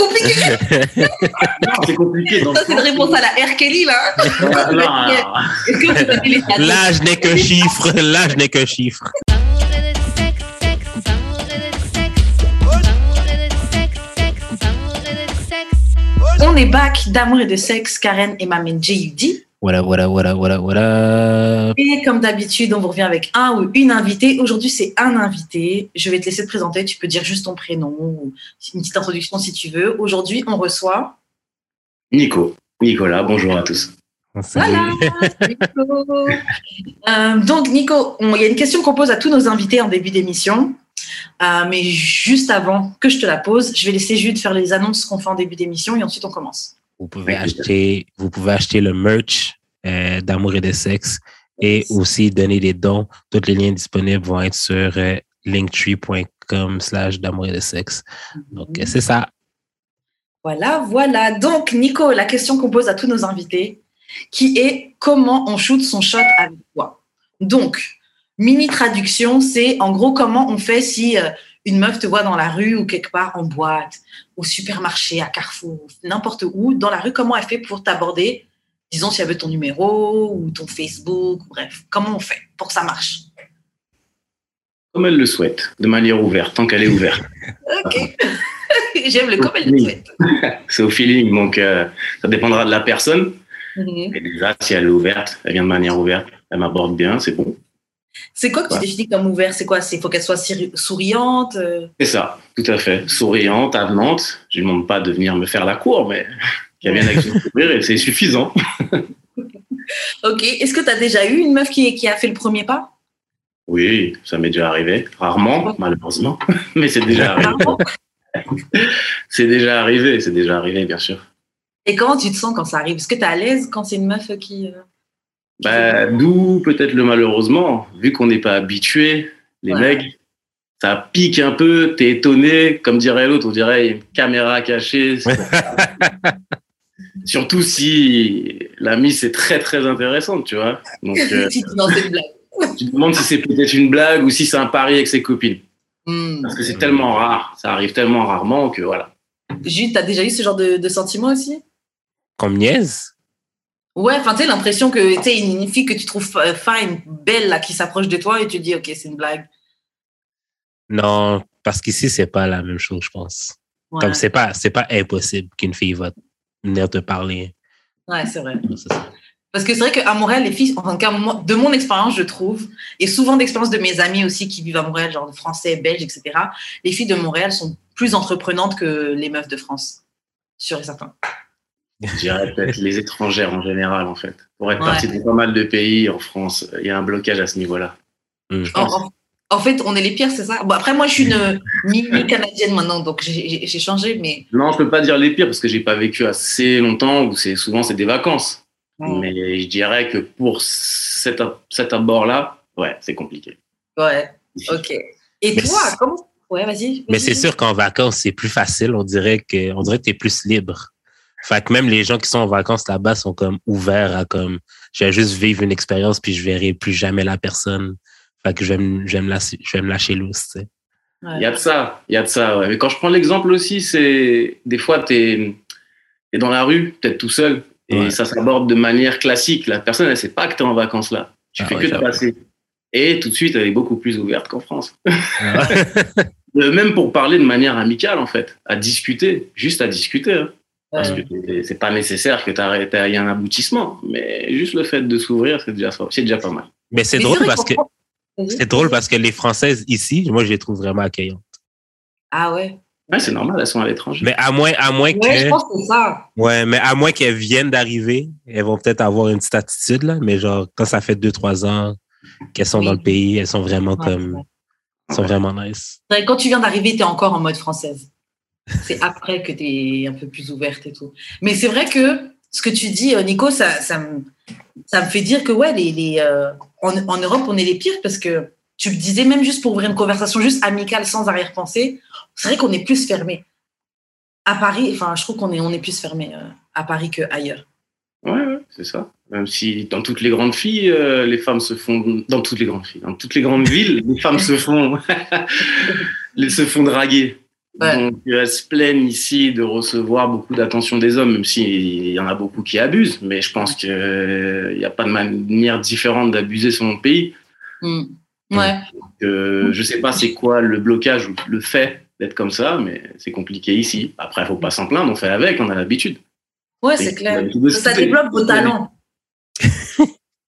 compliqué. non, c'est compliqué. Ça, c'est une réponse à la R. Kelly, là. L'âge n'est qu'un chiffre. L'âge n'est qu'un chiffre. On est back d'amour et de sexe, Karen et ma main J.U.D. Voilà, voilà, voilà, voilà, voilà. Et comme d'habitude, on vous revient avec un ou une invitée. Aujourd'hui, c'est un invité. Je vais te laisser te présenter. Tu peux dire juste ton prénom ou une petite introduction si tu veux. Aujourd'hui, on reçoit Nico. Nicolas, bonjour à tous. Voilà, Nico. Euh, donc, Nico, il y a une question qu'on pose à tous nos invités en début d'émission. Euh, mais juste avant que je te la pose, je vais laisser Jude faire les annonces qu'on fait en début d'émission et ensuite on commence. Vous pouvez acheter, vous pouvez acheter le merch euh, d'amour et de sexe et aussi donner des dons. Tous les liens disponibles vont être sur euh, linktree.com slash d'amour et de sexe. Donc, Mhm. c'est ça. Voilà, voilà. Donc, Nico, la question qu'on pose à tous nos invités, qui est comment on shoot son shot avec toi? Donc, mini traduction, c'est en gros comment on fait si euh, une meuf te voit dans la rue ou quelque part en boîte, au supermarché, à Carrefour, n'importe où, dans la rue, comment elle fait pour t'aborder? Disons si elle veut ton numéro ou ton Facebook, bref, comment on fait pour que ça marche? Comme elle le souhaite, de manière ouverte, tant qu'elle est ouverte. Ok. J'aime le comme elle le souhaite. C'est au feeling, donc euh, ça dépendra de la personne. Mhm. Et déjà, si elle est ouverte, elle vient de manière ouverte, elle m'aborde bien, c'est bon. C'est quoi que tu définis comme ouvert? C'est quoi? Il faut qu'elle soit souriante euh, C'est ça, tout à fait. Souriante, avenante. Je ne demande pas de venir me faire la cour, mais qu'elle vienne avec son sourire et c'est suffisant. Ok. Est-ce que tu as déjà eu une meuf qui, qui a fait le premier pas? Oui, ça m'est déjà arrivé. Rarement, malheureusement, mais c'est déjà arrivé. C'est déjà arrivé, c'est déjà arrivé, bien sûr. Et comment tu te sens quand ça arrive? Est-ce que tu es à l'aise quand c'est une meuf qui. euh, Bah, D'où peut-être le malheureusement, vu qu'on n'est pas habitué, les Ouais. mecs, ça pique un peu, t'es étonné, comme dirait l'autre, on dirait une caméra cachée. Surtout si la mise est très très intéressante, tu vois. Donc euh, si tu blague tu te demandes si c'est peut-être une blague ou si c'est un pari avec ses copines. Hmm. Parce que c'est tellement rare, ça arrive tellement rarement que voilà. Jude, t'as déjà eu ce genre de, de sentiment aussi? Comme niaise. Ouais, enfin, tu sais, l'impression que tu sais, une, fille que tu trouves fine, belle, là, qui s'approche de toi et tu dis, ok, c'est une blague. Non, parce qu'ici, c'est pas la même chose, je pense. Ouais, Comme c'est pas, c'est pas impossible qu'une fille va venir te parler. ouais c'est vrai. Ça. Parce que c'est vrai qu'à Montréal, les filles, en tout cas, de mon expérience, je trouve, et souvent d'expérience de mes amis aussi qui vivent à Montréal, genre français, belges, etc., les filles de Montréal sont plus entreprenantes que les meufs de France. Sûr et certain. Je dirais peut-être les étrangères en général, en fait. Pour être Ouais. partie de pas mal de pays en France, il y a un blocage à ce niveau-là. Je En, pense. en- en fait, on est les pires, c'est ça? Bon, Après, moi, je suis une mini-canadienne maintenant, donc j'ai- changé, mais. Non, je peux pas dire les pires parce que j'ai pas vécu assez longtemps où c'est souvent c'est des vacances. Mais je dirais que pour cet, ab- cet abord-là, ouais, c'est compliqué. Ouais, ok. Et Mais toi, comment. Ouais, vas-y. Mais c'est sûr qu'en vacances, c'est plus facile. On dirait que, on dirait que t'es plus libre. Fait que même les gens qui sont en vacances là-bas sont comme ouverts à comme, je vais juste vivre une expérience puis je verrai plus jamais la personne. Fait que je vais me, je vais me lâcher, je vais me lâcher loose, tu sais. Ouais. Il y a de ça, il y a de ça. Ouais. Mais quand je prends l'exemple aussi, c'est des fois, tu es, dans la rue, peut-être tout seul, et Ouais. ça s'aborde de manière classique. La personne, elle sait pas que tu es en vacances là. Tu Ah fais ouais, que de passer. Et tout de suite, elle est beaucoup plus ouverte qu'en France. Ah. Euh, Même pour parler de manière amicale, en fait, à discuter, juste à discuter. hein. Parce que c'est- pas nécessaire que tu aies un aboutissement, mais juste le fait de s'ouvrir, c'est déjà, c'est déjà pas mal. Mais c'est drôle parce que, c'est drôle parce que les Françaises ici, moi, je les trouve vraiment accueillantes. Ah ouais? Ouais, c'est normal, elles sont à l'étranger. Mais à moins, à moins Ouais, je que, pense que c'est ça. ouais, mais à moins qu'elles viennent d'arriver, elles vont peut-être avoir une petite attitude, là. Mais genre, quand ça fait deux, trois ans qu'elles sont Oui. dans le pays, elles sont vraiment Ouais, comme, ouais. elles sont vraiment nice. Quand tu viens d'arriver, tu es encore en mode française. C'est après que tu es un peu plus ouverte et tout. Mais c'est vrai que ce que tu dis, euh, Nico, ça, me, me fait dire que ouais, les, euh, en, Europe, on est les pires parce que tu le disais, même juste pour ouvrir une conversation juste amicale sans arrière-pensée, c'est vrai qu'on est plus fermé. À Paris, enfin, je trouve qu'on est, plus fermé euh, à Paris qu'ailleurs. Ouais, ouais, c'est ça. Même si dans toutes les grandes filles, les femmes se font dans toutes les grandes filles, dans toutes les grandes villes, les femmes se font se font draguer. Ouais. Donc, elles se plaignent ici de recevoir beaucoup d'attention des hommes, même s'il y en a beaucoup qui abusent. Mais je pense qu'il n'y a pas de manière différente d'abuser sur mon pays. Mm. Ouais. Euh, je sais pas c'est quoi le blocage ou le fait d'être comme ça, mais c'est compliqué ici. Après, il faut pas s'en plaindre, on fait avec, on a l'habitude. Ouais, c'est clair. Ça développe vos talents.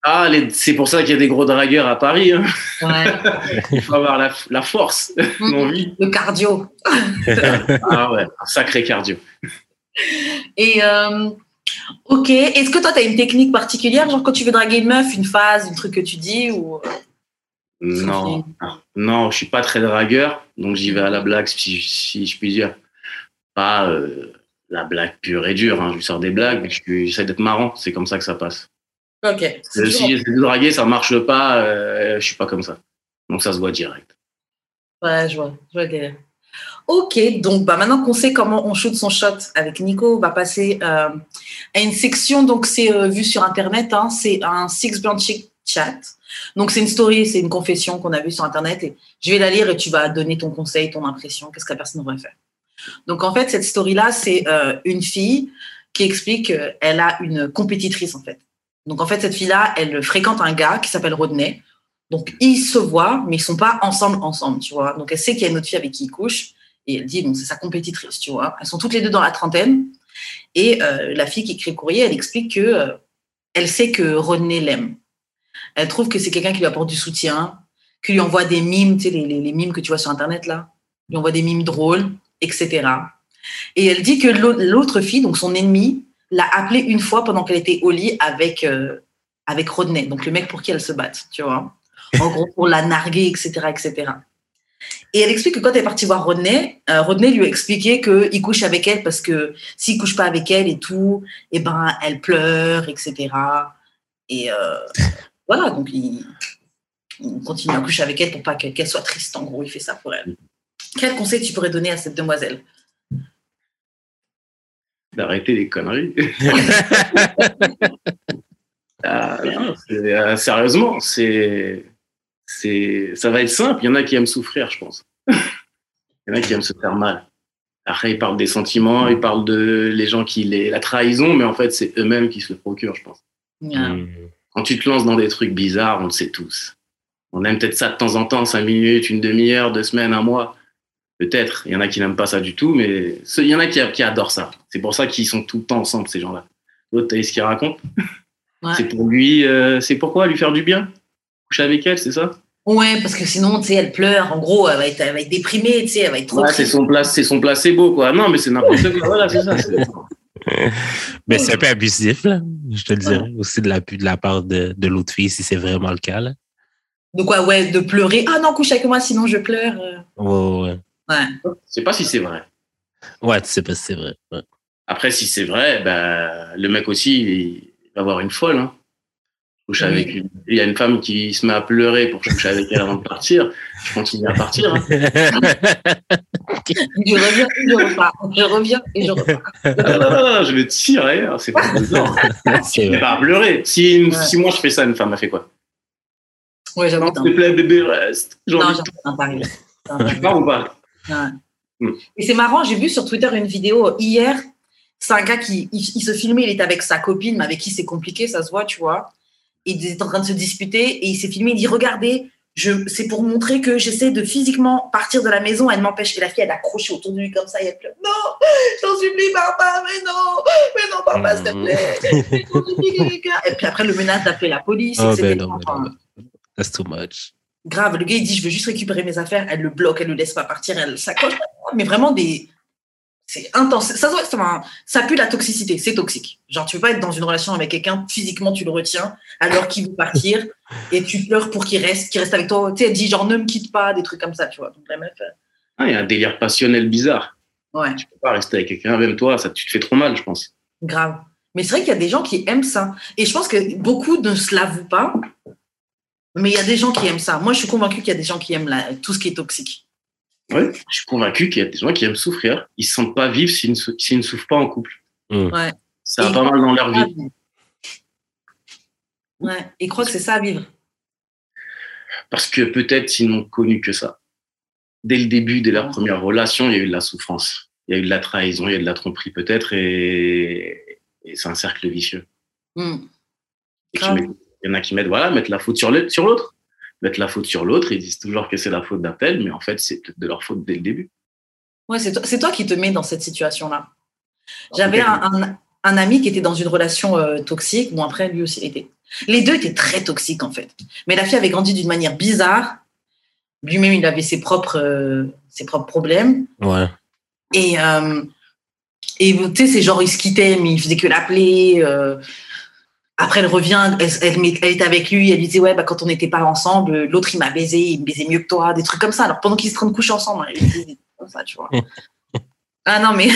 Ah, les- c'est pour ça qu'il y a des gros dragueurs à Paris. hein. Ouais. Il faut avoir la, la force, l'envie. Le cardio. Ah ouais, un sacré cardio. Et euh, ok, est-ce que toi, tu as une technique particulière, genre quand tu veux draguer une meuf, une phase, un truc que tu dis ou... Non, non, je suis pas très dragueur, donc j'y vais à la blague si, si je puis dire. Pas euh, la blague pure et dure. Hein. Je lui sors des blagues, mais j'essaie d'être marrant. C'est comme ça que ça passe. Ok. Euh, Si j'essaie de draguer, ça marche pas. euh, je suis pas comme ça. Donc ça se voit direct. Ouais, je vois, je vois délire. Ok, donc bah, maintenant qu'on sait comment on shoot son shot avec Nico, on va passer euh, à une section, donc c'est euh, vu sur Internet, hein, c'est un Six Chick Chat. Donc c'est une story, c'est une confession qu'on a vue sur Internet et je vais la lire et tu vas donner ton conseil, ton impression, qu'est-ce que la personne devrait faire? Donc en fait, cette story-là, c'est euh, une fille qui explique qu'elle a une compétitrice en fait. Donc en fait, cette fille-là, elle fréquente un gars qui s'appelle Rodney. Donc, ils se voient, mais ils sont pas ensemble, ensemble, tu vois. Donc, elle sait qu'il y a une autre fille avec qui il couche. Et elle dit, bon, c'est sa compétitrice, tu vois. Elles sont toutes les deux dans la trentaine. Et euh, la fille qui écrit le courrier, elle explique que euh, elle sait que Rodney l'aime. Elle trouve que c'est quelqu'un qui lui apporte du soutien, qui lui envoie des mimes, tu sais, les, les, les mimes que tu vois sur Internet, là. Lui envoie des mimes drôles, etc. Et elle dit que l'au- l'autre fille, donc son ennemie, l'a appelée une fois pendant qu'elle était au lit avec, euh, avec Rodney, donc le mec pour qui elle se batte, tu vois en gros pour la narguer, etc., etc. Et elle explique que quand elle est partie voir Rodney, euh, Rodney lui a expliqué qu'il couche avec elle parce que s'il couche pas avec elle et tout, et ben elle pleure, etc. Et euh, voilà, donc il, il continue à coucher avec elle pour pas qu'elle soit triste. En gros, il fait ça pour elle. Quel conseil tu pourrais donner à cette demoiselle? D'arrêter les conneries. Ah, non, euh, sérieusement, c'est, c'est, ça va être simple. Il y en a qui aiment souffrir, je pense. Il y en a qui aiment se faire mal. Après, ils parlent des sentiments, ils parlent de les gens qui les, la trahison, mais en fait, c'est eux-mêmes qui se le procurent, je pense. Hmm. Quand tu te lances dans des trucs bizarres, on le sait tous. On aime peut-être ça de temps en temps, cinq minutes, une demi-heure, deux semaines, un mois. Peut-être. Il y en a qui n'aiment pas ça du tout, mais ce- il y en a qui, qui adorent ça. C'est pour ça qu'ils sont tout le temps ensemble, ces gens-là. L'autre, t'as vu ce qu'il raconte Ouais. C'est pour lui, euh, c'est pourquoi lui faire du bien? Coucher avec elle, c'est ça? Ouais, parce que sinon, tu sais, elle pleure. En gros, elle va être, elle va être déprimée, tu sais, elle va être trop Ouais, c'est son, place, c'est son placebo, quoi. Non, mais c'est n'importe quoi. Voilà, c'est ça. Mais c'est un peu abusif, là. Je te le dirais. Aussi de la, de la part de, de l'autre fille, si c'est vraiment le cas, là. De quoi, ouais, de pleurer. Ah non, couche avec moi, sinon je pleure. Ouais, ouais. Ouais. Je sais pas si c'est vrai. Ouais, tu sais pas si c'est vrai. Ouais. Après, si c'est vrai, bah, le mec aussi, il va avoir une folle. Hein. Avec une... Il y a une femme qui se met à pleurer pour coucher avec elle avant de partir. Je continue à partir. hein. Je reviens et je repars. Je reviens et je repars. Non, non, non, non, je vais tirer. hein, C'est pas c'est je vais pas pleurer. Si, une- Ouais. si moi je fais ça, une femme a fait quoi? Ouais, j'avoue. Non, s'il te plaît, bébé, reste. Non, envie j'en de- ai pas arrivé. J'en ai pas Tu pars ou pas? Ouais. Mm. Et c'est marrant, j'ai vu sur Twitter une vidéo hier. C'est un gars qui il, il se filmait, il était avec sa copine, mais avec qui c'est compliqué, ça se voit, tu vois. Ils étaient en train de se disputer et il s'est filmé, il dit Regardez, c'est pour montrer que j'essaie de physiquement partir de la maison, elle m'empêche. Et la fille, elle accroche autour de lui comme ça et elle pleure Non, j'en supplie, papa, mais non, mais non, papa, s'il te Mhm. plaît. Et puis après, le menace d'appeler la police, Oh, etc. ben non, ben non, That's too much. Grave. Le gars, il dit, je veux juste récupérer mes affaires. Elle le bloque, elle le laisse pas partir, elle s'accroche. Mais vraiment des. C'est intense. Ça, un- ça pue la toxicité. C'est toxique. Genre, tu veux pas être dans une relation avec quelqu'un, physiquement, tu le retiens, alors qu'il veut partir, et tu pleures pour qu'il reste, qu'il reste avec toi. Tu sais, elle dit, genre, ne me quitte pas, des trucs comme ça, tu vois. Donc, la meuf, euh, Ah, Il y a un délire passionnel bizarre. ouais, Tu peux pas rester avec quelqu'un, même toi, ça, tu te fais trop mal, je pense. grave. Mais c'est vrai qu'il y a des gens qui aiment ça. Et je pense que beaucoup ne se l'avouent pas, mais il y a des gens qui aiment ça. Moi, je suis convaincue qu'il y a des gens qui aiment la- tout ce qui est toxique. Ouais, je suis convaincu qu'il y a des gens qui aiment souffrir. Ils se sentent pas vivre s'ils ne, sou- ne souffrent pas en couple. Ouais. Ça va pas mal dans leur vie. Ouais, et croient que c'est ça à vivre. Parce que peut-être ils n'ont connu que ça. dès le début, dès leur première relation, il y a eu de la souffrance. Il y a eu de la trahison, il y a eu de la tromperie peut-être, et, et c'est un cercle vicieux. Hmm. Et qui Grave. Il y en a qui mettent, voilà, mettre la faute sur le- sur l'autre. Mettre la faute sur l'autre, ils disent toujours que c'est la faute d'un tel, mais en fait, c'est peut-être de leur faute dès le début. Ouais, c'est toi, c'est toi qui te mets dans cette situation-là. J'avais un, un- un ami qui était dans une relation euh, toxique. Bon, après, lui aussi, il était. Les deux étaient très toxiques, en fait. Mais la fille avait grandi d'une manière bizarre. Lui-même, il avait ses propres, euh, ses propres problèmes. Ouais. Et, euh, et tu sais, c'est genre, il se quittait, mais il faisait que l'appeler. euh. Après, elle revient, elle, elle, était avec lui, elle lui disait, ouais, bah, quand on n'était pas ensemble, l'autre, il m'a baisé, il me baisait mieux que toi, des trucs comme ça. Alors, pendant qu'ils se train de coucher ensemble, elle lui trucs comme ça, tu vois. ah non, mais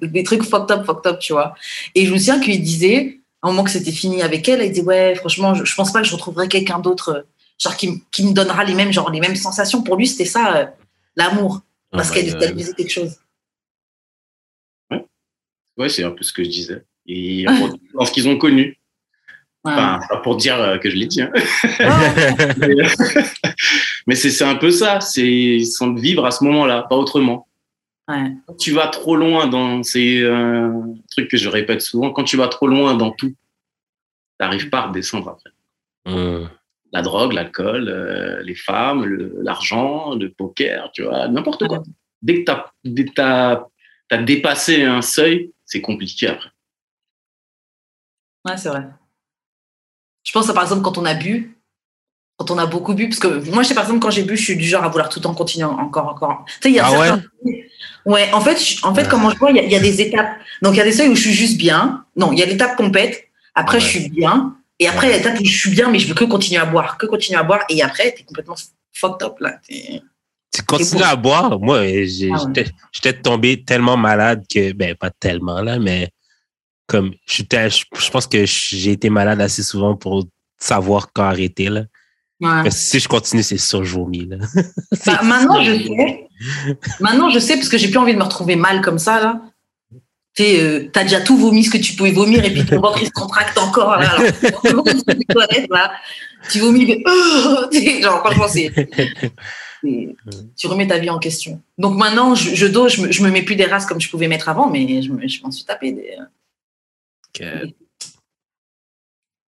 des trucs fucked up, fucked up, tu vois. Et je me souviens qu'il disait, à un moment que c'était fini avec elle, elle disait, ouais, franchement, je, je pense pas que je retrouverai quelqu'un d'autre, euh, genre, qui, me donnera les mêmes, genre, les mêmes sensations. Pour lui, c'était ça, euh, l'amour, parce Oh qu'elle faisait quelque chose. Ouais, c'est un peu ce que je disais. Et dans ce qu'ils ont connu. Ouais. Enfin, pas pour dire euh, que je l'ai dit. hein. Ouais. Mais, mais c'est c'est un peu ça. C'est sans vivre à ce moment-là, pas autrement. Ouais. Quand tu vas trop loin dans ces euh, trucs que je répète souvent, quand tu vas trop loin dans tout, t'arrives pas à redescendre après. Hmm. La drogue, l'alcool, euh, les femmes, l'argent, le, poker, tu vois, n'importe quoi. Dès que t'as dès que t'as- t'as dépassé un seuil, c'est compliqué après. Ouais, c'est vrai. Je pense à par exemple quand on a bu, quand on a beaucoup bu, parce que moi, je sais par exemple quand j'ai bu, je suis du genre à vouloir tout le temps continuer encore, encore. Tu sais, il y a Ah certains. Ouais, en fait, je- en fait, comment je vois, il y, a- il y a des étapes. Donc il y a des seuils où je suis juste bien. Non, il y a l'étape complète. Après, je Ouais. suis bien. Et après, il y a l'étape où je suis bien, mais je veux que continuer à boire, que continuer à boire. Et après, t'es complètement fucked up là. T'es- Tu continues à boire? Moi, j'ai- Ah ouais. j'étais j'étais tombé tellement malade que, ben, pas tellement là, mais comme, je je pense que j'ai été malade assez souvent pour savoir quand arrêter, là. Ouais. Si je continue, c'est sûr, je vomis, là. Bah, maintenant, je sais. Maintenant, je sais parce que j'ai plus envie de me retrouver mal comme ça, là. Tu euh, t'as déjà tout vomi ce que tu pouvais vomir et puis ton ventre il se contracte encore, là. Alors, tu là, vomis, mais, oh, genre, franchement, c'est. Tu remets ta vie en question. Donc maintenant, je, je je me, je me mets plus des races comme je pouvais mettre avant, mais je me- je m'en suis tapé des. Que-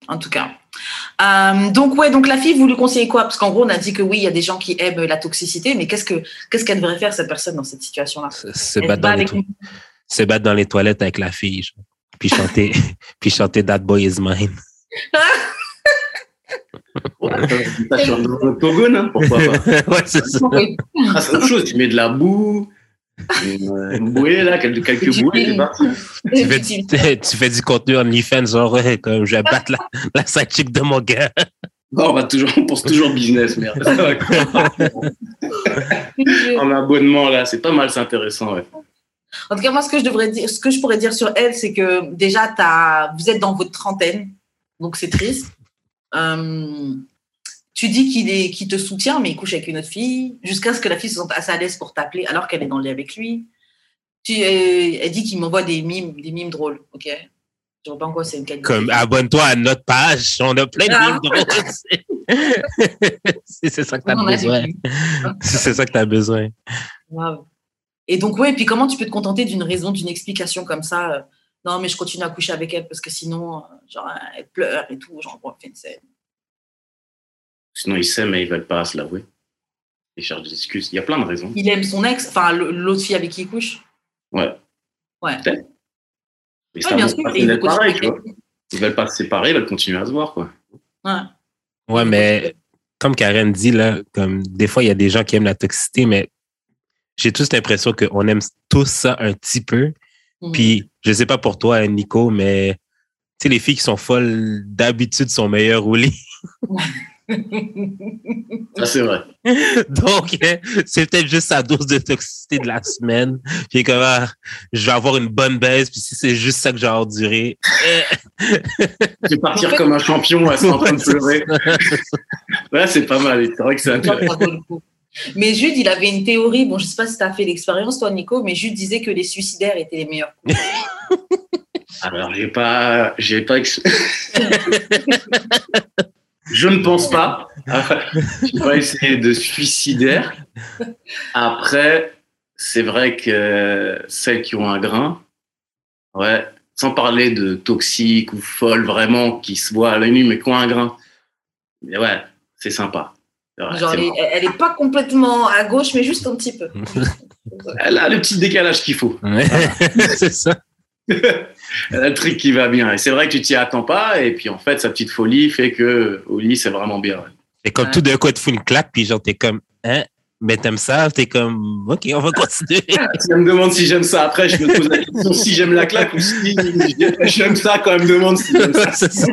En tout cas. Euh, donc, ouais, donc la fille, vous lui conseillez quoi? Parce qu'en gros, on a dit que oui, il y a des gens qui aiment la toxicité, mais qu'est-ce que qu'est-ce qu'elle devrait faire, cette personne, dans cette situation-là? Se- battre dans les avec to- se battre dans les toilettes avec la fille, genre. puis chanter, puis chanter That Boy Is Mine. Pourquoi pas? ouais, c'est ça. Ah, c'est autre chose, tu mets de la boue, une, une bouée là, quelques, bouées, fais- c'est parti. Tu fais, du, tu fais du contenu OnlyFans, genre, ouais, comme je vais battre la, la side chick de mon gars. Non, on, va toujours, on pense toujours business, merde. en abonnement là, c'est pas mal, c'est intéressant. Ouais. En tout cas, moi, ce que je devrais dire, ce que je pourrais dire sur elle, c'est que déjà, t'as- vous êtes dans votre trentaine, donc c'est triste. Euh, tu dis qu'il est, qu'il te soutient, mais il couche avec une autre fille, jusqu'à ce que la fille se sente assez à l'aise pour t'appeler, alors qu'elle est dans le lit avec lui. Tu, euh, elle dit qu'il m'envoie des mimes, des mimes drôles, ok? Je vois pas en quoi c'est une qualité. Comme, abonne-toi à notre page, on a plein de Ah. livres drôles. C'est ça que t'as On besoin. C'est ça que t'as besoin. Waouh. Et donc, ouais, puis comment tu peux te contenter d'une raison, d'une explication comme ça euh, Non, mais je continue à coucher avec elle parce que sinon, euh, genre, elle pleure et tout. Genre, elle fait une scène. Sinon, ils s'aiment mais ils veulent pas se l'avouer. Ils cherchent des excuses. Il y a plein de raisons. Il aime son ex, enfin, l'autre fille avec qui il couche. Ouais. Ouais. Peut-être. Mais Ouais, ça bien sûr, pas et il d'être faut pareil, tu vois. Ils veulent pas se séparer, ils veulent continuer à se voir, quoi. Ouais. Ouais, mais comme Karen dit, là, comme des fois, il y a des gens qui aiment la toxicité, mais j'ai tous l'impression qu'on aime tous ça un petit peu. Mhm. Puis, je sais pas pour toi, Nico, mais tu sais, les filles qui sont folles d'habitude sont meilleures au lit. Ça, c'est vrai. Donc, c'est peut-être juste sa dose de toxicité de la semaine. Puis, comme, ah, je vais avoir une bonne baisse. Puis, si c'est juste ça que j'ai enduré. euh, Tu partir En fait- comme un champion, elle en train de c'est pleurer. Ouais, c'est pas mal. C'est vrai que c'est intéressant. Mais Jude, il avait une théorie. Bon, je sais pas si tu as fait l'expérience, toi, Nico, mais Jude disait que les suicidaires étaient les meilleurs. Alors, j'ai pas, j'ai pas, Je ne pense pas. je vais essayer de suicidaire. Après, c'est vrai que celles qui ont un grain, ouais, sans parler de toxiques ou folles vraiment qui se voient à la nuit mais qui ont un grain. Mais ouais, c'est sympa. Genre, elle, est, pas complètement à gauche, mais juste un petit peu. elle a le petit décalage qu'il faut. c'est ça. Elle a le truc qui va bien. Et c'est vrai que tu t'y attends pas. Et puis, en fait, sa petite folie fait que au lit, c'est vraiment bien. Et comme tout d'un coup, tu fais une claque, puis genre, t'es comme, hein, mais t'aimes ça, t'es comme, ok, on va continuer. tu me demandes si j'aime ça. Après, je me pose la question si j'aime la claque ou si j'aime ça quand elle me demande si j'aime ça.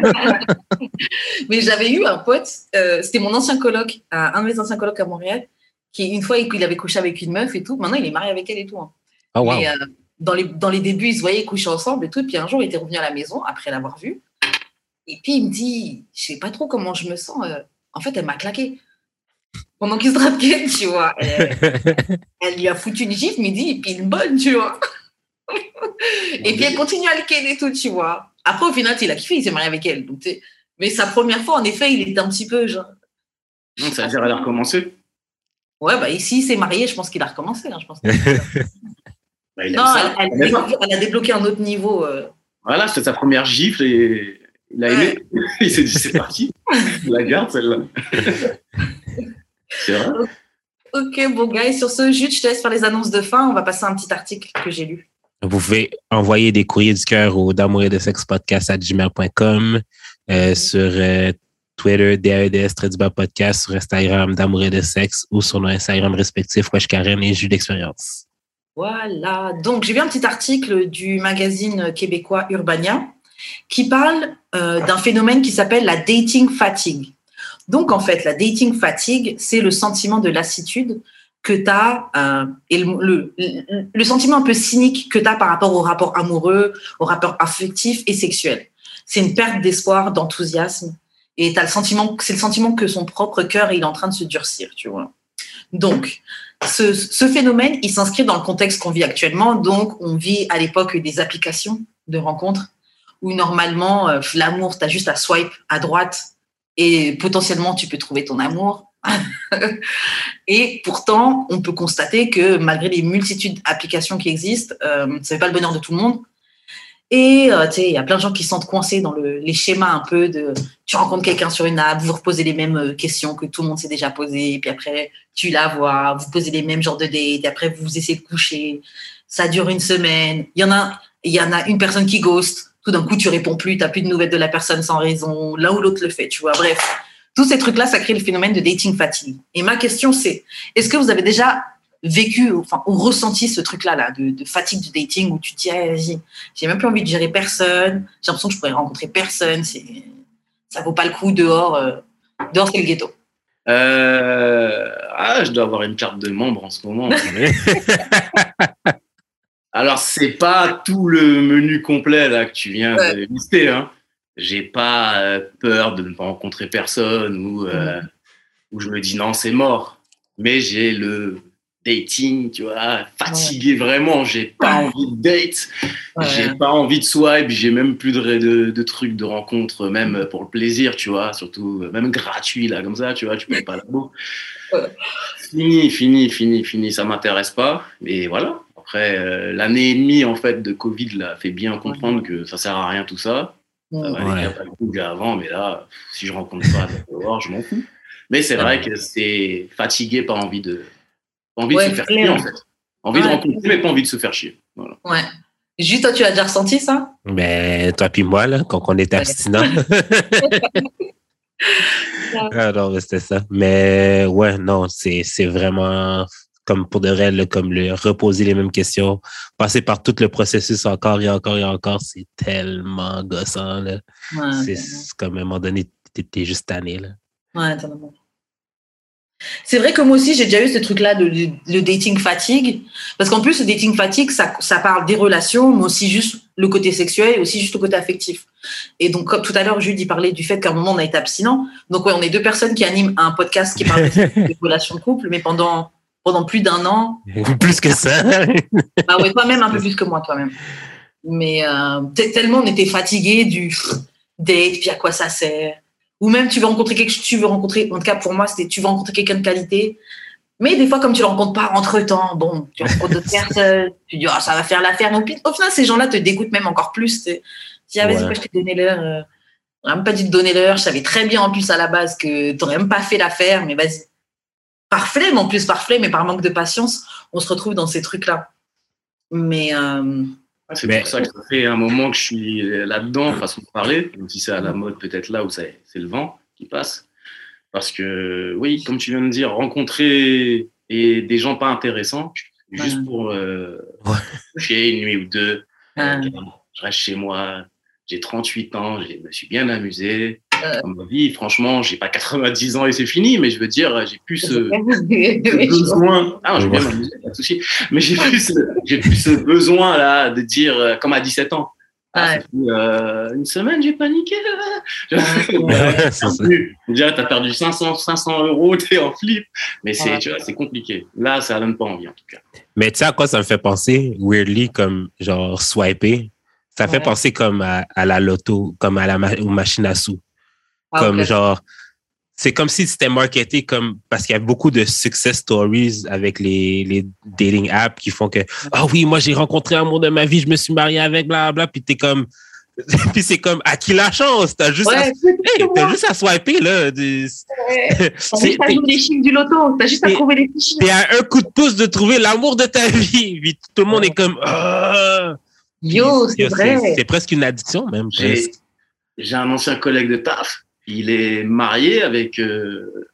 mais j'avais eu un pote, euh, c'était mon ancien coloc, un de mes anciens colocs à Montréal, qui une fois, il avait couché avec une meuf et tout. Maintenant, il est marié avec elle et tout. Hein. Oh, wow. Mais, euh, dans, les, dans les débuts, ils se voyaient coucher ensemble et tout. Et puis un jour, il était revenu à la maison après l'avoir vu. Et puis, il me dit, je sais pas trop comment je me sens. Euh, en fait, elle m'a claqué pendant qu'il se draguait, tu vois. Elle, lui a foutu une gifle, mais dit, et puis une bonne, tu vois. et puis elle continue à le ken et tout, tu vois. Après, au final, il a kiffé, il s'est marié avec elle. Donc, mais sa première fois, en effet, il était un petit peu genre. Non, ça veut dire qu'elle a recommencé? Ouais, bah ici, il s'est marié, je pense qu'il a recommencé. Hein, je pense bah, non, elle, a débloqué un autre niveau. Euh. Voilà, c'était sa première gifle et il a aimé. il s'est dit, c'est parti. la garde, celle-là. C'est vrai. Ok, bon, guys, sur ce, juste, je te laisse faire les annonces de fin. On va passer à un petit article que j'ai lu. Vous pouvez envoyer des courriers du cœur au d'amour et de sexe podcast à gmail.com, euh, sur euh, Twitter, DAEDS, Traduba Podcast, sur Instagram, d'amour et de sexe, ou sur nos Instagram respectifs, Wesh Karen et Jus d'expérience. Voilà. Donc, j'ai vu un petit article du magazine québécois Urbania qui parle euh, d'un phénomène qui s'appelle la dating fatigue. Donc, en fait, la dating fatigue, c'est le sentiment de lassitude que tu as, euh, et le, le, sentiment un peu cynique que tu as par rapport au rapport amoureux, au rapport affectif et sexuel. C'est une perte d'espoir, d'enthousiasme, et as le sentiment, c'est le sentiment que son propre cœur est en train de se durcir, tu vois. Donc, ce, ce phénomène, il s'inscrit dans le contexte qu'on vit actuellement. Donc, on vit à l'époque des applications de rencontres où normalement, euh, l'amour, tu as juste à swipe à droite et potentiellement tu peux trouver ton amour. et pourtant, on peut constater que malgré les multitudes d'applications qui existent, euh, ça fait pas le bonheur de tout le monde. Et euh, tu sais, il y a plein de gens qui se sentent coincés dans le, les schémas un peu de tu rencontres quelqu'un sur une app, vous reposez les mêmes euh, questions que tout le monde s'est déjà posées, puis après tu la vois, vous posez les mêmes genres de dates, et après vous essayez de coucher, ça dure une semaine. Il y en a, il y en a une personne qui ghost, tout d'un coup, tu réponds plus, tu plus de nouvelles de la personne sans raison, l'un ou l'autre le fait, tu vois. Bref, tous ces trucs-là, ça crée le phénomène de dating fatigue. Et ma question, c'est, est-ce que vous avez déjà vécu enfin, ou ressenti ce truc-là là, de, fatigue du dating où tu te dis, ah, vas-y, j'ai même plus envie de gérer personne, j'ai l'impression que je pourrais rencontrer personne, c'est, ça vaut pas le coup dehors, euh, dehors c'est le ghetto. Euh, ah, je dois avoir une carte de membre en ce moment. Alors, c'est pas tout le menu complet là que tu viens de lister. Hein. J'ai pas euh, peur de ne pas rencontrer personne ou euh, où je me dis non, c'est mort. Mais j'ai le dating, tu vois, fatigué vraiment. J'ai pas envie de date, j'ai pas envie de swipe, j'ai même plus de, de, trucs de rencontre, même pour le plaisir, tu vois, surtout même gratuit là comme ça, tu vois, tu payes pas la boue. Fini, fini, fini, fini, ça m'intéresse pas. Mais voilà, après, euh, l'année et demie en fait de Covid l'a fait bien comprendre que ça sert à rien tout ça. Ça valait pas le coup avant, mais là, si je rencontre pas je m'en fous. Mais c'est vrai que c'est fatigué, pas envie de, pas envie de se faire chier en fait. Envie de rencontrer, mais pas envie de se faire chier. Voilà. Ouais. Juste, toi, tu as déjà ressenti ça? Ben, toi puis moi, là, quand on était abstinent. Alors, c'était ça. Mais ouais, non, c'est vraiment comme pour de vrai, comme le reposer les mêmes questions, passer par tout le processus encore et encore et encore, c'est tellement gossant. Là. c'est comme à un moment donné, t'es juste tanné. Là. Ouais, C'est vrai que moi aussi, j'ai déjà eu ce truc-là de, le dating fatigue. Parce qu'en plus, le dating fatigue, ça, ça parle des relations, mais aussi juste le côté sexuel et aussi juste le côté affectif. Et donc, comme tout à l'heure, il parlait du fait qu'à un moment, on a été abstinent. Donc, ouais, on est deux personnes qui animent un podcast qui parle de relations de couple, mais pendant pendant plus d'un an. plus que ça. ah ouais, toi-même, un peu plus que moi, toi-même. Mais euh, tellement on était fatigué du date, puis à quoi ça sert Ou même tu veux rencontrer quelque chose, tu veux rencontrer, en tout cas pour moi, c'était tu veux rencontrer quelqu'un de qualité. Mais des fois, comme tu ne le rencontres pas entre temps, bon, tu rencontres d'autres personnes, tu dis, oh, ça va faire l'affaire. Mais au final, ces gens-là te dégoûtent même encore plus. Tu dis, ah, vas-y, je t'ai donné l'heure. Euh, on n'a même pas dit de donner l'heure. Je savais très bien en plus à la base que tu n'aurais même pas fait l'affaire, mais vas-y. Par flemme, en plus, par flemme, mais par manque de patience, on se retrouve dans ces trucs-là. Mais. Euh, c'est pour ça que ça fait un moment que je suis là-dedans, façon de parler, même si c'est à la mode peut-être là où c'est le vent qui passe. Parce que, oui, comme tu viens de dire, rencontrer et des gens pas intéressants, juste pour euh, coucher une nuit ou deux, je reste chez moi, j'ai 38 ans, je me suis bien amusé. Dans ma vie, franchement, j'ai pas 90 ans et c'est fini, mais je veux dire, j'ai plus ce, besoin. Ah, j'ai bien amusé, pas de souci. Mais j'ai plus, j'ai plus ce besoin là de dire, euh, comme à 17 ans. Ah, euh, une semaine, j'ai paniqué. Ouais, Déjà, tu as perdu 500, 500 euros, tu es en flip. Mais c'est, c'est compliqué. Là, ça donne pas envie, en tout cas. Mais tu sais à quoi ça me fait penser, weirdly, comme genre swiper? Ça fait penser comme à, la loto, comme à la machine à sous. Ah, comme genre, c'est comme si c'était marketé comme parce qu'il y a beaucoup de success stories avec les, les dating apps qui font que ah oui moi j'ai rencontré l'amour de ma vie je me suis marié avec bla bla puis t'es comme puis c'est comme à qui la chance? T'as juste à, t'as juste à swiper là t'as juste à jouer les chiffres du loto t'as juste à trouver les chiffres. t'es à un coup de pouce de trouver l'amour de ta vie puis tout le monde est comme ah! Yo, c'est vrai. C'est presque une addiction, même. J'ai un ancien collègue de taf. Il est marié avec, euh,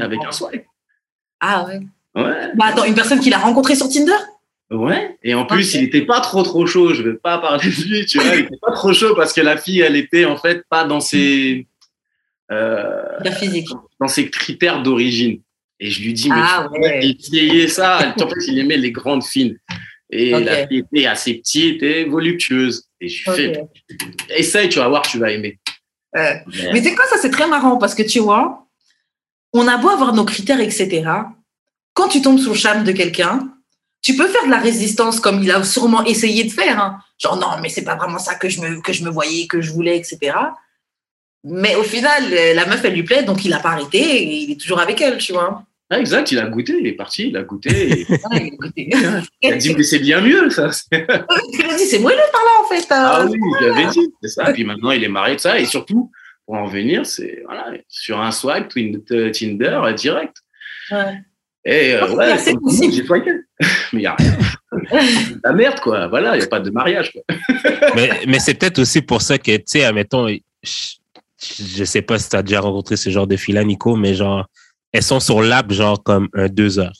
avec un swipe. Ah ouais. Ouais. Bah attends, une personne qu'il a rencontrée sur Tinder? Ouais. Et en plus, il n'était pas trop trop chaud. Je ne vais pas parler de lui, tu vois. Il n'était pas trop chaud parce que la fille, elle était en fait pas dans ses. Euh, dans ses critères d'origine. Et je lui dis, mais ah, tu ouais. essayer ça. En fait, il aimait les grandes fines. Et la fille était assez petite et voluptueuse. Et je fais, essaye, tu vas voir, tu vas aimer. Mais tu sais quoi, ça c'est très marrant parce que tu vois, on a beau avoir nos critères, etc. Quand tu tombes sous le charme de quelqu'un, tu peux faire de la résistance comme il a sûrement essayé de faire. Hein. Genre, non, mais c'est pas vraiment ça que je, me, que je me voyais, que je voulais, etc. Mais au final, la meuf, elle lui plaît, donc il n'a pas arrêté et il est toujours avec elle, tu vois. Ah, exact, il a goûté, il est parti, il a goûté. il, a dit, mais c'est bien mieux, ça. il a dit, c'est moi le parlant, en fait. Hein. Ah oui, il avait dit, c'est ça. Et puis maintenant, il est marié, de ça. Et surtout, pour en venir, c'est voilà, sur un swipe, Tinder, direct. Ouais. Et euh, ouais, j'ai swipé. mais il n'y a rien. La merde, quoi. Voilà, il n'y a pas de mariage, quoi. mais mais c'est peut-être aussi pour ça que, tu sais, admettons, je ne sais pas si tu as déjà rencontré ce genre de fille Nico, mais genre, elles sont sur l'app genre comme un deux heures.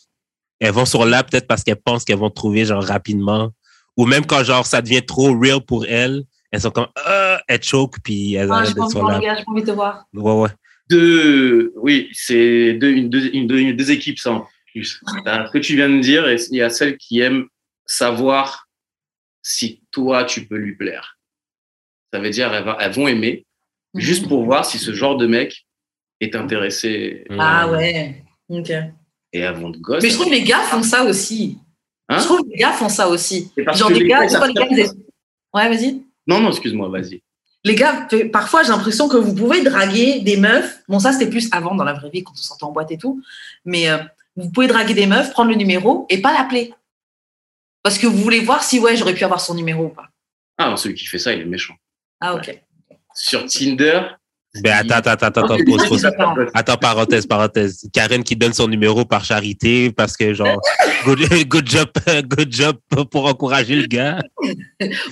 Elles vont sur l'app peut-être parce qu'elles pensent qu'elles vont trouver genre rapidement. Ou même quand genre ça devient trop real pour elles, elles sont comme euh, elles choke puis elles ah, arrêtent d'être sur l'app. J'ai envie de voir. Ouais ouais. Deux, oui, c'est deux, une, deux, une, deux, équipes ça en plus. Ce que tu viens de dire, il y a celles qui aiment savoir si toi tu peux lui plaire. Ça veut dire elles, elles vont aimer juste mhm. pour voir si ce genre de mec est intéressé. Ah ouais, ok. Et avant de gosse. Mais je trouve que les gars font ça aussi. Hein je trouve que les gars font ça aussi. Genre les, gars, les gars. Ouais, vas-y. Non, non, excuse-moi, vas-y. Les gars, parfois j'ai l'impression que vous pouvez draguer des meufs. Bon, ça c'était plus avant dans la vraie vie quand on sortait en boîte et tout. Mais euh, vous pouvez draguer des meufs, prendre le numéro et pas l'appeler. Parce que vous voulez voir si ouais, j'aurais pu avoir son numéro ou pas. Ah, celui qui fait ça, il est méchant. Ah, ok. Sur Tinder, ben attends, attends, attends, attends, pause, pause. Attends, parenthèse, parenthèse. Karen qui donne son numéro par charité parce que genre, good, good job, good job pour encourager le gars.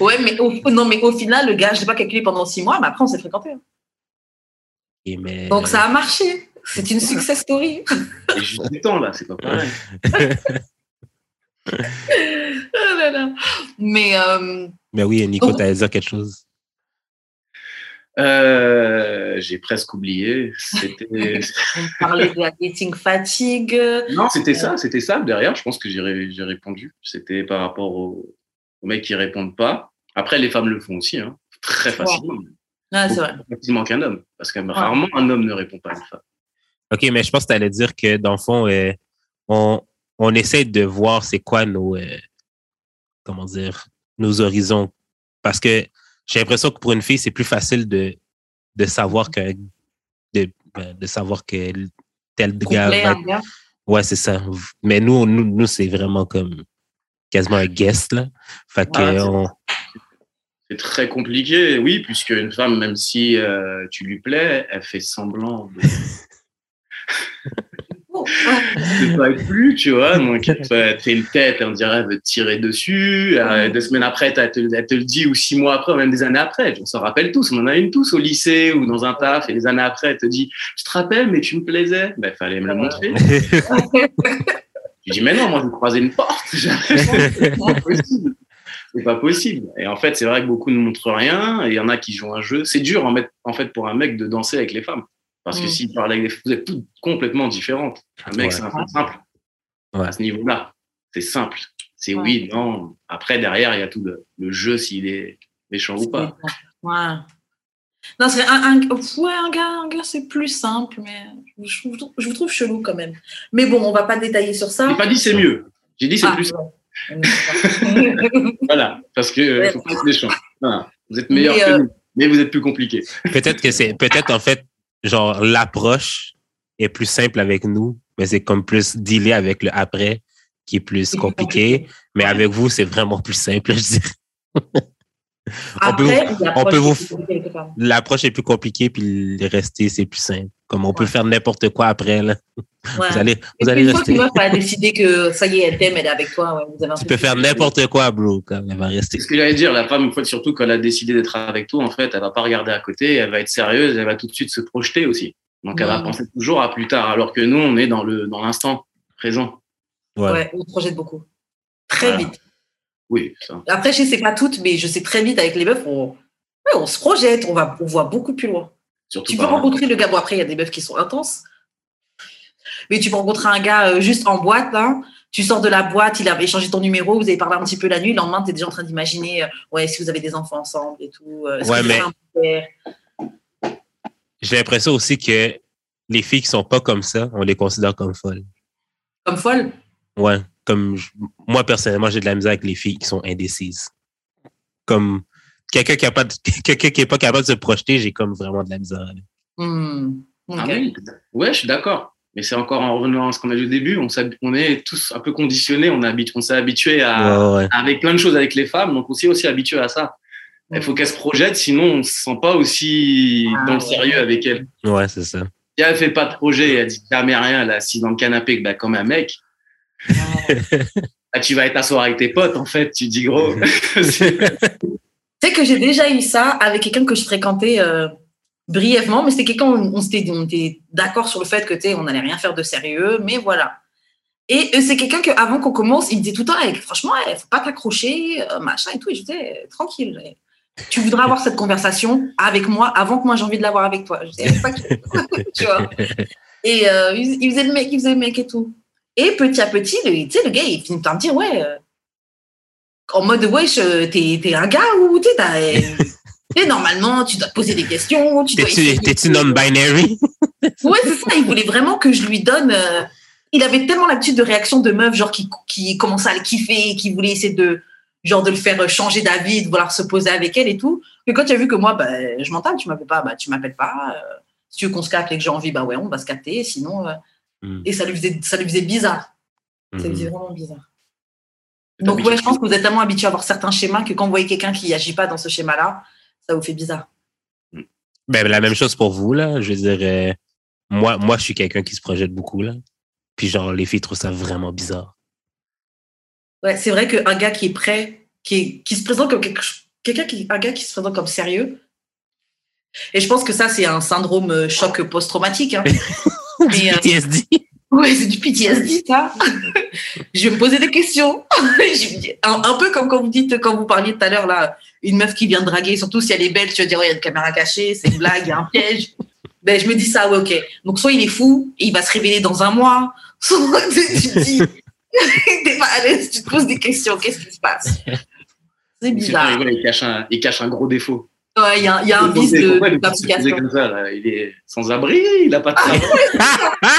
Ouais, mais au, non, mais au final, le gars, je l'ai pas calculé pendant six mois, mais après on s'est fréquenté. Et mais... Donc ça a marché. C'est une success story. C'est juste du temps là, c'est pas pareil. oh là là. Mais. Euh... Mais oui, Nico, tu as dire quelque chose. Euh, j'ai presque oublié. C'était. On parlait de la dating fatigue. Non, c'était ça, c'était ça. Derrière, je pense que j'ai répondu. C'était par rapport aux, mecs qui répondent pas. Après, les femmes le font aussi, hein. très facilement. Ah, c'est vrai. Plus facilement qu'un homme, parce que rarement un homme ne répond pas à une femme. Ok, mais je pense que tu allais dire que dans le fond, euh, on, on essaie de voir c'est quoi nos, euh, comment dire, nos horizons, parce que j'ai l'impression que pour une fille, c'est plus facile de, de savoir qu'un de, ben, de savoir que tel gars va. Ouais, c'est ça. Mais nous, nous, nous c'est vraiment comme quasiment un guest, là. Fait que c'est- on- C'est très compliqué, oui, puisque une femme, même si euh, tu lui plais, elle fait semblant de Ne pas plus, tu vois. Donc, elle te fait une tête, on dirait, veut te tirer dessus. Euh, deux semaines après, elle te, le dit, ou six mois après, ou même des années après. On s'en rappelle tous. On en a une tous au lycée ou dans un taf. Et des années après, elle te dit, je te rappelle, mais tu me plaisais. Ben, fallait me le montrer. Je dis, mais non, moi, je me croisais une porte. C'est pas possible. C'est pas possible. Et en fait, c'est vrai que beaucoup ne montrent rien. Il y en a qui jouent un jeu. C'est dur, en fait, pour un mec de danser avec les femmes. Parce que Mm. s'il parle avec des vous êtes toutes complètement différentes. Un mec, Ouais. c'est un peu simple. Ouais. À ce niveau-là, c'est simple. C'est Ouais. oui, non. Après, derrière, il y a tout le, le jeu, s'il est méchant ou pas. Ouais. Non, c'est un, un, ouais, un gars, un gars c'est plus simple, mais je, vous- je vous trouve chelou quand même. Mais bon, on va pas détailler sur ça. J'ai pas dit c'est mieux. J'ai dit c'est Ah, plus. ouais. Voilà. Parce que euh, Ouais. faut pas être méchant. Voilà. Vous êtes meilleur Mais, que euh, nous. Mais vous êtes plus compliqué. peut-être que c'est peut-être en fait genre l'approche est plus simple avec nous, mais c'est comme plus dealer avec le après qui est plus compliqué. Mais avec vous, c'est vraiment plus simple, je dirais. On peut- Après, on peut vous-. L'approche est plus compliquée, puis le rester, c'est plus simple. Comme on peut faire n'importe quoi après, là. Ouais. Vous allez, vous une fois que a décidé que ça y est, elle t'aime, elle est avec toi, ouais, vous avez un Tu peu peux faire n'importe quoi, bro, comme elle va rester. Ce que j'allais dire. La femme, une fois, surtout quand elle a décidé d'être avec toi, en fait, elle va pas regarder à côté. Elle va être sérieuse. Elle va tout de suite se projeter aussi. Donc, elle va penser toujours à plus tard. Alors que nous, on est dans le dans l'instant présent. Ouais. Ouais, on se projette beaucoup. Très Voilà. vite. Oui, ça. Après, je sais pas toutes, mais je sais très vite avec les meufs, on, ouais, on se projette, on, va, on voit beaucoup plus loin. Surtout Tu peux rencontrer le gars. Bon, après, il y a des meufs qui sont intenses. Mais tu peux rencontrer un gars euh, juste en boîte, là. Tu sors de la boîte, il avait changé ton numéro, vous avez parlé un petit peu la nuit. Le lendemain, tu es déjà en train d'imaginer, euh, ouais, si vous avez des enfants ensemble et tout. euh, Ouais, mais- J'ai l'impression aussi que les filles qui sont pas comme ça, on les considère comme folles. Comme folle. Ouais. Comme je- moi, personnellement, j'ai de la misère avec les filles qui sont indécises. Comme quelqu'un qui a pas de- quelqu'un qui est pas capable de se projeter, j'ai comme vraiment de la misère. Hmm. Ah oui, ouais, je suis d'accord. Mais c'est encore en revenant à ce qu'on a dit au début, on, on est tous un peu conditionnés, on, habite- on s'est habitué à, Ouais, ouais. avec plein de choses avec les femmes, donc on s'est aussi habitué à ça. Il faut qu'elle se projette, sinon on se sent pas aussi Ah, dans le ouais. sérieux avec elle. Ouais, c'est ça. Si elle fait pas de projet, elle dit jamais rien, elle est assise dans le canapé bah, comme un mec, Ouais. Ah, tu vas être asseoir avec tes potes en fait, tu dis gros. C'est- Tu sais que j'ai déjà eu ça avec quelqu'un que je fréquentais euh, brièvement, mais c'était quelqu'un, on, on était d'accord sur le fait que tu sais, on n'allait rien faire de sérieux, mais voilà. Et euh, c'est quelqu'un que avant qu'on commence, il me disait tout le temps, Eh, franchement, il faut pas t'accrocher, euh, machin et tout. Et je disais, Eh, tranquille. eh, Tu voudrais avoir cette conversation avec moi avant que moi j'ai envie de l'avoir avec toi. Je disais, Pas que- tu vois. Et euh, il il faisait le mec, il faisait le mec et tout. Et petit à petit, le, tu sais, le gars, il finit par me dire, ouais, euh, en mode, wesh, euh, t'es t'es un gars ou tu sais, t'as, tu sais, normalement, tu dois te poser des questions. Tu T'es-tu non-binary? Ouais, c'est ça. Il voulait vraiment que je lui donne. euh, il avait tellement l'habitude de réaction de meuf, genre qui, qui commençait à le kiffer, qui voulait essayer de, genre, de le faire changer d'avis, de vouloir se poser avec elle et tout. Que quand tu as vu que moi, bah, je m'entends, tu m'appelles pas, bah, tu m'appelles pas. euh, si tu veux qu'on se capte et que j'ai envie, bah ouais, on va se capter. Sinon, euh, Mm. et ça lui faisait, ça lui faisait bizarre. Ça lui faisait vraiment bizarre. Donc, ouais, je pense que vous êtes tellement habitué à avoir certains schémas que quand vous voyez quelqu'un qui agit pas dans ce schéma-là, ça vous fait bizarre. Ben, la même chose pour vous, là. Je veux dire, euh, moi, moi, je suis quelqu'un qui se projette beaucoup, là. Puis, genre, les filles trouvent ça vraiment bizarre. Ouais, c'est vrai qu'un gars qui est prêt, qui, est- qui se présente comme quelque quelqu'un qui, un gars qui se présente comme sérieux. Et je pense que ça, c'est un syndrome euh, choc post-traumatique. Hein. Mais, euh, PTSD. ouais, c'est du PTSD, ça. je vais me poser des questions. Un, un peu comme quand vous dites, quand vous parliez tout à l'heure, là, une meuf qui vient de draguer, surtout si elle est belle, tu vas dire, ouais, il y a une caméra cachée, c'est une blague, il y a un piège. Ben, je me dis ça, ouais, ok. Donc, soit il est fou et il va se révéler dans un mois, soit tu te dis, t'es pas à l'aise, tu te poses des questions, qu'est-ce qui se passe? C'est bizarre. il, il cache un, il cache un gros défaut. Ouais, il y a, il y a un vice de- il d'application. comme ça là Il est sans abri, il a pas de travail.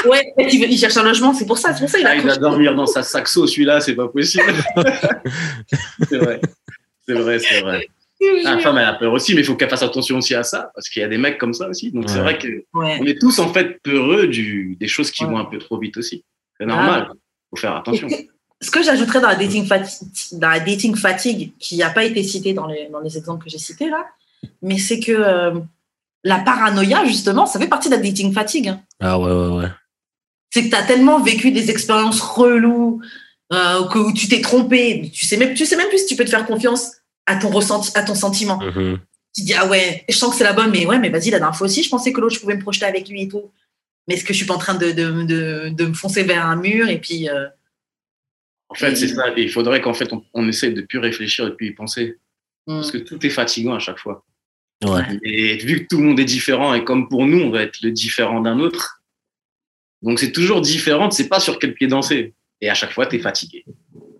Ouais, il, il cherche un logement, c'est pour ça, c'est pour ça il Ah, il va dormir dans sa saxo, celui-là, c'est pas possible. c'est vrai. C'est vrai, c'est vrai. La femme, elle a peur aussi, mais il faut qu'elle fasse attention aussi à ça, parce qu'il y a des mecs comme ça aussi. Donc, c'est vrai que Ouais. on est tous, en fait, peureux du, des choses qui Ouais. vont un peu trop vite aussi. C'est normal. faut faire attention. Ce que j'ajouterais dans la dating fatigue, dans la dating fatigue qui n'a pas été cité dans les, dans les exemples que j'ai cités là, mais c'est que euh, la paranoïa, justement, ça fait partie de la dating fatigue. hein. Ah ouais, ouais, ouais. C'est que tu as tellement vécu des expériences reloues, euh, que où tu t'es trompé, tu sais, même, tu sais même plus si tu peux te faire confiance à ton ressenti, à ton sentiment. Mhm. Tu dis, ah ouais, je sens que c'est la bonne, mais ouais, mais vas-y, la dernière fois aussi, je pensais que l'autre, je pouvais me projeter avec lui et tout. Mais est-ce que je suis pas en train de, de, de, de me foncer vers un mur et puis. euh, En fait, c'est ça. Et il faudrait qu'en fait, on, on essaie de plus réfléchir et puis y penser. Parce que tout est fatigant à chaque fois. Ouais. Et vu que tout le monde est différent, et comme pour nous, on va être le différent d'un autre, donc c'est toujours différent, tu sais pas sur quel pied danser. Et à chaque fois, tu es fatigué.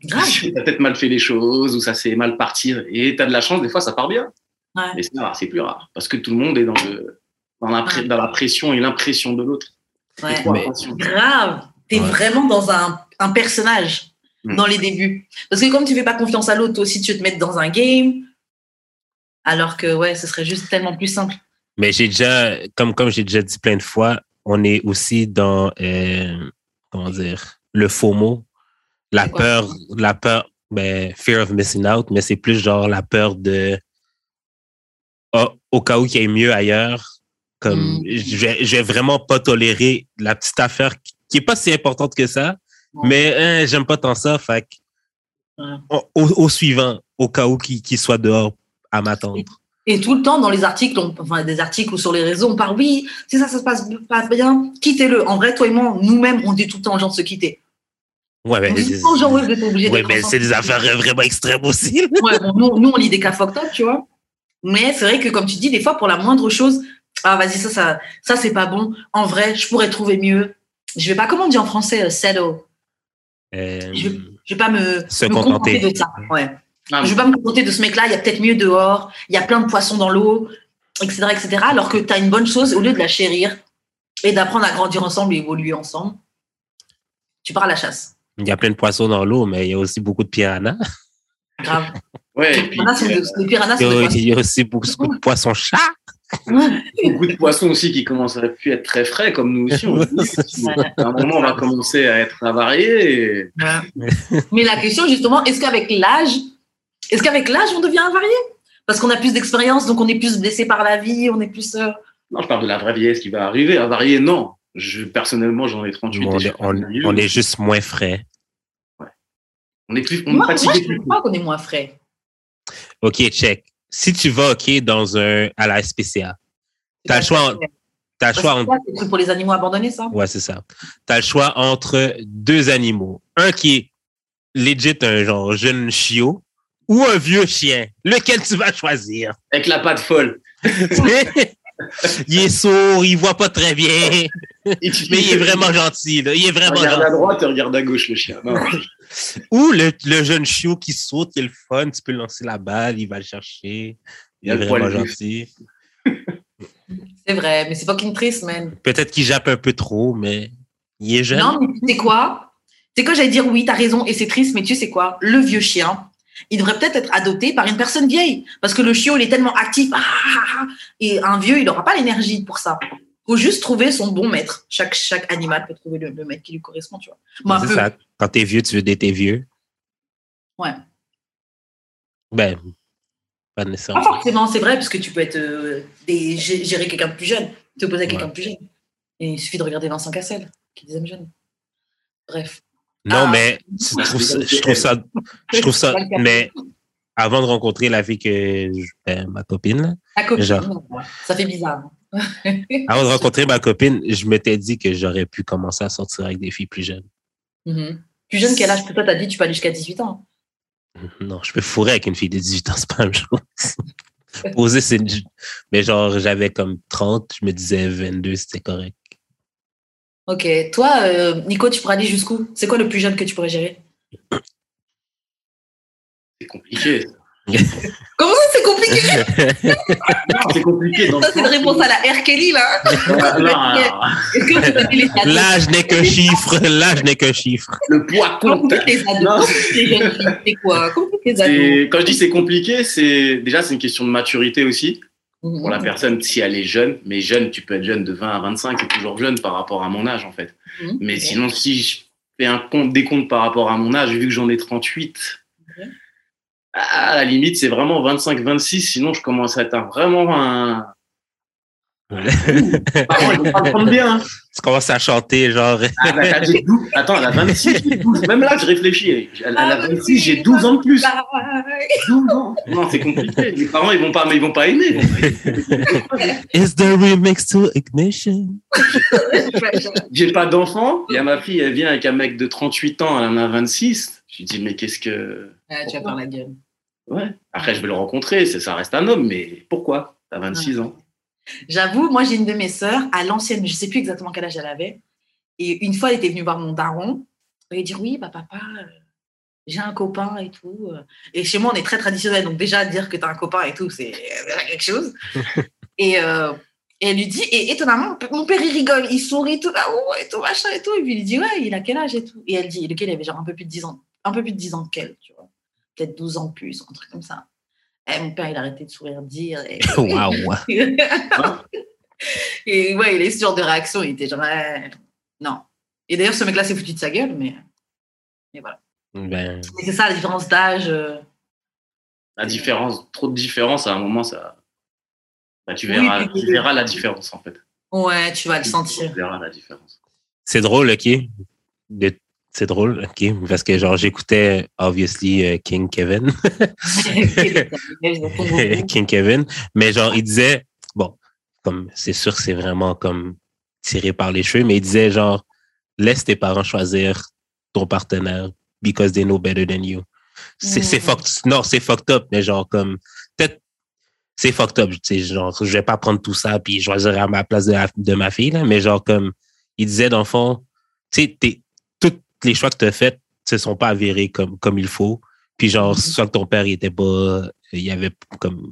grave. Tu as peut-être mal fait les choses, ou ça s'est mal parti, et tu as de la chance, des fois, ça part bien. Ouais. Mais c'est rare, c'est plus rare. Parce que tout le monde est dans, le, dans, la, pré- Ouais. dans la pression et l'impression de l'autre. Ouais. Trop Mais-. Grave. T'es Ouais. vraiment dans un, un personnage Mm. dans les débuts. Parce que comme tu fais pas confiance à l'autre, toi aussi tu veux te mettre dans un game. Alors que ouais, ce serait juste tellement plus simple. Mais j'ai déjà, comme, comme j'ai déjà dit plein de fois, on est aussi dans, euh, comment dire, le FOMO, la C'est quoi? peur, la peur, ben, fear of missing out, mais c'est plus genre la peur de, oh, au cas où qu'il y ait mieux ailleurs, comme, Mm. je, vais, je vais vraiment pas tolérer la petite affaire qui, est pas si importante que ça, Ouais. mais hein, j'aime pas tant ça, fait Ouais. au, suivant, au cas où qu'il qu'il soit dehors à m'attendre. Et tout le temps dans les articles, on- enfin des articles ou sur les réseaux, on parle oui, c'est ça, ça se passe, passe bien, quittez-le. En vrai, toi et moi, nous-mêmes, on dit tout le temps aux gens de se quitter. Ouais, mais, ouais, ouais, c'est des affaires vraiment extrêmes aussi. Ouais, bon, nous, nous, on lit des cas fucked tu vois. Mais c'est vrai que, comme tu dis, des fois, pour la moindre chose, ah, vas-y, ça, ça, ça c'est pas bon. En vrai, je pourrais trouver mieux. Je vais pas, comment on dit en français, euh, settle? Euh, Je, je vais pas me, Se me contenter. de ça. Ouais. Ah, Je vais pas me contenter de ce mec-là. Il y a peut-être mieux dehors. Il y a plein de poissons dans l'eau, etc., etc. Alors que tu as une bonne chose, au lieu de la chérir et d'apprendre à grandir ensemble et évoluer ensemble, tu pars à la chasse. Il y a plein de poissons dans l'eau, mais il y a aussi beaucoup de piranhas. Grave. ouais, et Les puis, piranhas les Il y sont des a, poissons. il y a aussi beaucoup de poissons chats. beaucoup de poissons aussi qui commencent à plus être très frais, comme nous aussi. On dit. à un moment, on va commencer à être avarié. Et... Mais la question, justement, est-ce qu'avec l'âge, est-ce qu'avec l'âge, on devient avarié Parce qu'on a plus d'expérience, donc on est plus blessé par la vie, on est plus. euh, Non, je parle de la vraie vieillesse qui va arriver. Avarié, non. Je, personnellement, j'en ai 38. On et je est, suis on, est juste moins frais. On est plus, on Moi, est moi, je pas qu'on est moins frais. OK, check. Si tu vas OK dans un à la SPCA, T'as le choix en- t'as le choix entre c'est le truc pour les animaux abandonnés, ça? Ouais, c'est ça. Tu as le choix entre deux animaux. Un qui est legit un genre jeune chiot ou un vieux chien. Lequel tu vas choisir? Avec la patte folle. il est sourd, il voit pas très bien, tu- mais il est vraiment gentil. Là. Il est vraiment Regarde à droite et regarde à gauche, le chien. Non. Ou le, le jeune chiot qui saute, il est le fun, tu peux lancer la balle, il va le chercher. Il est vraiment gentil. C'est vrai, mais c'est fucking triste, man. Peut-être qu'il jappe un peu trop, mais il est jeune. Non, mais tu sais quoi? C'est quoi j'allais dire oui, t'as raison, et c'est triste, mais tu sais quoi? Le vieux chien, il devrait peut-être être adopté par une personne vieille. Parce que le chiot, il est tellement actif. ah, ah, ah, et un vieux, il n'aura pas l'énergie pour ça. faut juste trouver son bon maître. Chaque, chaque animal peut trouver le, le maître qui lui correspond, tu vois. Moi, peu. ça. Quand t'es vieux, tu veux d'être vieux. Ouais. Ben, pas Pas nécessairement. forcément, c'est vrai, parce que tu peux être euh, des, gé- gérer quelqu'un de plus jeune, te poser à quelqu'un Ouais. de plus jeune. Et il suffit de regarder Vincent Cassel, qui disait jeune. Bref. Non, Ah. mais je trouve ça, je trouve ça, je trouve ça, mais avant de rencontrer la fille que, je- ben, ma copine, là, La copine, Genre. ça fait bizarre. avant de rencontrer ma copine, je m'étais dit que j'aurais pu commencer à sortir avec des filles plus jeunes. Mhm. Plus jeune, quel âge? Que toi, t'as dit, tu peux aller jusqu'à 18 ans. Non, je peux fourrer avec une fille de 18 ans, c'est pas la même chose. Poser, c'est une- Mais genre, j'avais comme 30, je me disais 22, c'était correct. Ok. Toi, euh, Nico, tu pourrais aller jusqu'où? C'est quoi le plus jeune que tu pourrais gérer? C'est compliqué. Comment ça, c'est compliqué? Non, c'est compliqué. Dans Ça, c'est une réponse où- à la R. Kelly, là. L'âge n'est que chiffre. L'âge n'est que chiffre. le poids compte. C'est quoi? Quand je dis c'est compliqué, c'est déjà c'est une question de maturité aussi Pour la personne si elle est jeune. Mais jeune, tu peux être jeune de 20 à 25, c'est toujours jeune par rapport à mon âge en fait. Mhm. Mais sinon, si je fais un compte décompte par rapport à mon âge, vu que j'en ai 38, Ok. à la limite, c'est vraiment 25-26. Sinon, je commence à être vraiment un. Par contre, je vais pas le prendre bien. hein. Tu commences à chanter, genre. Ah, bah, t'as- j'ai 12 Attends, elle a 26, j'ai 12. Même là, je réfléchis. Elle a 26, j'ai 12 ans de plus. 12 ans. Non, c'est compliqué. Les parents, ils vont pas, mais ils vont pas aimer. Is the remix to Ignition? J'ai pas d'enfant. Il y a ma fille, elle vient avec un mec de 38 ans, elle en a 26. Je lui dis, mais qu'est-ce que. Ah, tu vas faire la gueule. Ouais. Après, je vais le rencontrer, ça reste un homme, mais pourquoi? T'as 26 ans. J'avoue, moi, j'ai une de mes sœurs, à l'ancienne, je sais plus exactement quel âge elle avait. Et une fois, elle était venue voir mon daron. Elle dit Oui, bah, papa, euh, j'ai un copain et tout. euh. Et chez moi, on est très traditionnel. Donc, déjà, dire que tu as un copain et tout, c'est déjà quelque chose. et, euh, et elle lui dit Et étonnamment, mon père, il rigole, il sourit tout là-haut et tout, machin et tout. Et puis, il lui dit Ouais, il a quel âge et tout. Et elle dit Lequel il avait genre un peu plus de 10 ans, un peu plus de 10 ans qu'elle, tu vois. Peut-être 12 ans plus, un truc comme ça. Et mon père, il a arrêté de sourire, dire. Et... Waouh. Et ouais, il est sûr de réaction, il était genre, ouais, non. Et d'ailleurs, ce mec-là s'est foutu de sa gueule, mais, mais voilà. Ben, c'est ça, la différence d'âge. euh. La différence, trop de différence, à un moment, ça. bah, tu, Oui, verras, tu verras la différence, en fait. Ouais, tu vas le sentir. Tu verras la différence. c'est drôle, OK? De- C'est drôle, OK? Parce que, genre, j'écoutais, obviously, euh, King Kevin. King Kevin. Mais genre, il disait, bon, comme c'est sûr c'est vraiment comme tiré par les cheveux, mais il disait genre, laisse tes parents choisir ton partenaire because they know better than you. C'est Mhm. fucked, non, c'est fucked up, mais genre comme, peut-être, c'est fucked up, tu sais, genre, je vais pas prendre tout ça puis choisir à ma place de, la- de ma fille, là, mais genre comme, il disait dans le fond, tu sais, les choix que tu as faits se sont pas avérés comme, comme il faut. Puis genre, Mhm. soit que ton père, il était pas, il y avait comme,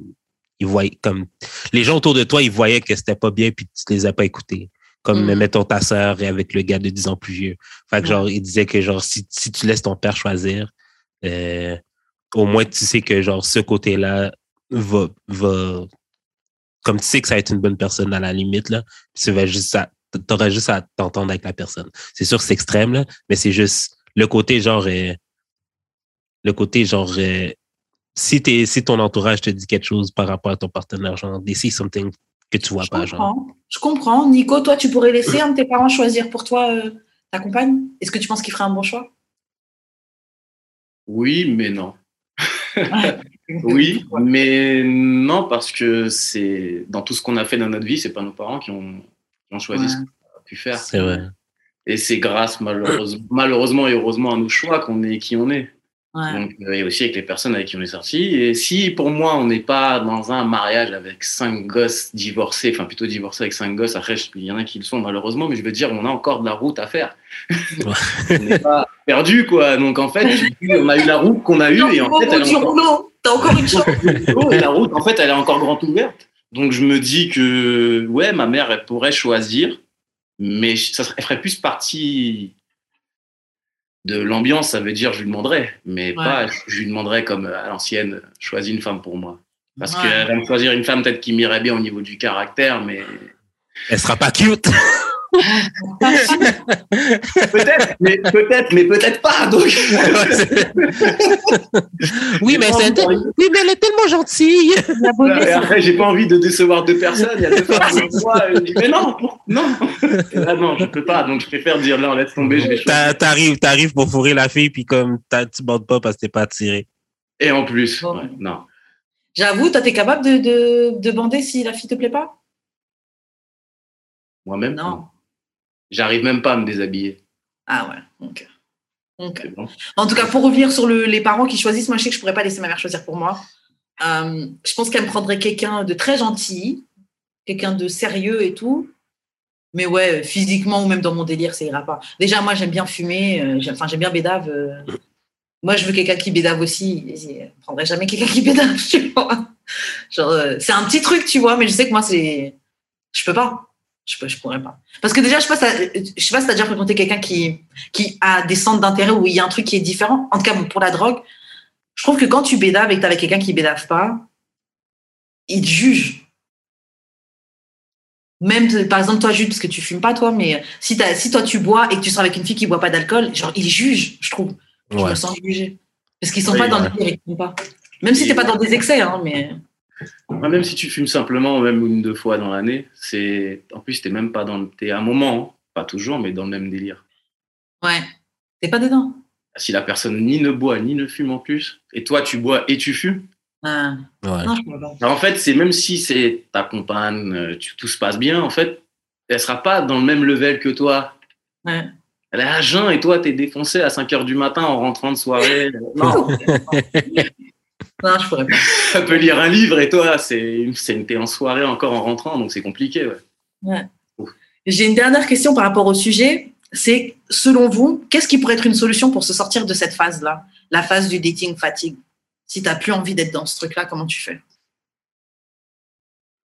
il voyait comme, les gens autour de toi, ils voyaient que c'était pas bien puis tu les as pas écoutés. Comme, Mhm. mettons ta sœur et avec le gars de 10 ans plus vieux. Fait que Ouais. genre, il disait que genre, si, si tu laisses ton père choisir, euh, au moins tu sais que genre, ce côté-là va, va, comme tu sais que ça va être une bonne personne à la limite, là, puis tu vas juste à, t'auras juste à t'entendre avec la personne. C'est sûr que c'est extrême, là, mais c'est juste le côté genre, euh, le côté genre, euh, si, t'es, si ton entourage te dit quelque chose par rapport à ton partenaire, genre, see something que tu vois Je pas, genre. comprends. Je comprends. Nico, toi, tu pourrais laisser un de tes parents choisir pour toi euh, ta compagne? Est-ce que tu penses qu'il ferait un bon choix? Oui, mais non. Oui, mais non, parce que c'est dans tout ce qu'on a fait dans notre vie, c'est pas nos parents qui ont, qui ont choisi Ouais. ce qu'on a pu faire. C'est vrai. Et c'est grâce, malheureusement, malheureusement et heureusement, à nos choix qu'on est qui on est. Ouais. Donc, euh, et aussi avec les personnes avec qui on est sorti. Et si pour moi, on n'est pas dans un mariage avec cinq gosses divorcés, enfin plutôt divorcés avec cinq gosses, après, il y en a qui le sont malheureusement, mais je veux dire, on a encore de la route à faire. on n'est pas perdu, quoi. Donc en fait, on a eu la route qu'on a eue et en fait, elle est encore rouleau, t'as encore une chance. Oh, et la route, en fait, elle est encore grande ouverte. Donc, je me dis que, ouais, ma mère, elle pourrait choisir, mais ça serait, elle ferait plus partie de l'ambiance. Ça veut dire, je lui demanderais, mais pas, je lui demanderais comme à l'ancienne, choisis une femme pour moi. Parce Ouais. qu'elle va me choisir une femme peut-être qui m'irait bien au niveau du caractère, mais Elle sera pas cute. peut-être, mais peut-être, mais peut-être pas. Donc, oui, mais c'est, oui, mais elle est tellement gentille. Et après, j'ai pas envie de décevoir deux personnes. Il y a deux femmes devant moi. et Je dis, mais non, non. Là, non, je peux pas. Donc, je préfère dire, non, laisse tomber, je vais T'arrives, t'arrives pour fourrer la fille, puis comme t'as- tu bandes pas parce que t'es pas attiré. Et en plus, Bon. ouais, non. J'avoue, toi, t'es capable de, de, de bander si la fille te plaît pas? Moi-même, Non. J'arrive même pas à me déshabiller. Ah ouais, ok. Bon. En tout cas, pour revenir sur le- les parents qui choisissent, moi, je sais que je pourrais pas laisser ma mère choisir pour moi. Euh, je pense qu'elle me prendrait quelqu'un de très gentil, quelqu'un de sérieux et tout. Mais ouais, physiquement ou même dans mon délire, ça ira pas. Déjà, moi, j'aime bien fumer. euh, j'aime- Enfin, j'aime bien bédave. euh. Moi, je veux quelqu'un qui bédave aussi. Je ne prendrais jamais quelqu'un qui bédave, tu vois. Genre, euh, c'est un petit truc, tu vois, mais je sais que moi, c'est. Je peux pas. Je, je pourrais pas. Parce que déjà, je sais pas, je sais pas si t'as déjà fréquenté quelqu'un qui, qui a des centres d'intérêt où il y a un truc qui est différent. En tout cas, bon, pour la drogue, je trouve que quand tu bédaves et que t'es avec quelqu'un qui bédave pas, il te juge. Même, par exemple, toi, Jules, parce que tu fumes pas, toi, mais si, si toi, tu bois et que tu sors avec une fille qui boit pas d'alcool, genre, il juge, je trouve. Je Ouais. me sens jugée. Parce qu'ils sont Oui, pas dans ouais. ils font pas. Même si t'es pas dans des excès, hein, mais. Ouais, Même si tu fumes simplement, même une deux fois dans l'année, c'est en plus t'es même pas dans le, t'es à un moment, hein, pas toujours, mais dans le même délire. Ouais. T'es pas dedans. Si la personne ni ne boit ni ne fume en plus, et toi tu bois et tu fumes, Ah. Ouais. Non, je pourrais pas. alors en fait c'est même si c'est ta compagne, euh, tu- tout se passe bien, en fait, elle sera pas dans le même level que toi. Ouais. Elle est à jeun et toi t'es défoncé à 5 heures du matin en rentrant de soirée. Non, Non, je pourrais pas. elle peut lire un livre et toi c'est c'est une t'es en soirée encore en rentrant, donc c'est compliqué. Ouais. J'ai une dernière question par rapport au sujet. C'est, selon vous, qu'est-ce qui pourrait être une solution pour se sortir de cette phase-là? La phase du dating fatigue. Si t'as plus envie d'être dans ce truc-là, comment tu fais?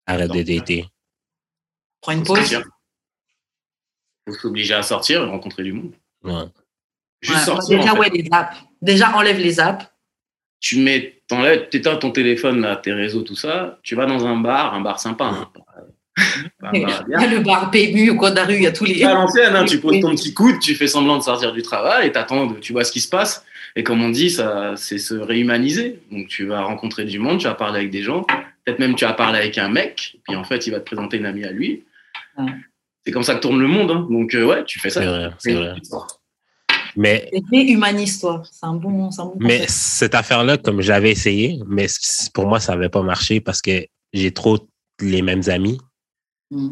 Arrête de dater. Prends une Faut pause sortir. Faut s'obliger à sortir et rencontrer du monde. Ouais. Juste Ouais, sortir. Déjà, en fait. ouais, les apps. Déjà, enlève les apps. tu mets, t'éteins ton téléphone, là, tes réseaux, tout ça, tu vas dans un bar, un bar sympa, hein. A bien. le bar PMU au coin de la rue, il y a tous les. À l'ancienne, hein, tu poses ton petit coude, tu fais semblant de sortir du travail et t'attends, tu vois ce qui se passe. Et comme on dit, ça, c'est se réhumaniser. Donc tu vas rencontrer du monde, tu vas parler avec des gens, peut-être même tu vas parler avec un mec, puis en fait il va te présenter une amie à lui. Ouais. C'est comme ça que tourne le monde. hein. Donc euh, ouais, tu fais ça. C'est vrai, c'est vrai. Mais, Humanise-toi. C'est un bon, c'est un bon mais cette affaire-là, comme j'avais essayé, mais pour moi, ça n'avait pas marché parce que j'ai trop les mêmes amis. Mm.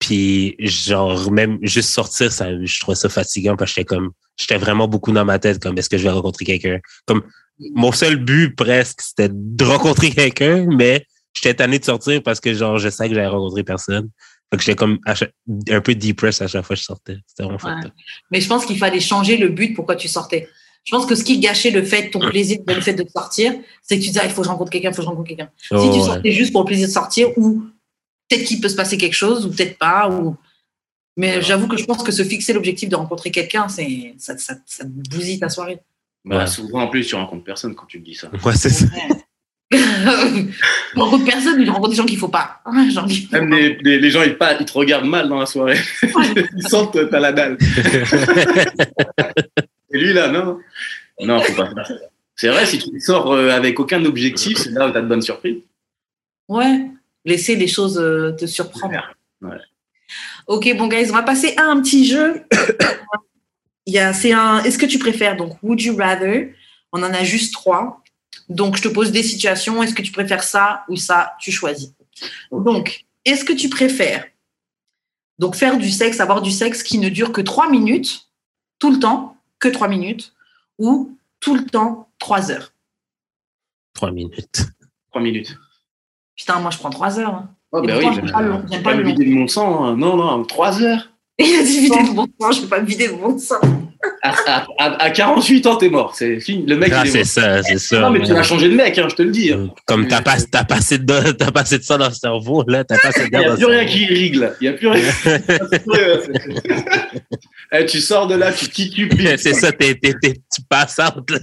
Puis, genre, même juste sortir, ça, je trouvais ça fatigant parce que j'étais comme, j'étais vraiment beaucoup dans ma tête, comme, est-ce que je vais rencontrer quelqu'un? Comme, mon seul but presque, c'était de rencontrer quelqu'un, mais j'étais tanné de sortir parce que, genre, je sais que j'allais rencontrer personne. Que j'étais comme chaque- un peu depressed à chaque fois que je sortais. C'était vraiment Ouais. Mais je pense qu'il fallait changer le but pourquoi tu sortais. Je pense que ce qui gâchait le fait, ton plaisir, le fait de sortir, c'est que tu disais, ah, il faut que je rencontre quelqu'un, il faut que je rencontre quelqu'un. si Oh, tu ouais. sortais juste pour le plaisir de sortir, ou peut-être qu'il peut se passer quelque chose, ou peut-être pas, ou. Mais j'avoue que je pense que se fixer l'objectif de rencontrer quelqu'un, c'est ça, ça, bousille ta soirée. Bah, Ouais. Souvent en plus, tu rencontres personne quand tu te dis ça. Ouais, c'est ça. je rencontre personne, mais je rencontre des gens qu'il faut pas. Genre, faut Même pas. les, les- les gens, ils, pas, ils te regardent mal dans la soirée. ils sentent que t'as la dalle. Et lui, là, non. Non, faut pas faire ça. C'est vrai, si tu sors euh, avec aucun objectif, c'est là où t'as de bonnes surprises. Ouais, laisser les choses euh, te surprendre. Ouais. Ok, bon, guys, on va passer à un petit jeu. Il y a, c'est un. Est-ce que tu préfères donc Would you rather? On en a juste trois. Donc, je te pose des situations. Est-ce que tu préfères ça ou ça Tu choisis. Donc, est-ce que tu préfères donc faire du sexe, avoir du sexe qui ne dure que trois minutes, tout le temps, que trois minutes, ou tout le temps trois heures? Trois minutes. Trois minutes. Putain, moi, je prends trois heures. hein. Oh, bah pourtant, oui, j'aime bah, pas pas pas le vider de mon sang. hein. Non, non, trois heures. Il a dit vider de mon sang, je vais pas me vider de mon sang. À, à- à- à 48 ans, t'es mort. C'est fini. Le mec, Ah, il est c'est mort. ça, c'est ça. Non, mais tu vas changer de mec, hein, je te le dis. Comme t'as pas, t'as pas assez de, t'as pas assez de ça dans le cerveau, là, t'as pas assez de Il n'y a plus rien qui irrigue. Il n'y a plus rien. Eh, tu sors de là, tu titubes. c'est ça, t'es, t'es, t'es, tu passes out, là.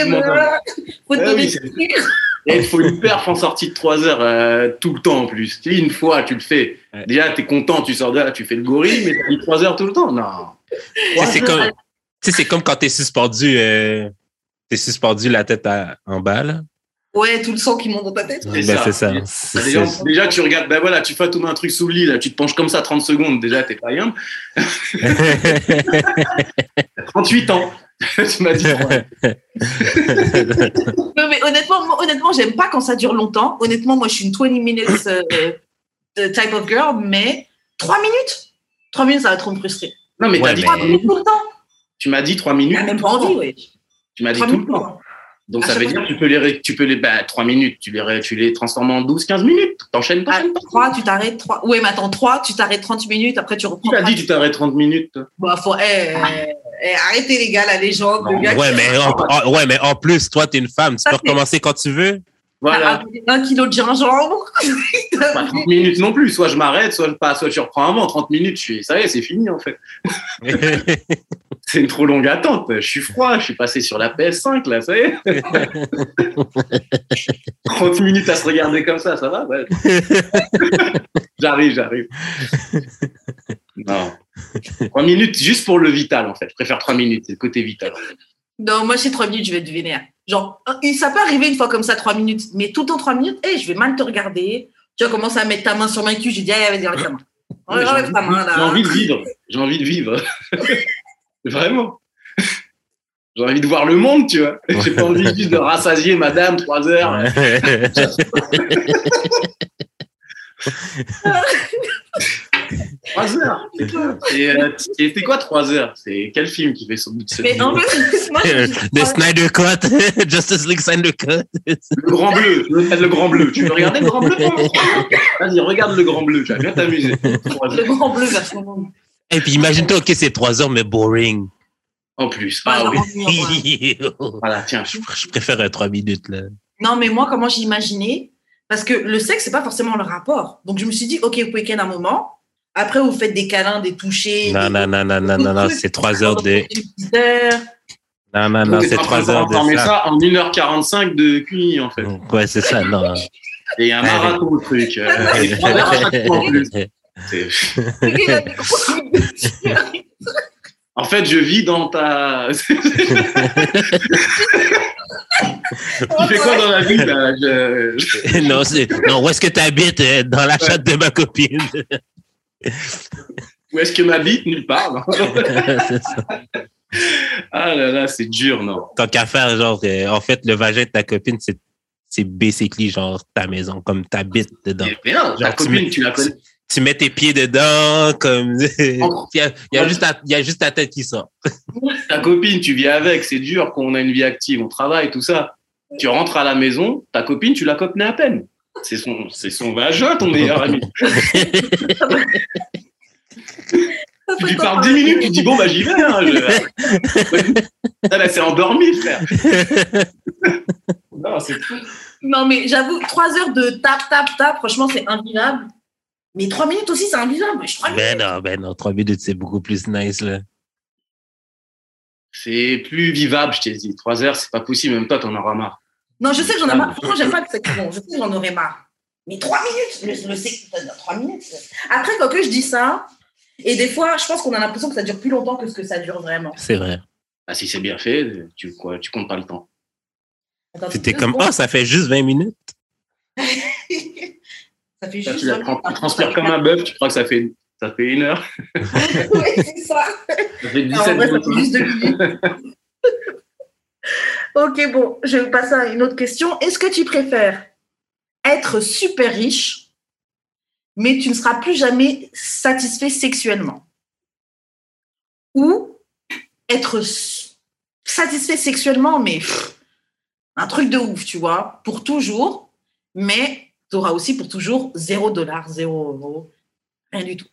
Eh m'entends. ben, Faut te Et il faut une perf en sortie de 3 heures euh, tout le temps en plus. Tu Une fois, tu le fais. Ouais. Déjà, tu es content, tu sors de là, tu fais le gorille, mais tu dis 3 heures tout le temps. Non. Tu sais, c'est comme, tu sais, c'est comme quand t'es suspendu, euh, t'es suspendu la tête à- en bas, là. Ouais, tout le sang qui monte dans ta tête. C'est Ben, ça. c'est ça. Bah, C'est- Déjà, tu regardes, ben voilà, tu fais tout un truc sous le lit, là, tu te penches comme ça 30 secondes, déjà, t'es pas bien. 38 ans. tu m'as dit. Non, mais honnêtement, moi, honnêtement, j'aime pas quand ça dure longtemps. Honnêtement, moi, je suis une 20 minutes euh, type of girl, mais 3 minutes? 3 minutes, ça va trop me frustrer. Non, mais Ouais, t'as dit mais- 3 trois minutes minutes. tout le temps. Tu m'as dit 3 minutes. J'ai même pas envie, ouais. Tu m'as dit 3 tout le minutes. temps. Donc À ça veut fois. dire que tu peux les, ré- tu peux les, bah, 3 minutes, tu les, ré- tu les transformes en 12, 15 minutes. T'enchaînes, Ah, t'enchaînes. 3, tu t'arrêtes. 3. Ouais, mais attends, 3, tu t'arrêtes 30 minutes, après tu reprends. Qui t'a trois. dit tu t'arrêtes 30 minutes Bah, faut, eh, eh, eh, arrêtez les gars, la légende. le qui- ouais, mais en, en- ouais, mais en plus, toi, t'es une femme, tu Ça, peux recommencer quand tu veux. Voilà. Un kilo de gingembre. Pas 30 minutes non plus. Soit je m'arrête, soit, pas, soit tu reprends un vent. 30 minutes, je suis, ça y est, c'est fini en fait. c'est une trop longue attente. Je suis froid, je suis passé sur la PS5 là, ça y est. 30 minutes à se regarder comme ça, ça va ouais. J'arrive, j'arrive. Non. 3 minutes juste pour le vital en fait. Je préfère 3 minutes, c'est le côté vital. Non, moi, c'est 3 minutes, je vais te vénère. Genre, ça peut arriver une fois comme ça, 3 minutes, mais tout temps 3 minutes, hey, je vais mal te regarder. Tu vas commencer à mettre ta main sur ma cul, je dis, allez, vas-y, enlève ta main. J'ai envie de vivre. J'ai envie de vivre. Vraiment. J'ai envie de voir le monde, tu vois. J'ai pas envie juste de rassasier madame 3 heures. 3 heures. Euh, c'est quoi 3 heures? C'est quel film qui fait son bout de Mais en fait, moi, The Snyder Cut, Justice League Snyder Cut. Le grand bleu, le grand bleu. Tu veux regarder le grand bleu Vas-y, regarde le grand bleu, tu vas bien t'amuser. Le grand bleu, version Et puis imagine-toi, ok, c'est 3 heures, mais boring. En plus. Ah, oui. voilà, tiens. Je, je préfère 3 minutes, là. Non, mais moi, comment j'ai imaginé? Parce que le sexe, c'est pas forcément le rapport. Donc, je me suis dit, ok, vous pouvez un moment après, vous faites des câlins, des touchés. Non, non, non, non, non, non, non, c'est trois heures de. Non, non, non, c'est trois heures de. On met ça en 1h45 de QI, en fait. Ouais, c'est ça, non. Et un marathon, le truc. en fait, je vis dans ta. tu fais quoi dans la vie là? Je... Non, non, où est-ce que tu habites Dans la chatte de ma copine? Où est-ce que ma bite Nulle part. ah là là, c'est dur, non? Tant qu'à faire, genre, euh, en fait, le vagin de ta copine, c'est, c'est basically genre ta maison, comme ta bite dedans. Mais non, ta copine, tu, la connais. Tu, mets tes pieds dedans, comme. il, y a, il, y a juste ta, il y a juste ta tête qui sort. ta copine, tu vis avec, c'est dur qu'on a une vie active, on travaille, tout ça. Tu rentres à la maison, ta copine, tu la copes à peine. C'est son, c'est son vagin, ton meilleur ami. tu lui parles 10 minutes, tu dis bon, bah j'y vais. Hein, je... s'est endormie, frère. non, c'est tout. Non, mais j'avoue, 3 heures de tap, tap, tap, franchement, c'est invivable. Mais 3 minutes aussi, c'est invivable. ben non, ben non, 3 minutes, c'est beaucoup plus nice, là. C'est plus vivable, je t'ai dit. 3 heures, c'est pas possible. Même toi, t'en auras marre. Non, je sais que j'en ai marre. Franchement, j'aime pas que c'est bon. Je sais que j'en aurais marre. Mais trois minutes, le, le sais, trois minutes. Après, quand que je dis ça, et des fois, je pense qu'on a l'impression que ça dure plus longtemps que ce que ça dure vraiment. C'est vrai. Ah, si c'est bien fait, tu, quoi, tu comptes pas le temps. C'était comme, oh, ça fait juste 20 minutes. ça fait juste. tu, transpires comme un bœuf, tu crois que ça fait, ça fait une heure. oui, c'est ça. Ça fait 17 minutes. ok, bon, je vais passer à une autre question. Est-ce que tu préfères être super riche, mais tu ne seras plus jamais satisfait sexuellement? Ou être satisfait sexuellement, mais un truc de ouf, tu vois, pour toujours, mais tu auras aussi pour toujours zéro dollar, zéro euro, rien du tout.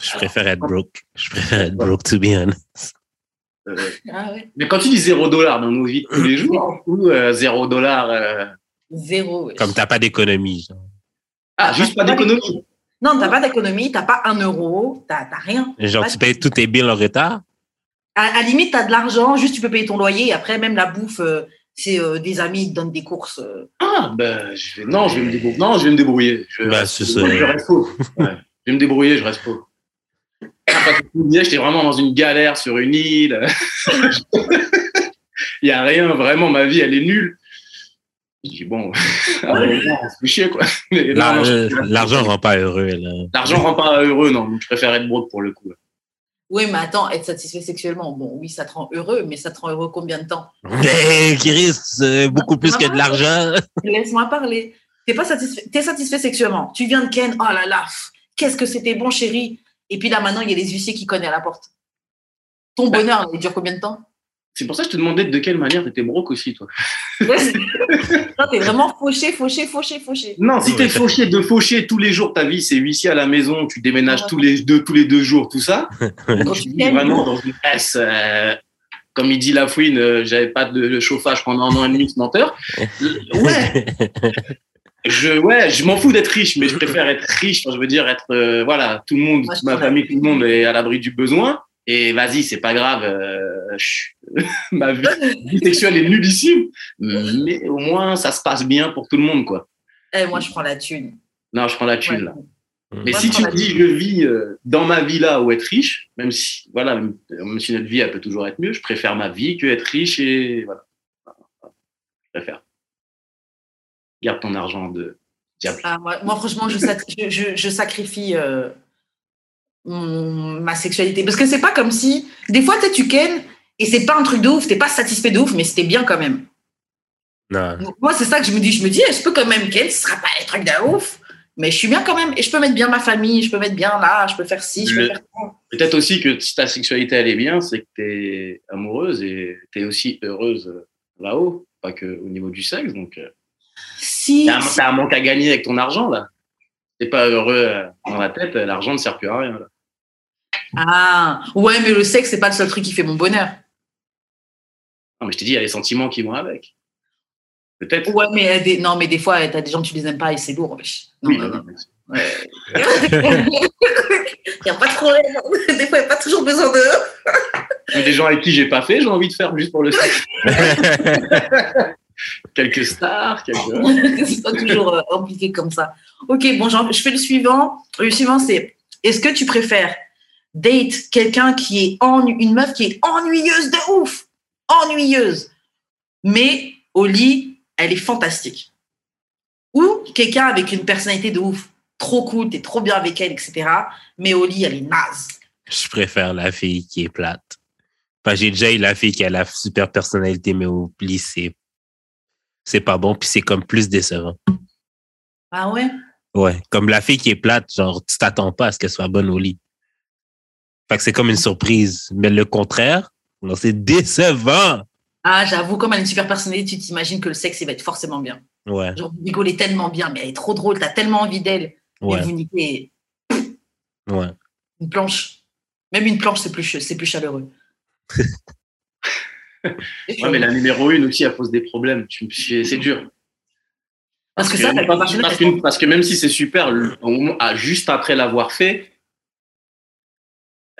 Je préfère être broke. Je préfère être broke, to be honest. Ah mais quand tu dis zéro dollar dans nos vies tous les jours, ou euh, zéro dollar. Euh, zéro. Oui. Comme t'as pas d'économie. Ah, juste pas d'économie. Non, t'as pas d'économie, t'as pas un euro, t'as rien. Genre, tu payes tous tes billes en retard? À, la limite, t'as de l'argent, juste tu peux payer ton loyer. Et après, même la bouffe, euh, c'est des amis qui donnent des courses. Ah, ben, je vais, non, je vais me débrouiller. Non, je vais me débrouiller. Je, je, je reste pauvre. Ouais. je vais me débrouiller, je reste pauvre. J'étais vraiment dans une galère sur une île. Il n'y a rien, vraiment, ma vie, elle est nulle. Je dis, bon, ah, on se fait chier, quoi. L'argent rend pas heureux. L'argent rend pas heureux, non. Je préfère être broke pour le coup. Oui, mais attends, être satisfait sexuellement, bon, oui, ça te rend heureux, mais ça te rend heureux combien de temps? Mais Kiris, beaucoup plus que de l'argent. Laisse-moi parler. T'es pas satisfait, es satisfait sexuellement. Tu viens de Ken, oh là là, qu'est-ce que c'était bon, chérie. Et puis là, maintenant, il y a les huissiers qui connaissent à la porte. Ton bah. bonheur, il dure combien de temps? C'est pour ça que je te demandais de quelle manière tu étais broke aussi, toi. non, t'es vraiment fauché, fauché, fauché, fauché. Non, si t'es fauché de fauché tous les jours ta vie, c'est huissier à la maison, tu déménages tous les deux, tous les deux jours, tout ça. Quand tu vis vraiment dans une S, euh, comme il dit la fouine, euh, j'avais pas de chauffage pendant un an et demi, ce menteur. Ouais. je, ouais, je m'en fous d'être riche, mais je préfère être riche. je veux dire, être, euh, voilà, tout le monde, Moi, ma famille, tout le monde est à l'abri du besoin. Et vas-y, c'est pas grave. euh, je- ma vie, vie sexuelle est nullissime, mais au moins ça se passe bien pour tout le monde, quoi. Eh, moi, je prends la thune. Non, je prends la thune Ouais. là. Mais Moi, si tu me dis je vis euh, dans ma villa ou être riche, même si voilà, même, si notre vie elle peut toujours être mieux, je préfère ma vie que être riche et voilà. Je préfère. Garde ton argent de diable. Ah, moi, moi, franchement, je, sac- je, je- je sacrifie euh, mon- ma sexualité. Parce que c'est pas comme si. Des fois, tu ken et c'est pas un truc de ouf, t'es pas satisfait de ouf, mais c'était bien quand même. Non. Donc, moi, c'est ça que je me dis. Je me dis, eh, je peux quand même ken, ce sera pas un truc de ouf, mais je suis bien quand même. Et je peux mettre bien ma famille, je peux mettre bien là, je peux faire ci, je peux Le- faire ça. Peut-être aussi que si ta sexualité elle est bien, c'est que tu es amoureuse et tu es aussi heureuse là-haut, pas que au niveau du sexe. Donc, euh, Si, t'as un, manque à gagner avec ton argent là. T'es pas heureux euh, dans la tête, l'argent ne sert plus à rien. Là. Ah, ouais, mais le sexe, c'est pas le seul truc qui fait mon bonheur. Non, mais je t'ai dit, il y a les sentiments qui vont avec. Peut-être. Ouais, mais, euh, des, non, mais des fois, euh, t'as des gens, tu les aimes pas et c'est lourd. Non, Oui, non, non. Ouais. Il n'y a pas de problème. Des fois, il n'y a pas toujours besoin de. Mais des gens avec qui j'ai pas fait, j'ai envie de faire juste pour le sexe. quelques stars, quelques. c'est pas toujours euh, impliqué comme ça. Ok, bon, je fais le suivant. Le suivant, c'est est-ce que tu préfères date quelqu'un qui est ennu- une meuf qui est ennuyeuse de ouf, ennuyeuse, mais au lit, elle est fantastique, ou quelqu'un avec une personnalité de ouf, trop cool, t'es trop bien avec elle, etc. Mais au lit, elle est naze. Je préfère la fille qui est plate. Enfin, j'ai déjà eu la fille qui a la super personnalité, mais au lit, c'est, c'est pas bon, puis c'est comme plus décevant. Ah ouais? Ouais, comme la fille qui est plate, genre, tu t'attends pas à ce qu'elle soit bonne au lit. Fait que c'est comme une surprise. Mais le contraire, non, c'est décevant. Ah, j'avoue, comme elle a une super personnalité, tu t'imagines que le sexe, il va être forcément bien. Ouais, Genre, vous rigolez tellement bien, mais elle est trop drôle, t'as tellement envie d'elle. Et ouais, vous niquez ouais. une planche. Même une planche, c'est plus, c'est plus chaleureux. Ouais, mais la numéro une aussi, elle pose des problèmes. C'est dur. Parce que ça, parce, pas parce que, parce que même si c'est super, ah, juste après l'avoir fait,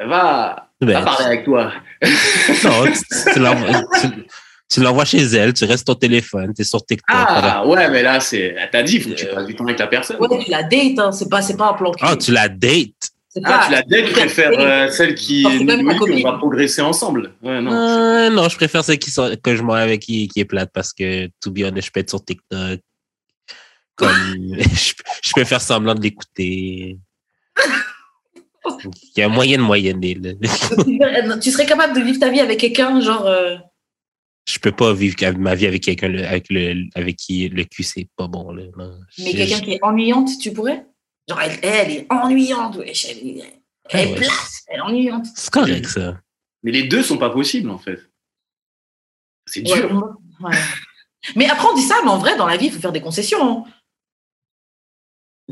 va, Ben, va parler avec toi. non, tu, tu l'envoies, tu- tu l'envoies chez elle, tu restes au téléphone, tu es sur TikTok. voilà. Ah ouais, mais là, c'est, elle t'a dit, il faut que tu passes du temps avec la personne. Ouais, tu la dates, hein, c'est pas, c'est pas un plan cul. Ah, tu la dates? C'est Ah, pas- tu la date, tu préfères euh, celle qui on va progresser ensemble. Ouais, non, Euh, non, je préfère celle qui sont, que je m'en avec qui, qui est plate parce que, to be honest, je peux être sur TikTok. Comme, je, je peux faire semblant de l'écouter. Il y a moyen de moyenner. là. tu serais capable de vivre ta vie avec quelqu'un, genre. euh, Je peux pas vivre ma vie avec quelqu'un avec, le, avec qui le cul, c'est pas bon. Là. Non. mais Je- quelqu'un qui est ennuyante, tu pourrais? Genre, elle, elle est ennuyante, wesh, elle est, elle est Ouais, elle est ennuyante. C'est correct, ça. Mais les deux sont pas possibles, en fait. C'est dur. ouais. Mais après, on dit ça, mais en vrai, dans la vie, il faut faire des concessions.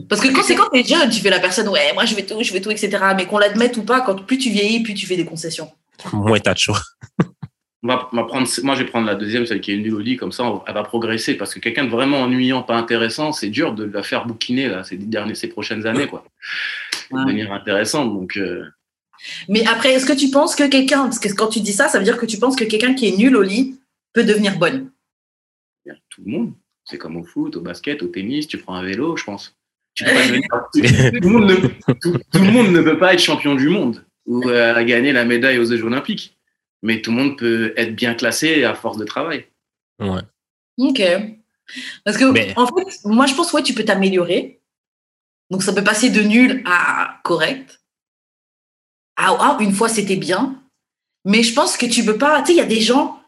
Parce que quand c'est quand t'es jeune, tu fais la personne, ouais, moi je vais tout, je vais tout, etc. Mais qu'on l'admette ou pas, quand plus tu vieillis, plus tu fais des concessions. Moins t'as de choix. Moi, je vais prendre la deuxième, celle qui est nulle au lit, comme ça, on- elle va progresser. Parce que quelqu'un de vraiment ennuyant, pas intéressant, c'est dur de la faire bouquiner, là, ces, dernières, ces prochaines années, quoi. Ouais. devenir intéressante. Donc, euh, Mais après, est-ce que tu penses que quelqu'un, parce que quand tu dis ça, ça veut dire que tu penses que quelqu'un qui est nul au lit peut devenir bonne? Tout le monde. C'est comme au foot, au basket, au tennis, tu prends un vélo, je pense. Tu peux pas devenir- tout, le monde ne, tout- tout le monde ne peut pas être champion du monde ou euh, gagner la médaille aux Jeux Olympiques. Mais tout le monde peut être bien classé à force de travail. Ouais. Ok. Parce que, Mais- en fait, moi, je pense, ouais, tu peux t'améliorer. Donc, ça peut passer de nul à correct. Ah, ah, une fois, c'était bien. Mais je pense que tu peux pas. Tu sais, il y a des gens,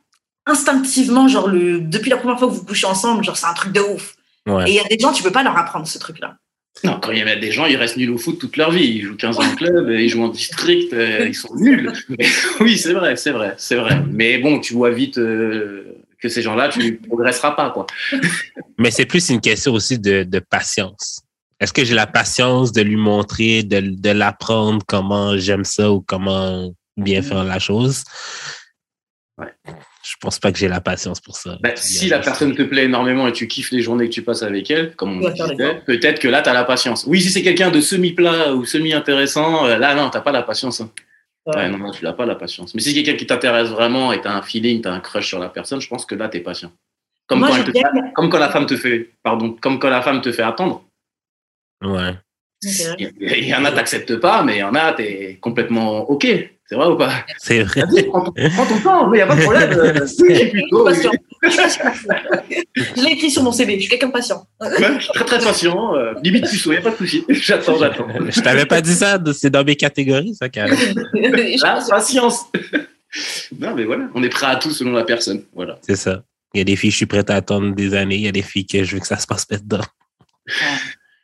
instinctivement, genre, le, depuis la première fois que vous couchez ensemble, genre, c'est un truc de ouf. Ouais. Et il y a des gens, tu peux pas leur apprendre ce truc-là. Non, quand il y a des gens, ils restent nuls au foot toute leur vie. Ils jouent 15 ans en club, ils jouent en district, euh, ils sont nuls. Mais oui, c'est vrai, c'est vrai, c'est vrai. Mais bon, tu vois vite euh, que ces gens-là, tu ne progresseras pas, quoi. Mais c'est plus une question aussi de, de patience. Est-ce que j'ai la patience de lui montrer, de, de l'apprendre comment j'aime ça ou comment bien faire la chose? Je pense pas que j'ai la patience pour ça. Bah, si la personne te plaît énormément et tu kiffes les journées que tu passes avec elle, comme on disait, peut-être que là, tu as la patience. Oui, si c'est quelqu'un de semi-plat ou semi-intéressant, euh, là, non, tu pas la patience. Hein. Ouais. non, non, tu n'as pas la patience. Mais si c'est quelqu'un qui t'intéresse vraiment et tu as un feeling, tu as un crush sur la personne, je pense que là, tu es patient. Comme, quand elle te fait- comme quand la femme te fait, pardon, comme quand la femme te fait attendre. Ouais. Il y en a, t'acceptes pas, mais il y en a, t'es complètement OK. C'est vrai ou pas? C'est vrai. Vas-y, prends, ton, prends ton temps, mais il n'y a pas de problème. Euh, oui, plutôt, oui. Patient. Je l'ai écrit sur mon CV, je suis quelqu'un de patient. Ouais, je suis très très patient. euh, limite puceau, il n'y a pas de souci. J'attends, j'attends. Je t'avais pas dit ça, c'est dans mes catégories, ça, Karen. La patience. non, mais voilà, on est prêt à tout selon la personne. Voilà. C'est ça. Il y a des filles, je suis prête à attendre des années. Il y a des filles que je veux que ça se passe dedans.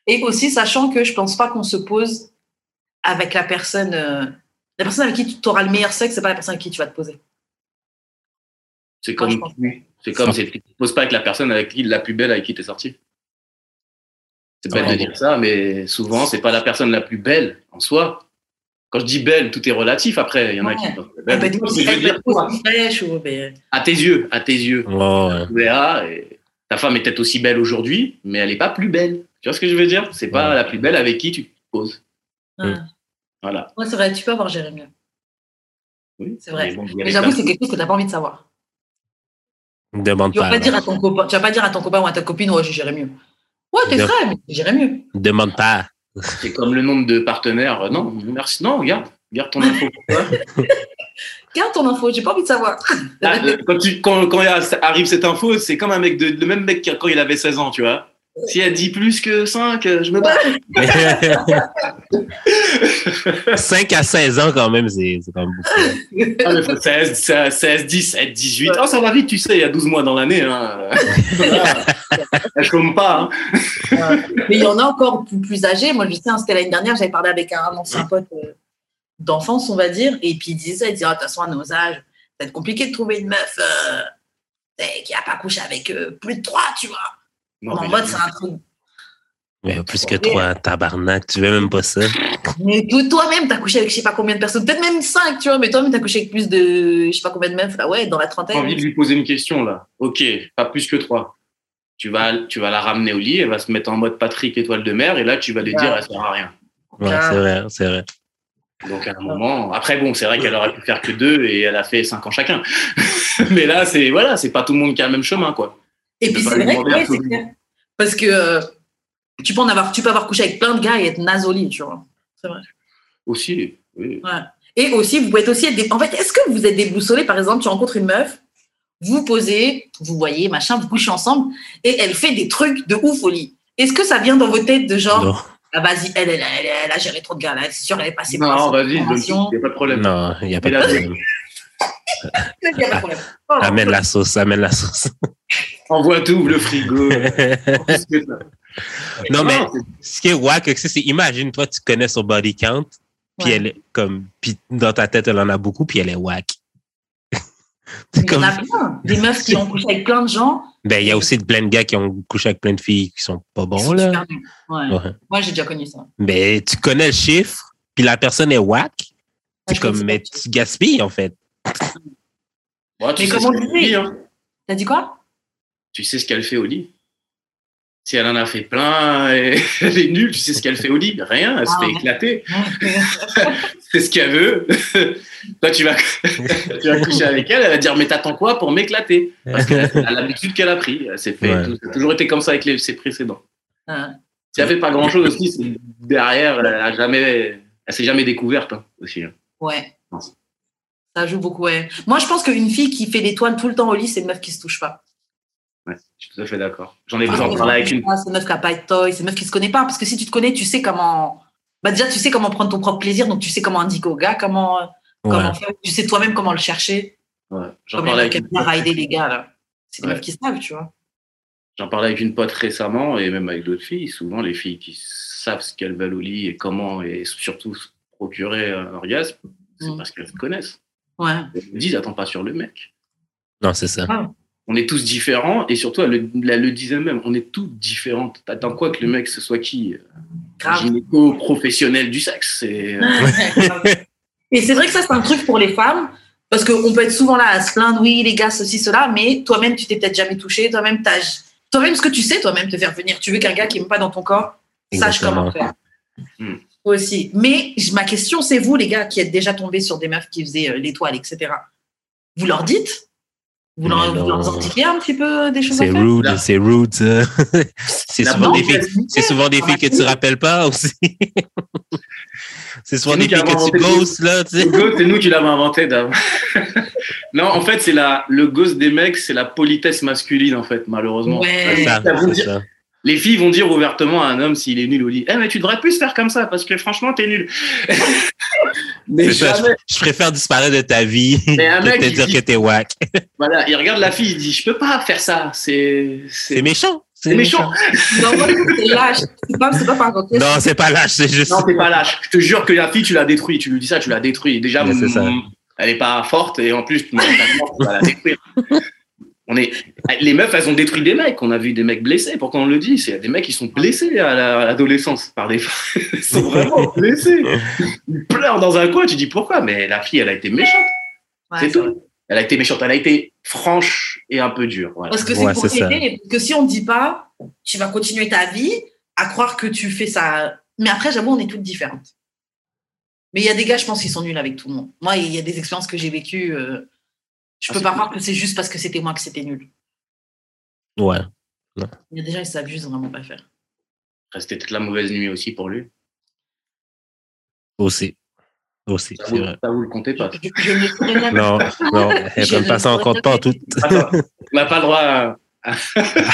Et aussi, sachant que je pense pas qu'on se pose avec la personne. La personne avec qui tu auras le meilleur sexe, c'est pas la personne avec qui tu vas te poser. C'est comme, c'est comme, c'est, tu te poses pas avec la personne avec qui la plus belle avec qui t'es sorti. C'est bête Ouais. de dire ça, mais souvent, c'est pas la personne la plus belle en soi. Quand je dis belle, tout est relatif après. Il y en a qui Ah, belle. bah, si je veux dire, toi, mais- à tes yeux, à tes yeux. Ouais. Et ta femme est peut-être aussi belle aujourd'hui, mais elle n'est pas plus belle. Tu vois ce que je veux dire? C'est pas Ouais. la plus belle avec qui tu te poses. Ouais. Voilà. Ouais, c'est vrai, tu peux avoir Jérémy. Oui. C'est vrai. Mais bon, j'avoue, c'est quelque chose que tu n'as pas envie de savoir. Demande Tu vas pas. pas dire à ton copain, tu vas pas dire à ton copain ou à ta copine, ouais, j'irai mieux. Ouais, t'es frais, mais j'irai mieux. Demande pas. C'est comme le nombre de partenaires. Non, merci. Non, regarde. Garde ton info pour toi. Garde ton info, j'ai pas envie de savoir. Ah, euh, quand, tu, quand, arrive cette info, c'est comme un mec de, le même mec quand il avait 16 ans, tu vois. Si elle dit plus que 5, je me bats. 5 à 16 ans, quand même, c'est c'est quand même beaucoup. Ah, mais faut 16, 16, 16, 17, 18. Oh, ça va vite, tu sais, il y a 12 mois dans l'année. Hein. Voilà. Elle chôme pas. Hein. Mais il y en a encore plus, plus âgés. Moi, je sais, hein, c'était l'année dernière, j'avais parlé avec un ancien pote euh, d'enfance, on va dire, et puis il disait ça, il disait, Ah, de toute façon, à nos âges, ça va être compliqué de trouver une meuf euh, qui n'a pas couché avec euh, plus de trois, tu vois. Mais mode, c'est un truc. Mais plus que 3, tabarnak, tu veux même pas ça. Mais toi-même, t'as couché avec je sais pas combien de personnes, peut-être même cinq, tu vois, mais toi-même, t'as couché avec plus de je sais pas combien de meufs, là, ouais, dans la J'ai trentaine. envie de lui poser une question là. Ok, pas plus que 3. Tu vas, tu vas la ramener au lit, elle va se mettre en mode Patrick étoile de mer, et là tu vas lui dire Ouais. elle sert à rien. Ouais, Ah. c'est vrai, c'est vrai. Donc à un moment, après bon, c'est vrai qu'elle aurait pu faire que deux et elle a fait cinq ans chacun. Mais là, c'est voilà, c'est pas tout le monde qui a le même chemin quoi. Et puis c'est vrai, ouais, c'est clair. Parce que euh, tu peux en avoir, tu peux avoir couché avec plein de gars et être nasoli, tu vois. Aussi, oui. Et aussi, vous pouvez être aussi être des- En fait, est-ce que vous êtes déboussolé, par exemple, tu rencontres une meuf, vous posez, vous voyez, machin, vous couchez ensemble, et elle fait des trucs de ouf au lit. Est-ce que ça vient dans vos têtes de genre, Non, ah, vas-y, elle, elle, elle, elle a géré trop de gars là, c'est sûr, elle est passée par Non, vas-y, il n'y a pas de problème. non, il n'y a pas Et de là, problème. Il y a pas de problème. Oh, Amène la sauce, amène la sauce. Envoie tout, ouvre le frigo. Non, mais ce qui est wack, c'est, imagine, toi, tu connais son body count, puis Ouais. elle est comme, puis dans ta tête, elle en a beaucoup, puis elle est wack. Il y en a plein. Des meufs qui ont couché avec plein de gens. ben, il y a aussi plein de gars qui ont couché avec plein de filles qui sont pas bons, sont là. Ouais. Ouais. Moi, j'ai déjà connu ça. Mais tu connais le chiffre, puis la personne est whack, Ouais, c'est comme, mais tu gaspilles, en fait. Ouais, tu Mais comme on disait. hein. T'as dit quoi? Tu sais ce qu'elle fait au lit? Si elle en a fait plein et elle est nulle, tu sais ce qu'elle fait au lit? Rien, elle se Ah. fait éclater. C'est ce qu'elle veut. Toi, tu vas, tu vas coucher avec elle, elle va dire Mais t'attends quoi pour m'éclater? Parce qu'elle a l'habitude qu'elle a pris. Elle fait, Ouais. tout- toujours été comme ça avec les, ses précédents. Ah. Si elle fait pas grand chose aussi, derrière, elle a jamais, elle s'est jamais découverte hein, aussi. hein. Ouais. Ça joue beaucoup, ouais. Moi, je pense qu'une fille qui fait des toiles tout le temps au lit, c'est une meuf qui se touche pas. Ouais, je suis tout à fait d'accord. J'en ai Ah, besoin de parler avec une. C'est une meuf qui a pas de toy, c'est une meuf qui se connaît pas. Parce que si tu te connais, tu sais comment. Bah, déjà, tu sais comment prendre ton propre plaisir, donc tu sais comment indiquer au gars, comment, Ouais. comment faire. Tu sais toi-même comment le chercher. Ouais, J'en parlais avec quelqu'un rider les gars, là. C'est des Ouais. meufs qui savent, tu vois. J'en parlais avec une pote récemment et même avec d'autres filles. Souvent, les filles qui savent ce qu'elles veulent au lit et comment et surtout se procurer un orgasme, c'est Mm. parce qu'elles se connaissent. Ouais. Elles me disent, attends pas sur le mec. Non, c'est ça. On est tous différents et surtout, elle le, elle le disait même, on est tous différents. T'attends quoi que le mec, ce soit qui Un Grave. gynéco professionnel du sexe. C'est, euh, Et c'est vrai que ça, c'est un truc pour les femmes. Parce qu'on peut être souvent là à se plaindre, oui, les gars, ceci, cela, mais toi-même, tu t'es peut-être jamais touché, toi-même, t'as, toi-même, ce que tu sais, toi-même, te faire venir. Tu veux qu'un gars qui n'est pas dans ton corps sache Exactement. comment faire. Hmm. Aussi. Mais ma question, c'est vous, les gars, qui êtes déjà tombés sur des meufs qui faisaient euh, l'étoile, etc. Vous leur dites vous leur, indiquez un petit peu des choses C'est rude, c'est rude, c'est souvent des filles, c'est souvent des filles que tu rappelles pas aussi. c'est souvent des filles que tu ghostes, là, tu sais. Le ghost, c'est nous qui l'avons inventé d'avant. non, en fait, c'est la, le ghost des mecs, c'est la politesse masculine, en fait, malheureusement. Ouais. C'est ça. Les filles vont dire ouvertement à un homme s'il est nul au lit Eh, mais tu devrais plus faire comme ça parce que franchement, t'es nul. mais C'est ça, jamais. Je préfère disparaître de ta vie Mais un que mec, te dire dit- que t'es whack. Voilà, il regarde la fille, il dit Je peux pas faire ça. C'est. C'est méchant. C'est méchant. Non, moi, c'est lâche. C'est pas, c'est pas par contre. Non, c'est pas lâche, c'est juste. Non, t'es pas lâche. Je te jure que la fille, tu l'as détruit. Tu lui dis ça, tu l'as détruit. Déjà, c'est ça. mm, elle est pas forte et en plus, tu vas la détruire. On est... Les meufs, elles ont détruit des mecs. On a vu des mecs blessés. Pourquoi on le dit C'est des mecs qui sont blessés à la- à l'adolescence par des femmes. Ils sont vraiment blessés. Ils pleurent dans un coin. Tu dis pourquoi? Mais la fille, elle a été méchante. Ouais, c'est vrai. tout. Elle a été méchante. Elle a été franche et un peu dure. Voilà. Parce que c'est Ouais, pour t'aider. Parce que si on ne dit pas, tu vas continuer ta vie à croire que tu fais ça. Mais après, j'avoue, on est toutes différentes. Mais il y a des gars, je pense, qui sont nuls avec tout le monde. Moi, il y a des expériences que j'ai vécues. euh, je Ah, peux pas cool. croire que c'est juste parce que c'était moi que c'était nul. Ouais. Il y a des gens, juste vraiment pas faire. C'était peut-être la mauvaise nuit aussi pour lui. Aussi. Aussi, Ça c'est vous, vrai. ça vous le comptez pas? Je, je Non, non, elle ne ça en pourrais compte pas en jamais- tout. Attends, on n'a pas le droit à,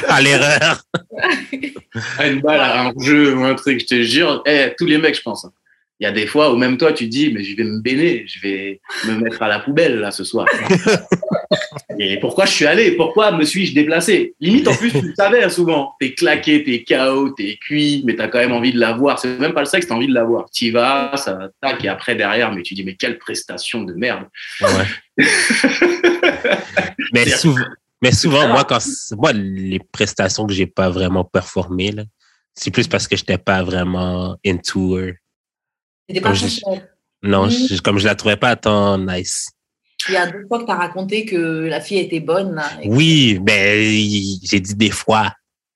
À l'erreur. à une balle, à un jeu ou un truc, je te jure. Eh, tous les mecs, je pense. Il y a des fois où même toi, tu dis, mais je vais me baigner, je vais me mettre à la poubelle là ce soir. Et pourquoi je suis allé? Pourquoi me suis-je déplacé? Limite, en plus, tu le savais hein, souvent. T'es claqué, t'es KO, t'es cuit, mais t'as quand même envie de la voir. C'est même pas le sexe, t'as envie de la voir. T'y vas, ça tac, et après derrière, mais tu dis, mais quelle prestation de merde. Ouais. mais, souvent, mais souvent, moi, quand moi, les prestations que j'ai pas vraiment performées, c'est plus parce que j'étais pas vraiment into her. C'était pas je- Non, je- comme je la trouvais pas tant nice. Il y a deux fois que tu as raconté que la fille était bonne. Là, Oui, mais il- j'ai dit des fois.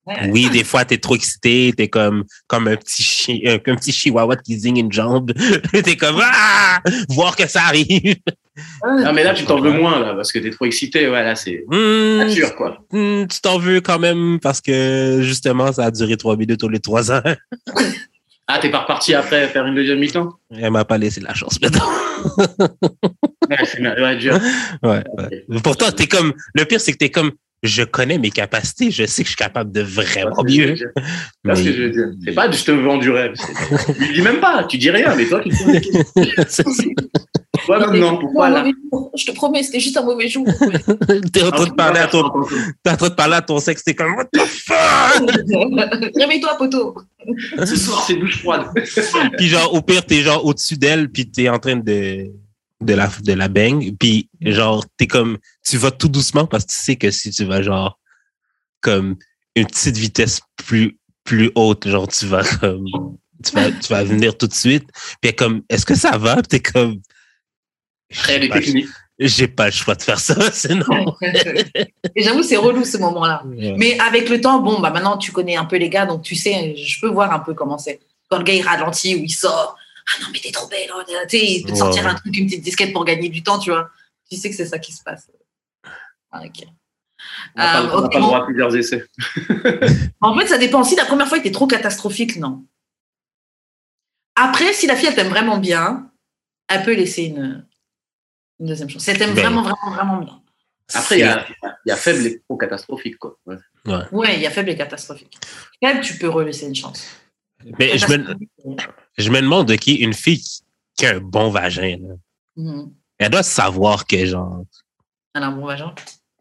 Ouais. Oui, des fois, t'es trop excité, t'es comme, comme un petit chi, un, un petit chihuahua qui zigne une jambe. t'es comme, ah! Voir que ça arrive. Ah, mais là, tu t'en veux moins, là, parce que t'es trop excité. Ouais, là, c'est Hmm, nature, quoi. hmm, tu t'en veux quand même parce que, justement, ça a duré trois minutes au lieu de trois ans. Ah, t'es pas reparti après faire une deuxième mi-temps Elle m'a pas laissé la chance, maintenant. Ouais, c'est bien. Ouais, dur. Ouais, ouais. Pourtant, t'es comme, le pire, c'est que t'es comme, je connais mes capacités, je sais que je suis capable de vraiment mieux. C'est ce que je veux dire. C'est pas je te vends du rêve. Tu dis même pas, tu dis rien, mais toi, tu te poses des questions. Toi, maintenant, pourquoi là. Je te promets, c'était juste un mauvais jour. T'es en train de parler à ton, t'es en train de parler à ton sexe, t'es comme, what the fuck? Réveille-toi, poteau. Ce soir, c'est douche froide. puis genre, au pire, t'es genre au-dessus d'elle, puis t'es en train de, de la, de la bang, puis genre, t'es comme, tu vas tout doucement parce que tu sais que si tu vas genre, comme, une petite vitesse plus, plus haute, genre, tu vas comme, tu vas, tu vas venir tout de suite, puis elle est comme, est-ce que ça va? Puis t'es comme, les pas, techniques. J'ai pas le choix de faire ça, sinon. Et j'avoue, c'est relou ce moment-là. Mais avec le temps, bon, bah maintenant tu connais un peu les gars, donc tu sais, je peux voir un peu comment c'est. Quand le gars il ralentit ou il sort, ah non, mais t'es trop belle, oh, tu sais, il peut te Ouais, sortir un truc, une petite disquette pour gagner du temps, tu vois. Tu sais que c'est ça qui se passe. Ah, ok. On n'a pas, Euh, le bon. droit à plusieurs essais. En fait, ça dépend. Si la première fois était trop catastrophique, non. Après, si la fille elle t'aime vraiment bien, elle peut laisser une, une deuxième chance. T'aime Ben. vraiment, vraiment, vraiment bien. Après, il y a, il y a faible et trop catastrophique, quoi. Ouais. Ouais, il y a faible et catastrophique. Faible, tu peux relaisser une chance. Mais je me, je me demande de qui une fille qui- a un bon vagin, là. Mhm. Elle doit savoir que, genre, Elle a un bon vagin.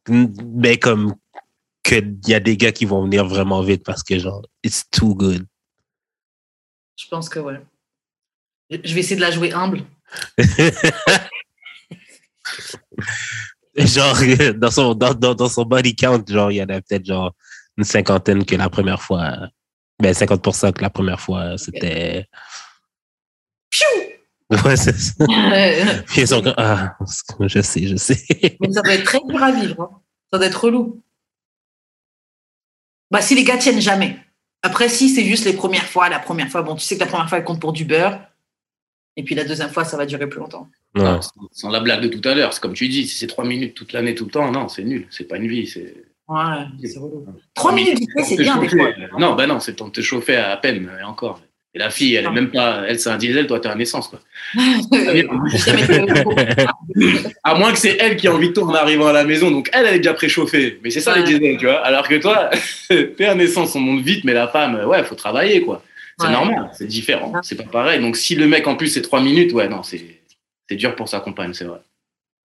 ben, comme, qu'il y a des gars qui vont venir vraiment vite parce que, genre, it's too good. Je pense que ouais. Je vais essayer de la jouer humble. genre, dans son, dans, dans, dans son body count, genre, il y en a peut-être, genre, une cinquantaine que la première fois, ben, 50% que la première fois, c'était, Piou Ouais, c'est ça. Puis ils sont comme, ah, je sais, je sais. Mais ça doit être très dur à vivre. hein. Ça doit être relou. Bah, si les gars tiennent jamais. Après, si c'est juste les premières fois, la première fois, bon, tu sais que la première fois, elle compte pour du beurre. Et puis la deuxième fois, ça va durer plus longtemps. Ouais. Sans- sans la blague de tout à l'heure, c'est comme tu dis, si c'est trois minutes toute l'année, tout le temps, non, c'est nul. C'est pas une vie. C'est Ouais, c'est relou. Trois minutes du c'est bien des fois. Non, bah non, c'est le temps de te chauffer à peine, et encore. Et la fille, elle est Ah. même pas, elle c'est un diesel, toi t'es un essence quoi. À moins que c'est elle qui a envie de toi en arrivant à la maison, donc elle, elle est déjà préchauffée. Mais c'est ça Ouais. les diesels, tu vois. Alors que toi, t'es un essence, on monte vite, mais la femme, ouais, faut travailler quoi. C'est Ouais. normal, c'est différent, c'est pas pareil. Donc si le mec en plus c'est trois minutes, ouais, non, c'est c'est dur pour sa compagne, c'est vrai.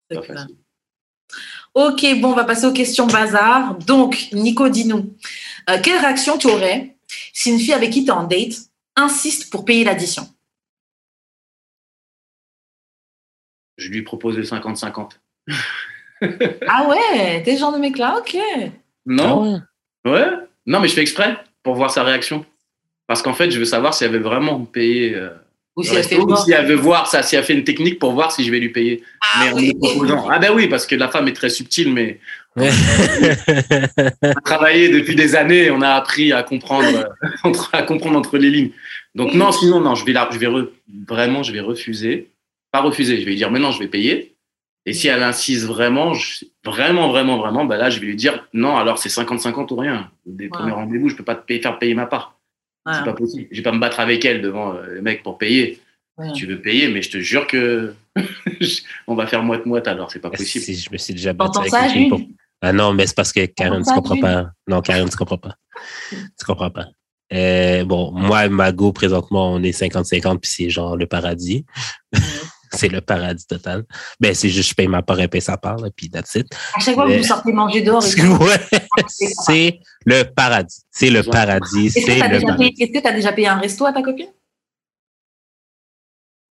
C'est Pas clair. facile. Ok, bon, on va passer aux questions bazar. Donc, Nico, dis-nous, euh, quelle réaction tu aurais si une fille avec qui tu es en date insiste pour payer l'addition? Je lui propose le 50-50. Ah ouais, t'es ce genre de mec-là Ok. Non, Ah ouais. ouais, non, mais je fais exprès pour voir sa réaction. Parce qu'en fait, je veux savoir si elle veut vraiment me payer. euh, Ou si le elle fait resto, ou genre, si elle veut voir ça, si elle fait une technique pour voir si je vais lui payer. Ah mais oui. proposant. Ah ben oui, parce que la femme est très subtile, mais on a travaillé depuis des années, on a appris à comprendre, euh, entre- à comprendre entre les lignes. Donc non, sinon non, je vais la, je vais re- vraiment, je vais refuser, pas refuser, je vais lui dire mais non, je vais payer. Et si elle insiste vraiment, je- vraiment, vraiment, vraiment, bah là, je vais lui dire non, alors c'est 50-50 ou rien. Des premiers rendez-vous, je peux pas te payer- faire payer ma part. C'est pas possible. Je vais pas me battre avec elle devant euh, le mec pour payer. ouais. Tu veux payer, mais je te jure que on va faire moite-moite alors, c'est pas possible. Si je me suis déjà battu avec ça, une fille Jules pour- Ah non, mais c'est parce que Karen, tu comprends pas. Non, Karen, tu comprends pas. Tu comprends pas. Euh, bon, moi et Mago, présentement, on est 50-50, puis c'est genre le paradis. C'est le paradis total. Ben, c'est juste, je paye ma part, elle paye sa part, là, puis that's it. À chaque fois que vous sortez manger dehors, et tout, Ouais, c'est le paradis. C'est le paradis. est-ce que tu as, déjà payé- est-ce que t'as déjà payé un resto à ta copine?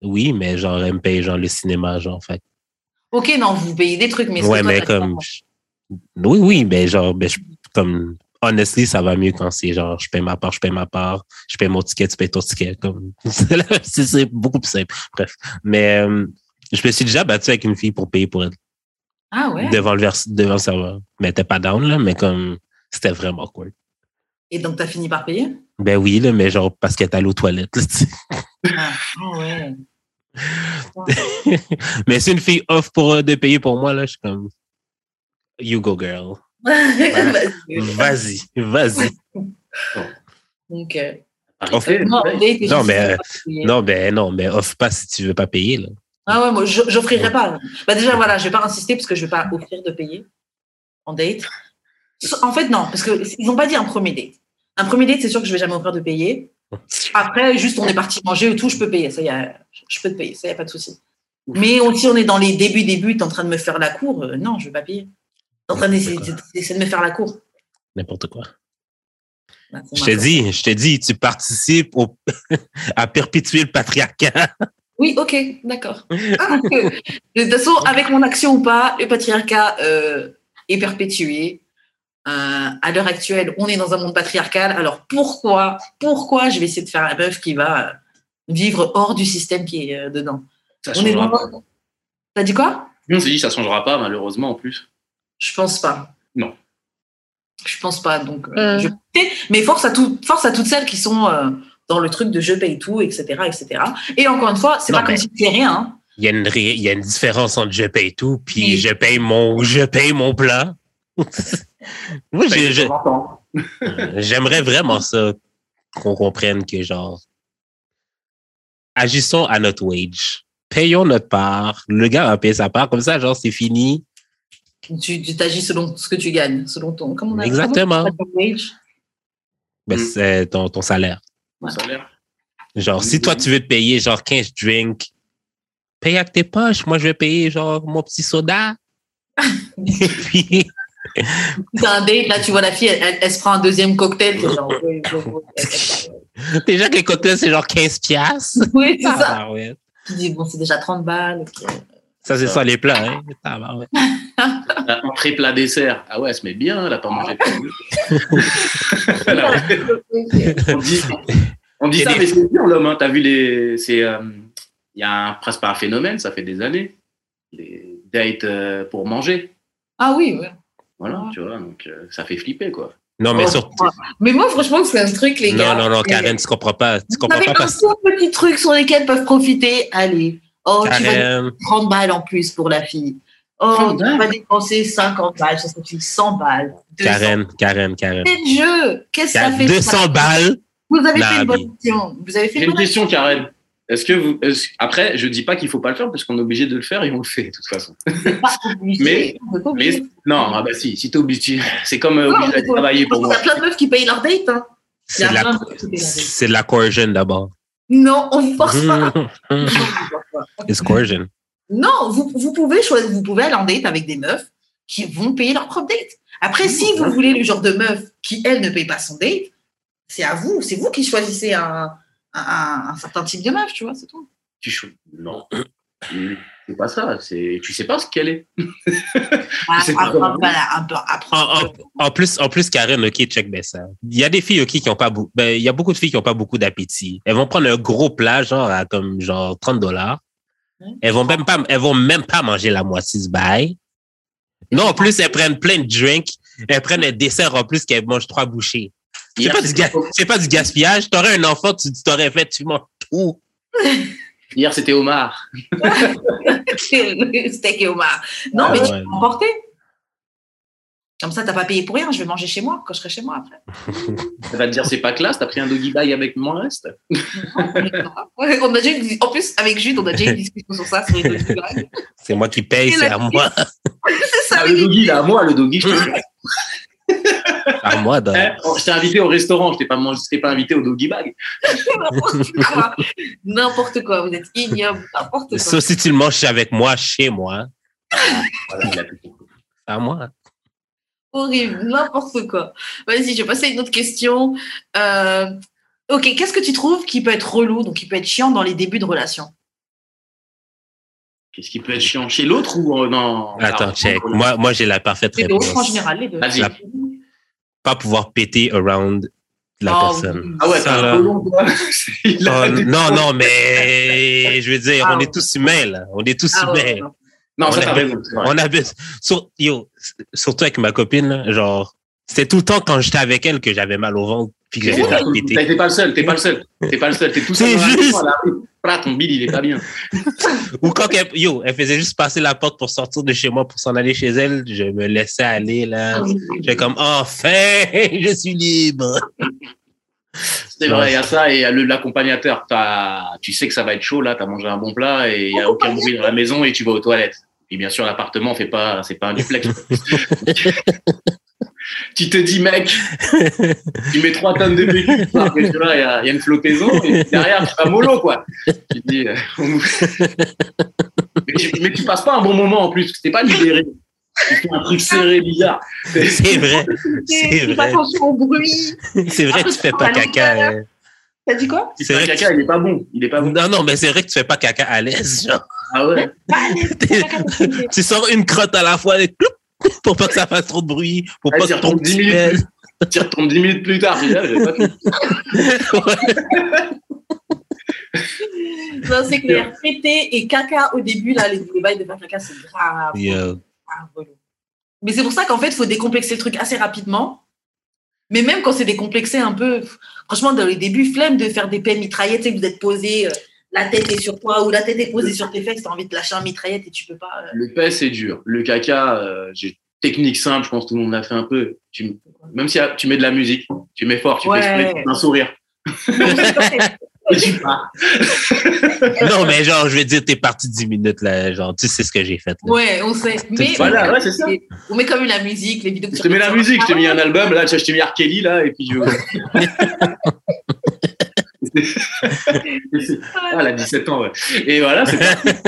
Oui, mais genre, elle me paye genre le cinéma, genre, fait. Ok, non, vous payez des trucs, mais Ouais, mais comme. Oui, oui, mais genre, ben, je- comme. Honestly, ça va mieux quand c'est genre, je paye ma part, je paye ma part, je paye mon ticket, tu payes ton ticket. Comme, c'est beaucoup plus simple. Bref. Mais euh, je me suis déjà battu avec une fille pour payer pour elle Ah ouais? Devant, le vers- devant le serveur. Mais était pas down, là, mais comme c'était vraiment cool. Et donc, t'as fini par payer? Ben oui, là, mais genre parce qu'elle est allée aux toilettes. là. Ah ah ouais. mais c'est une fille off pour euh, de payer pour moi, là, je suis comme You go girl. Vas-y, vas-y. Donc, euh, non, et Non, mais. Non, non, mais offre pas si tu veux pas payer, là. Ah ouais, moi, je- j'offrirai pas. Bah déjà, voilà, je vais pas insister parce que je vais pas offrir de payer en date. En fait, non, parce que ils ont pas dit un premier date. Un premier date, c'est sûr que je vais jamais offrir de payer. Après, juste on est parti manger et tout, je peux payer. Ça y a, je peux te payer, ça y a pas de souci. Mais si on est dans les débuts, débuts, t'es en train de me faire la cour, euh, non, je vais pas payer. T'es en train d'essayer de me faire la cour. N'importe quoi. Je te dis, je te dis, tu participes au- à perpétuer le patriarcat. Oui, ok, d'accord. Ah, euh, de toute façon, avec mon action ou pas, le patriarcat euh, est perpétué. Euh, à l'heure actuelle, on est dans un monde patriarcal. Alors pourquoi, pourquoi je vais essayer de faire la meuf qui va vivre hors du système qui est euh, dedans? Ça On est changera pas. dans... T'as dit quoi? On s'est dit ça changera pas malheureusement en plus. Je pense pas. Non. Je pense pas. Donc, euh, Euh. je- mais force à, tout, force à toutes celles qui sont euh, dans le truc de je paye tout, etc. etc. Et encore une fois, c'est pas comme si tu fais rien. hein. Il y, a une, ré- il y a une différence entre je paye tout puis Oui. je paye mon je paye mon plat. Moi, j'ai- je- j'aimerais vraiment ça qu'on comprenne que genre agissons à notre wage. Payons notre part. Le gars va payer sa part. Comme ça, genre, c'est fini. Tu tu t'agis selon ce que tu gagnes, selon ton. Comment on a- Exactement. comment on appelle ton wage Ben, Mm. c'est ton, ton salaire. Mon salaire. Genre, si toi, tu veux te payer genre 15 drinks, paye avec tes poches. Moi, je vais payer genre mon petit soda. Et puis, un date, là, tu vois la fille, elle, elle- elle se prend un deuxième cocktail. genre, déjà que les cocktails, c'est genre 15 piastres. Oui, c'est ça. Ouais. Tu dis, bon, c'est déjà 30 balles. Ça, c'est ça, les plats. Hein? Ah, bah, ouais. La entrée plat dessert. Ah ouais, elle se met bien, elle a pas mangé. Elle a- on dit, on dit ça, des- mais c'est dur l'homme. Hein. T'as vu les, c'est, euh, il y a un, presque pas un phénomène, ça fait des années. Les dates euh, pour manger. Ah oui, ouais. Voilà, Ouais. tu vois, donc euh, ça fait flipper, quoi. Non, mais Oh, surtout. Mais moi, franchement, c'est un truc, les gars. Non, non, non, Karen, tu comprends pas. Tu comprends pas un parce tout petit truc sur lesquels peuvent profiter. Allez. Oh, tu vas Karen, 30 balles en plus pour la fille. Oh, 30 tu vas dépenser 50 balles cette fille, 100 balles. 200. Karen, Karen, Karen. C'est le jeu? Qu'est-ce que ça fait 200 balles? Vous avez fait une bonne vie. action. Vous avez fait J'ai une bonne question. Karen. Est-ce que vous. Après, je dis pas qu'il faut pas le faire parce qu'on est obligé de le faire et on le fait, de toute façon. C'est pas obligé. Mais- pas. Mais non, ah bah si, si t'es obligé. C'est comme euh, obligé faut- travailler pour Il y moi. a plein de meufs qui payent leur date. Hein. Il y C'est a de la, plein de meufs qui payent leur date. c'est de la coercion d'abord. Non, on ne force pas. It's coercion. Non, vous, vous pouvez choisir, vous pouvez aller en date avec des meufs qui vont payer leur propre date. Après, si vous voulez le genre de meuf qui, elle, ne paye pas son date, c'est à vous. C'est vous qui choisissez un, un, un certain type de meuf, tu vois, c'est tout. Tu chou- Non. C'est pas ça. C'est tu sais pas ce qu'elle est. Ah, voilà, un peu. En, en- en plus, en plus, Karen, OK, check bien ça. Il y a des filles, OK, qui ont pas beaucoup, ben, il y a beaucoup de filles qui ont pas beaucoup d'appétit. Elles vont prendre un gros plat, genre, à comme, genre, 30 dollars. Elles vont même pas, elles vont même pas manger la moitié du bail. Non, en plus, elles prennent plein de drinks. Elles prennent un dessert en plus qu'elles mangent trois bouchées. C'est pas, du pas du gaspillage. T'aurais un enfant, tu tu t'aurais fait, tu manges tout. Hier, c'était Omar. et homard. Non, Ah mais tu peux emporter. Comme ça, t'as pas payé pour rien. Je vais manger chez moi quand je serai chez moi après. Elle va te dire c'est pas classe, t'as pris un doggy bag avec mon reste. Ouais, on a déjà une- En plus, avec Jude, on a déjà eu une discussion sur ça, sur les deux trucs. C'est moi qui paye, c'est à moi. C'est ça, Ah, le doggy, là, à moi, le doggy, je te À moi, donc. Eh, oh, je t'ai invité au restaurant, je t'ai pas, mangé- je t'ai pas invité au doggy bag. N'importe quoi. N'importe quoi. Vous êtes ignoble. N'importe quoi. Sauf si tu le manges avec moi, chez moi. Voilà, il a tout compris. C'est à moi. Horrible. N'importe quoi. Vas-y, je vais passer à une autre question. Euh, Ok, qu'est-ce que tu trouves qui peut être relou, donc qui peut être chiant dans les débuts de relation? Qu'est-ce qui peut être chiant? Chez l'autre ou non Attends, check. Moi, moi j'ai la parfaite Les deux, en réponse. général, les deux. La- Pas pouvoir péter around la Oh, personne. Ah ouais, Ça, là. toi. Oh, des- non, non, mais je veux dire, Ah on ouais. est tous humains, là. On est tous Ah humains. Non, ça on t'as a- raison. c'est vrai. On a besoin- sur- yo, surtout avec ma copine, là, genre, c'était tout le temps quand j'étais avec elle que j'avais mal au ventre puis que Ouais, mal T'es pas le seul, t'es pas le seul. T'es pas le seul, t'es tout seul. C'est juste. Voilà, ton bide, il est pas bien. Ou quand elle, yo, elle faisait juste passer la porte pour sortir de chez moi pour s'en aller chez elle, je me laissais aller, là. J'étais comme, enfin, je suis libre. C'est vrai, il y a ça et il y a le- l'accompagnateur. T'as- Tu sais que ça va être chaud là, t'as mangé un bon plat et il y a aucun bruit dans la maison et tu vas aux toilettes. Et bien sûr, l'appartement fait pas, c'est pas un duplex. tu te dis, mec, tu mets trois tonnes de PQ, il y, a- il y a une flottaison et derrière, tu vas mollo, quoi. Tu te dis, euh, on nous- mais, tu, mais tu passes pas un bon moment en plus, parce que t'es pas libéré. Tu fais un truc serré, bizarre. C'est vrai. C'est Fais vrai. attention au bruit. C'est vrai que tu fais pas caca. euh. T'as dit quoi? Tu C'est vrai que caca, il est pas bon. Il est pas bon. Non, non, mais c'est vrai que tu fais pas caca à l'aise, genre. Ah ouais. tu sors une crotte à la fois et cloup, pour pas que ça fasse trop de bruit, pour pas que ton retombes 10 petit minutes. Tu retombes 10 minutes plus tard. Ah, j'avais pas. Non, c'est clair. Péter et caca au début, là, les, les bails de faire caca, c'est grave. Relou. Mais c'est pour ça qu'en fait, il faut décomplexer le truc assez rapidement. Mais même quand c'est décomplexé un peu, franchement, dans les débuts, flemme de faire des paix mitraillettes, tu sais, que vous êtes posé, euh, la tête est sur toi ou la tête est posée sur tes fesses, tu as envie de lâcher un mitraillette et tu peux pas. euh, Le paix, c'est dur. Le caca, euh, j'ai technique simple, je pense que tout le monde l'a fait un peu. Tu, même si tu mets de la musique, tu mets fort, tu Ouais. fais exprès, un sourire. Et tu pars. Non, mais genre, je vais dire, t'es parti 10 minutes, là. Genre, tu sais ce que j'ai fait. là. Ouais, on sait. Mais Voilà, ouais, c'est ça. on met quand même la musique, les vidéos que Je tu te mets la musique, je t'ai mis un album, là, je t'ai mis R. Kelly, là, et puis je. ah, elle a 17 ans, ouais. Et voilà, c'est parti.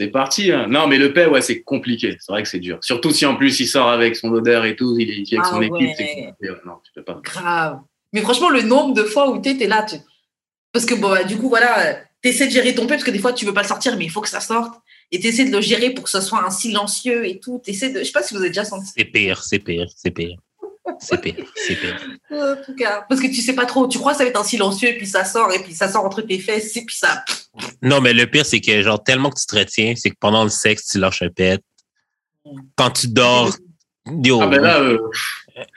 C'est parti. hein. Non, mais le paix, ouais, c'est compliqué. C'est vrai que c'est dur. Surtout si en plus il sort avec son odeur et tout, il est avec son Ah équipe. ouais. c'est compliqué. Ouais, Non, tu peux pas. Grave. Mais franchement, le nombre de fois où tu es là, tu... parce que bon, bah, du coup, voilà, tu essaies de gérer ton paix, parce que des fois, tu veux pas le sortir, mais il faut que ça sorte. Et tu essaies de le gérer pour que ce soit un silencieux et tout. Essaies de... Je sais pas si vous avez déjà senti. C'est pire, c'est pire, c'est pire. C'est pire, c'est pire. En tout cas, parce que tu sais pas trop. Tu crois que ça va être un silencieux, et puis ça sort, et puis ça sort entre tes fesses, et puis ça. Non, mais le pire, c'est que, genre, tellement que tu te retiens, c'est que pendant le sexe, tu lâches un pet. Quand tu dors, yo, Ah ben là, euh,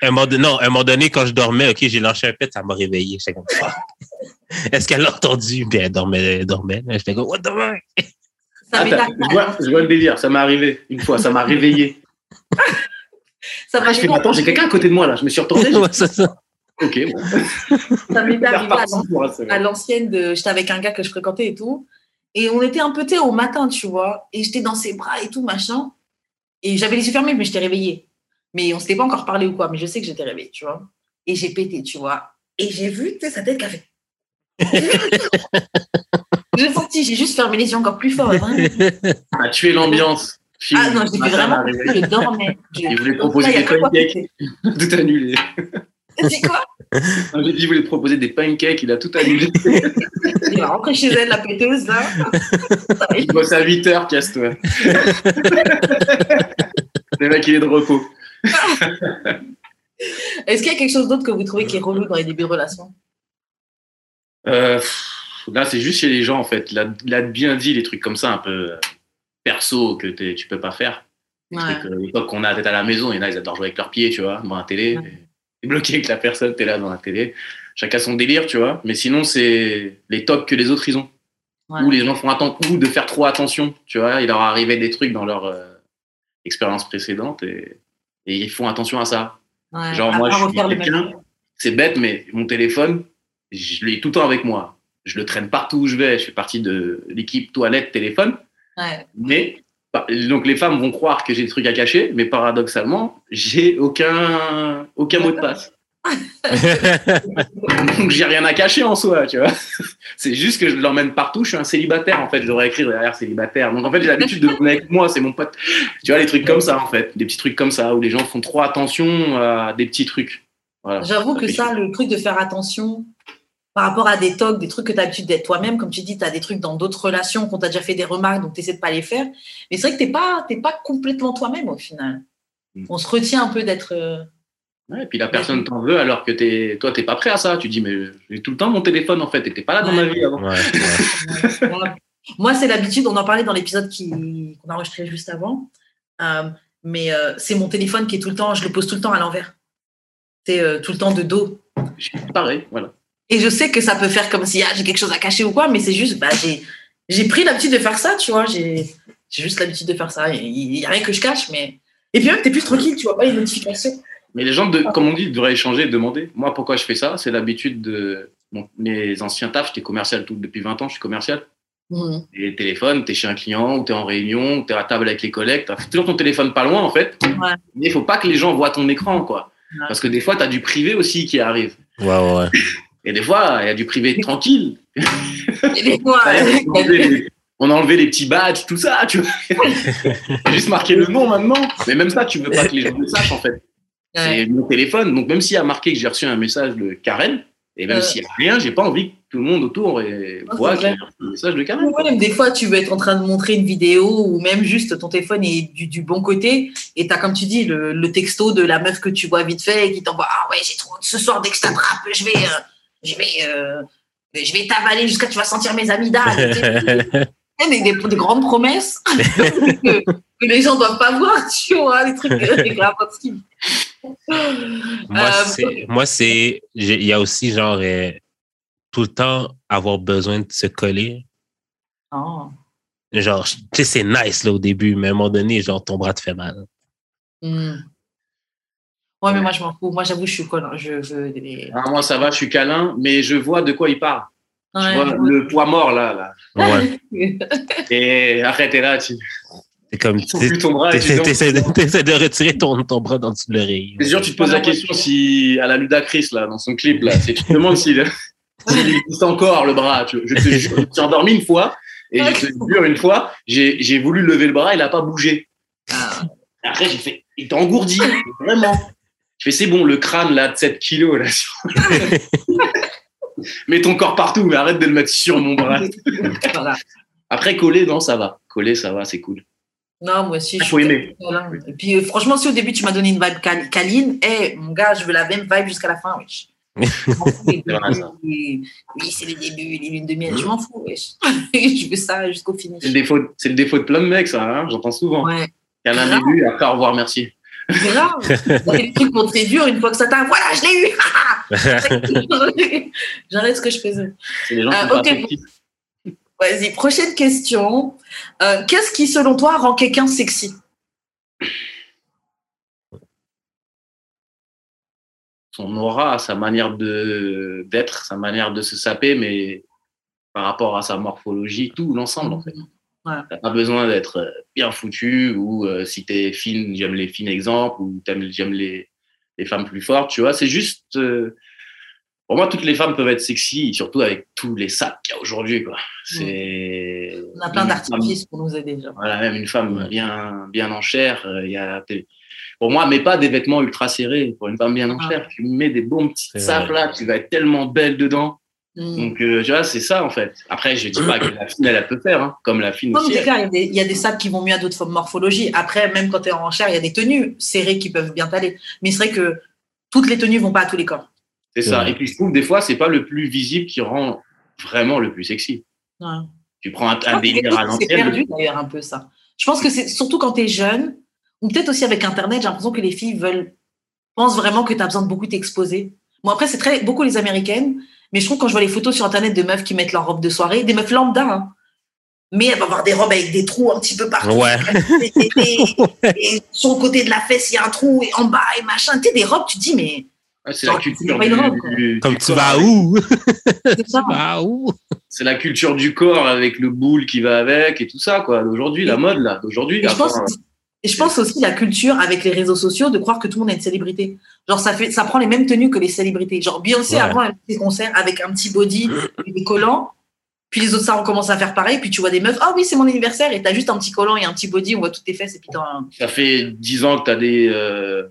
un moment, don- non, un moment donné, quand je dormais, OK, j'ai lâché un pet, ça m'a réveillé. J'étais comme, fuck. Est-ce qu'elle l'a entendu? Puis elle dormait, elle dormait. J'étais comme, what the fuck? Ça attends, je, vois, je vois le délire, ça m'est arrivé une fois, ça m'a réveillé. Ça Ah, je fais, attends, j'ai quelqu'un à côté de moi là, je me suis retourné. Ouais, ça. ok, bon. ça m'est arrivé à l'ancienne de j'étais avec un gars que je fréquentais et tout et on était un peu tu sais, au matin tu vois et j'étais dans ses bras et tout machin et j'avais les yeux fermés mais j'étais réveillée mais on s'était pas encore parlé ou quoi mais je sais que j'étais réveillée tu vois et j'ai pété tu vois et j'ai vu tu sais sa tête qui a fait j'ai senti j'ai juste fermé les yeux encore plus fort vraiment. On a tué l'ambiance. Ah non matin, vraiment je dormais Il voulait proposer des pancakes. Tout annulé. c'est quoi? J'ai dit, il voulait proposer des pancakes, il a tout annulé. il va rentrer chez elle la péteuse là Il bosse à 8 heures, casse-toi. Le mec, il est de repos. est-ce qu'il y a quelque chose d'autre que vous trouvez qui est relou dans les débuts de relation Euh, là, c'est juste chez les gens, en fait. Il a, il a bien dit les trucs comme ça, un peu euh, perso, que tu peux pas faire. Les Ouais. euh, l'époque qu'on a peut-être à la maison, il y en a, ils adorent jouer avec leurs pieds, tu vois, devant la télé. Ouais. T'es bloqué avec la personne, t'es là dans la télé. Chacun son délire, tu vois. Mais sinon, c'est les tocs que les autres, ils ont. Ouais. Ou les gens font attention, ou de faire trop attention, tu vois. Il leur arrivait des trucs dans leur euh, expérience précédente et, et ils font attention à ça. Ouais. Genre, À moi, je suis quelqu'un, c'est bête, mais mon téléphone, je l'ai tout le temps avec moi. Je le traîne partout où je vais. Je fais partie de l'équipe toilette téléphone. Ouais. Mais bah, donc les femmes vont croire que j'ai des trucs à cacher, mais paradoxalement, j'ai aucun aucun mot de passe. Donc j'ai rien à cacher en soi, tu vois. C'est juste que je l'emmène partout. Je suis un célibataire en fait. Je devrais écrire derrière célibataire. Donc en fait j'ai l'habitude de l'emmener avec moi. C'est mon pote. Tu vois les trucs comme ça en fait, des petits trucs comme ça où les gens font trop attention à des petits trucs. Voilà. J'avoue que ça, le truc de faire attention par rapport à des tocs, des trucs que tu as l'habitude d'être toi-même, comme tu dis, tu as des trucs dans d'autres relations qu'on t'a déjà fait des remarques, donc tu essaies de pas les faire. Mais c'est vrai que tu n'es pas, pas complètement toi-même au final. Mm. On se retient un peu d'être. Ouais, et puis la personne t'en veut alors que t'es, toi t'es pas prêt à ça. Tu dis mais j'ai tout le temps mon téléphone en fait. Et t'es pas là dans Ouais. ma vie avant. Ouais, ouais. Moi, c'est l'habitude, on en parlait dans l'épisode qui- qu'on a enregistré juste avant. Euh, mais euh, c'est mon téléphone qui est tout le temps, je le pose tout le temps à l'envers. C'est euh, tout le temps de dos. Pareil, voilà. Et je sais que ça peut faire comme si ah, j'ai quelque chose à cacher ou quoi, mais c'est juste, bah, j'ai, j'ai pris l'habitude de faire ça, tu vois. J'ai, j'ai juste l'habitude de faire ça. Il n'y a rien que je cache, mais. Et puis même, t'es plus tranquille, tu vois pas les notifications. Mais les gens, de, comme on dit, devraient échanger et demander. Moi, pourquoi je fais ça? C'est l'habitude de mes anciens tafs. J'étais commercial tout, depuis 20 ans, je suis commercial. Mhm. Et les téléphones, t'es chez un client, ou t'es en réunion, ou t'es à table avec les collègues, t'as toujours ton téléphone pas loin en fait. Ouais. Mais il faut pas que les gens voient ton écran, quoi. Ouais. Parce que des fois, t'as du privé aussi qui arrive. Ouais, ouais, ouais. Et des fois, il y a du privé tranquille. Et des fois, on, a enlevé les, on a enlevé les petits badges, tout ça, tu vois. Juste marqué le nom maintenant. Mais même ça, tu veux pas que les gens le sachent en fait. C'est mon téléphone. Donc même s'il y a marqué que j'ai reçu un message de Karen, et même Euh. s'il n'y a rien, j'ai pas envie que tout le monde autour et Ah, voit j'ai vrai. reçu un message de Karen. Ouais, même des fois, tu veux être en train de montrer une vidéo ou même juste ton téléphone est du, du bon côté et tu as, comme tu dis, le, le texto de la meuf que tu vois vite fait et qui t'envoie Ah ouais, j'ai trop ce soir, dès que je t'attrape, je vais, euh, je vais, euh, je vais t'avaler jusqu'à tu vas sentir mes amygdales. Tu sais, des, des, des grandes promesses que, que les gens doivent pas voir, tu vois, des trucs euh, des. Moi, Euh, c'est, moi, c'est, il y a aussi genre euh, tout le temps avoir besoin de se coller. Oh. Genre, tu sais, c'est nice là au début, mais à un moment donné, genre ton bras te fait mal. Hmm. Ouais, mais moi, je m'en fous. Moi, j'avoue, je suis collant. Je veux des. Ah, moi ça va, je suis câlin, mais je vois de quoi il parle. Je Ouais. vois le poids mort là, là. Ouais. Et arrête, et là, tu C'est comme, tu plus ton bras. t'essaies, de, retirer ton, ton bras dans dessous de l'oreille. C'est sûr, tu te poses la question si, à la Ludacris, là, dans son clip, là, c'est, tu te demandes s'il, existe encore le bras. Tu, je te jure, je me suis endormi une fois, et je te jure, une fois, j'ai, voulu lever le bras, il a pas bougé. Ah. Après, j'ai fait, il t'a engourdi, vraiment. Je fais, c'est bon, le crâne, là, de 7 kilos, là. Mets ton corps partout, mais arrête de le mettre sur mon bras. Après, coller, non, ça va. Coller, ça va, c'est cool. Non, moi aussi. Il je faut suis aimer. câlin. Et puis, euh, franchement, si au début, tu m'as donné une vibe cal- câline, eh, mon gars, je veux la même vibe jusqu'à la fin, wesh. C'est Oui, c'est les débuts, les lunes de miel, je m'en fous, wesh. je veux ça jusqu'au finish. C'est le défaut, c'est le défaut de plein de mecs, ça. hein, J'entends souvent. Ouais, Il y en a un Grave. début, et après, au revoir, merci. grave. Trucs pour très dur, une fois que ça t'a, voilà, je l'ai eu. J'arrête ce que je faisais. C'est les gens Ah, qui affectifs. Vas-y, prochaine question. Euh, Qu'est-ce qui, selon toi, rend quelqu'un sexy? Son aura, sa manière d'être, sa manière de se saper, mais par rapport à sa morphologie, tout l'ensemble en fait. Ouais. T'as pas besoin d'être euh, bien foutu ou euh, si t'es fine, j'aime les fines exemples ou j'aime les, les femmes plus fortes, tu vois. C'est juste, euh, pour moi, toutes les femmes peuvent être sexy, surtout avec tous les sacs qu'il y a aujourd'hui, quoi. C'est On a plein d'artifices pour nous aider, genre. voilà, même une femme bien, bien en chair, euh, il y a pour moi, mets pas des vêtements ultra serrés. Pour une femme bien en Ah. chair, tu mets des bons petits C'est sapes vrai. là, tu vas être tellement belle dedans. Mm. Donc, euh, tu vois, c'est ça en fait. Après, je dis pas que la fine, elle, elle peut faire, hein, comme la fine Comme aussi. il y a des- il y a des sables qui vont mieux à d'autres morphologies. Après, même quand tu es en chair, il y a des tenues serrées qui peuvent bien t'aller. Mais c'est vrai que toutes les tenues vont pas à tous les corps. C'est ça. Et puis, je trouve des fois, c'est pas le plus visible qui rend vraiment le plus sexy. Ouais. Tu prends un, délire à C'est l'ancienne. perdu d'ailleurs un peu ça. Je pense que c'est surtout quand tu es jeune, ou peut-être aussi avec Internet, j'ai l'impression que les filles veulent, pensent vraiment que tu as besoin de beaucoup t'exposer. Bon, après, c'est très beaucoup les américaines, mais je trouve quand je vois les photos sur Internet de meufs qui mettent leur robe de soirée, des meufs lambda, hein, mais elles vont avoir des robes avec des trous un petit peu partout. Ouais. Et, et- et- et sur le côté de la fesse, il y a un trou, et en bas, et machin. Tu sais, des robes, tu te dis, mais C'est la culture du, Comme du tu corps. vas où? c'est ça. Tu vas où? C'est la culture du corps avec le boule qui va avec et tout ça, quoi. D'aujourd'hui, la mode, là, d'aujourd'hui. Et je, pense, enfin, et je pense aussi la culture avec les réseaux sociaux de croire que tout le monde est une célébrité. Genre, ça, fait, ça prend les mêmes tenues que les célébrités. Genre, Beyoncé, Ouais. avant, elle fait ses concerts avec un petit body et des collants. Puis les autres stars ont commencé à faire pareil. Puis tu vois des meufs, ah oui, c'est mon anniversaire. Et t'as juste un petit collant et un petit body, on voit toutes tes fesses. Et puis t'as un- Ça fait dix ans que tu as des euh,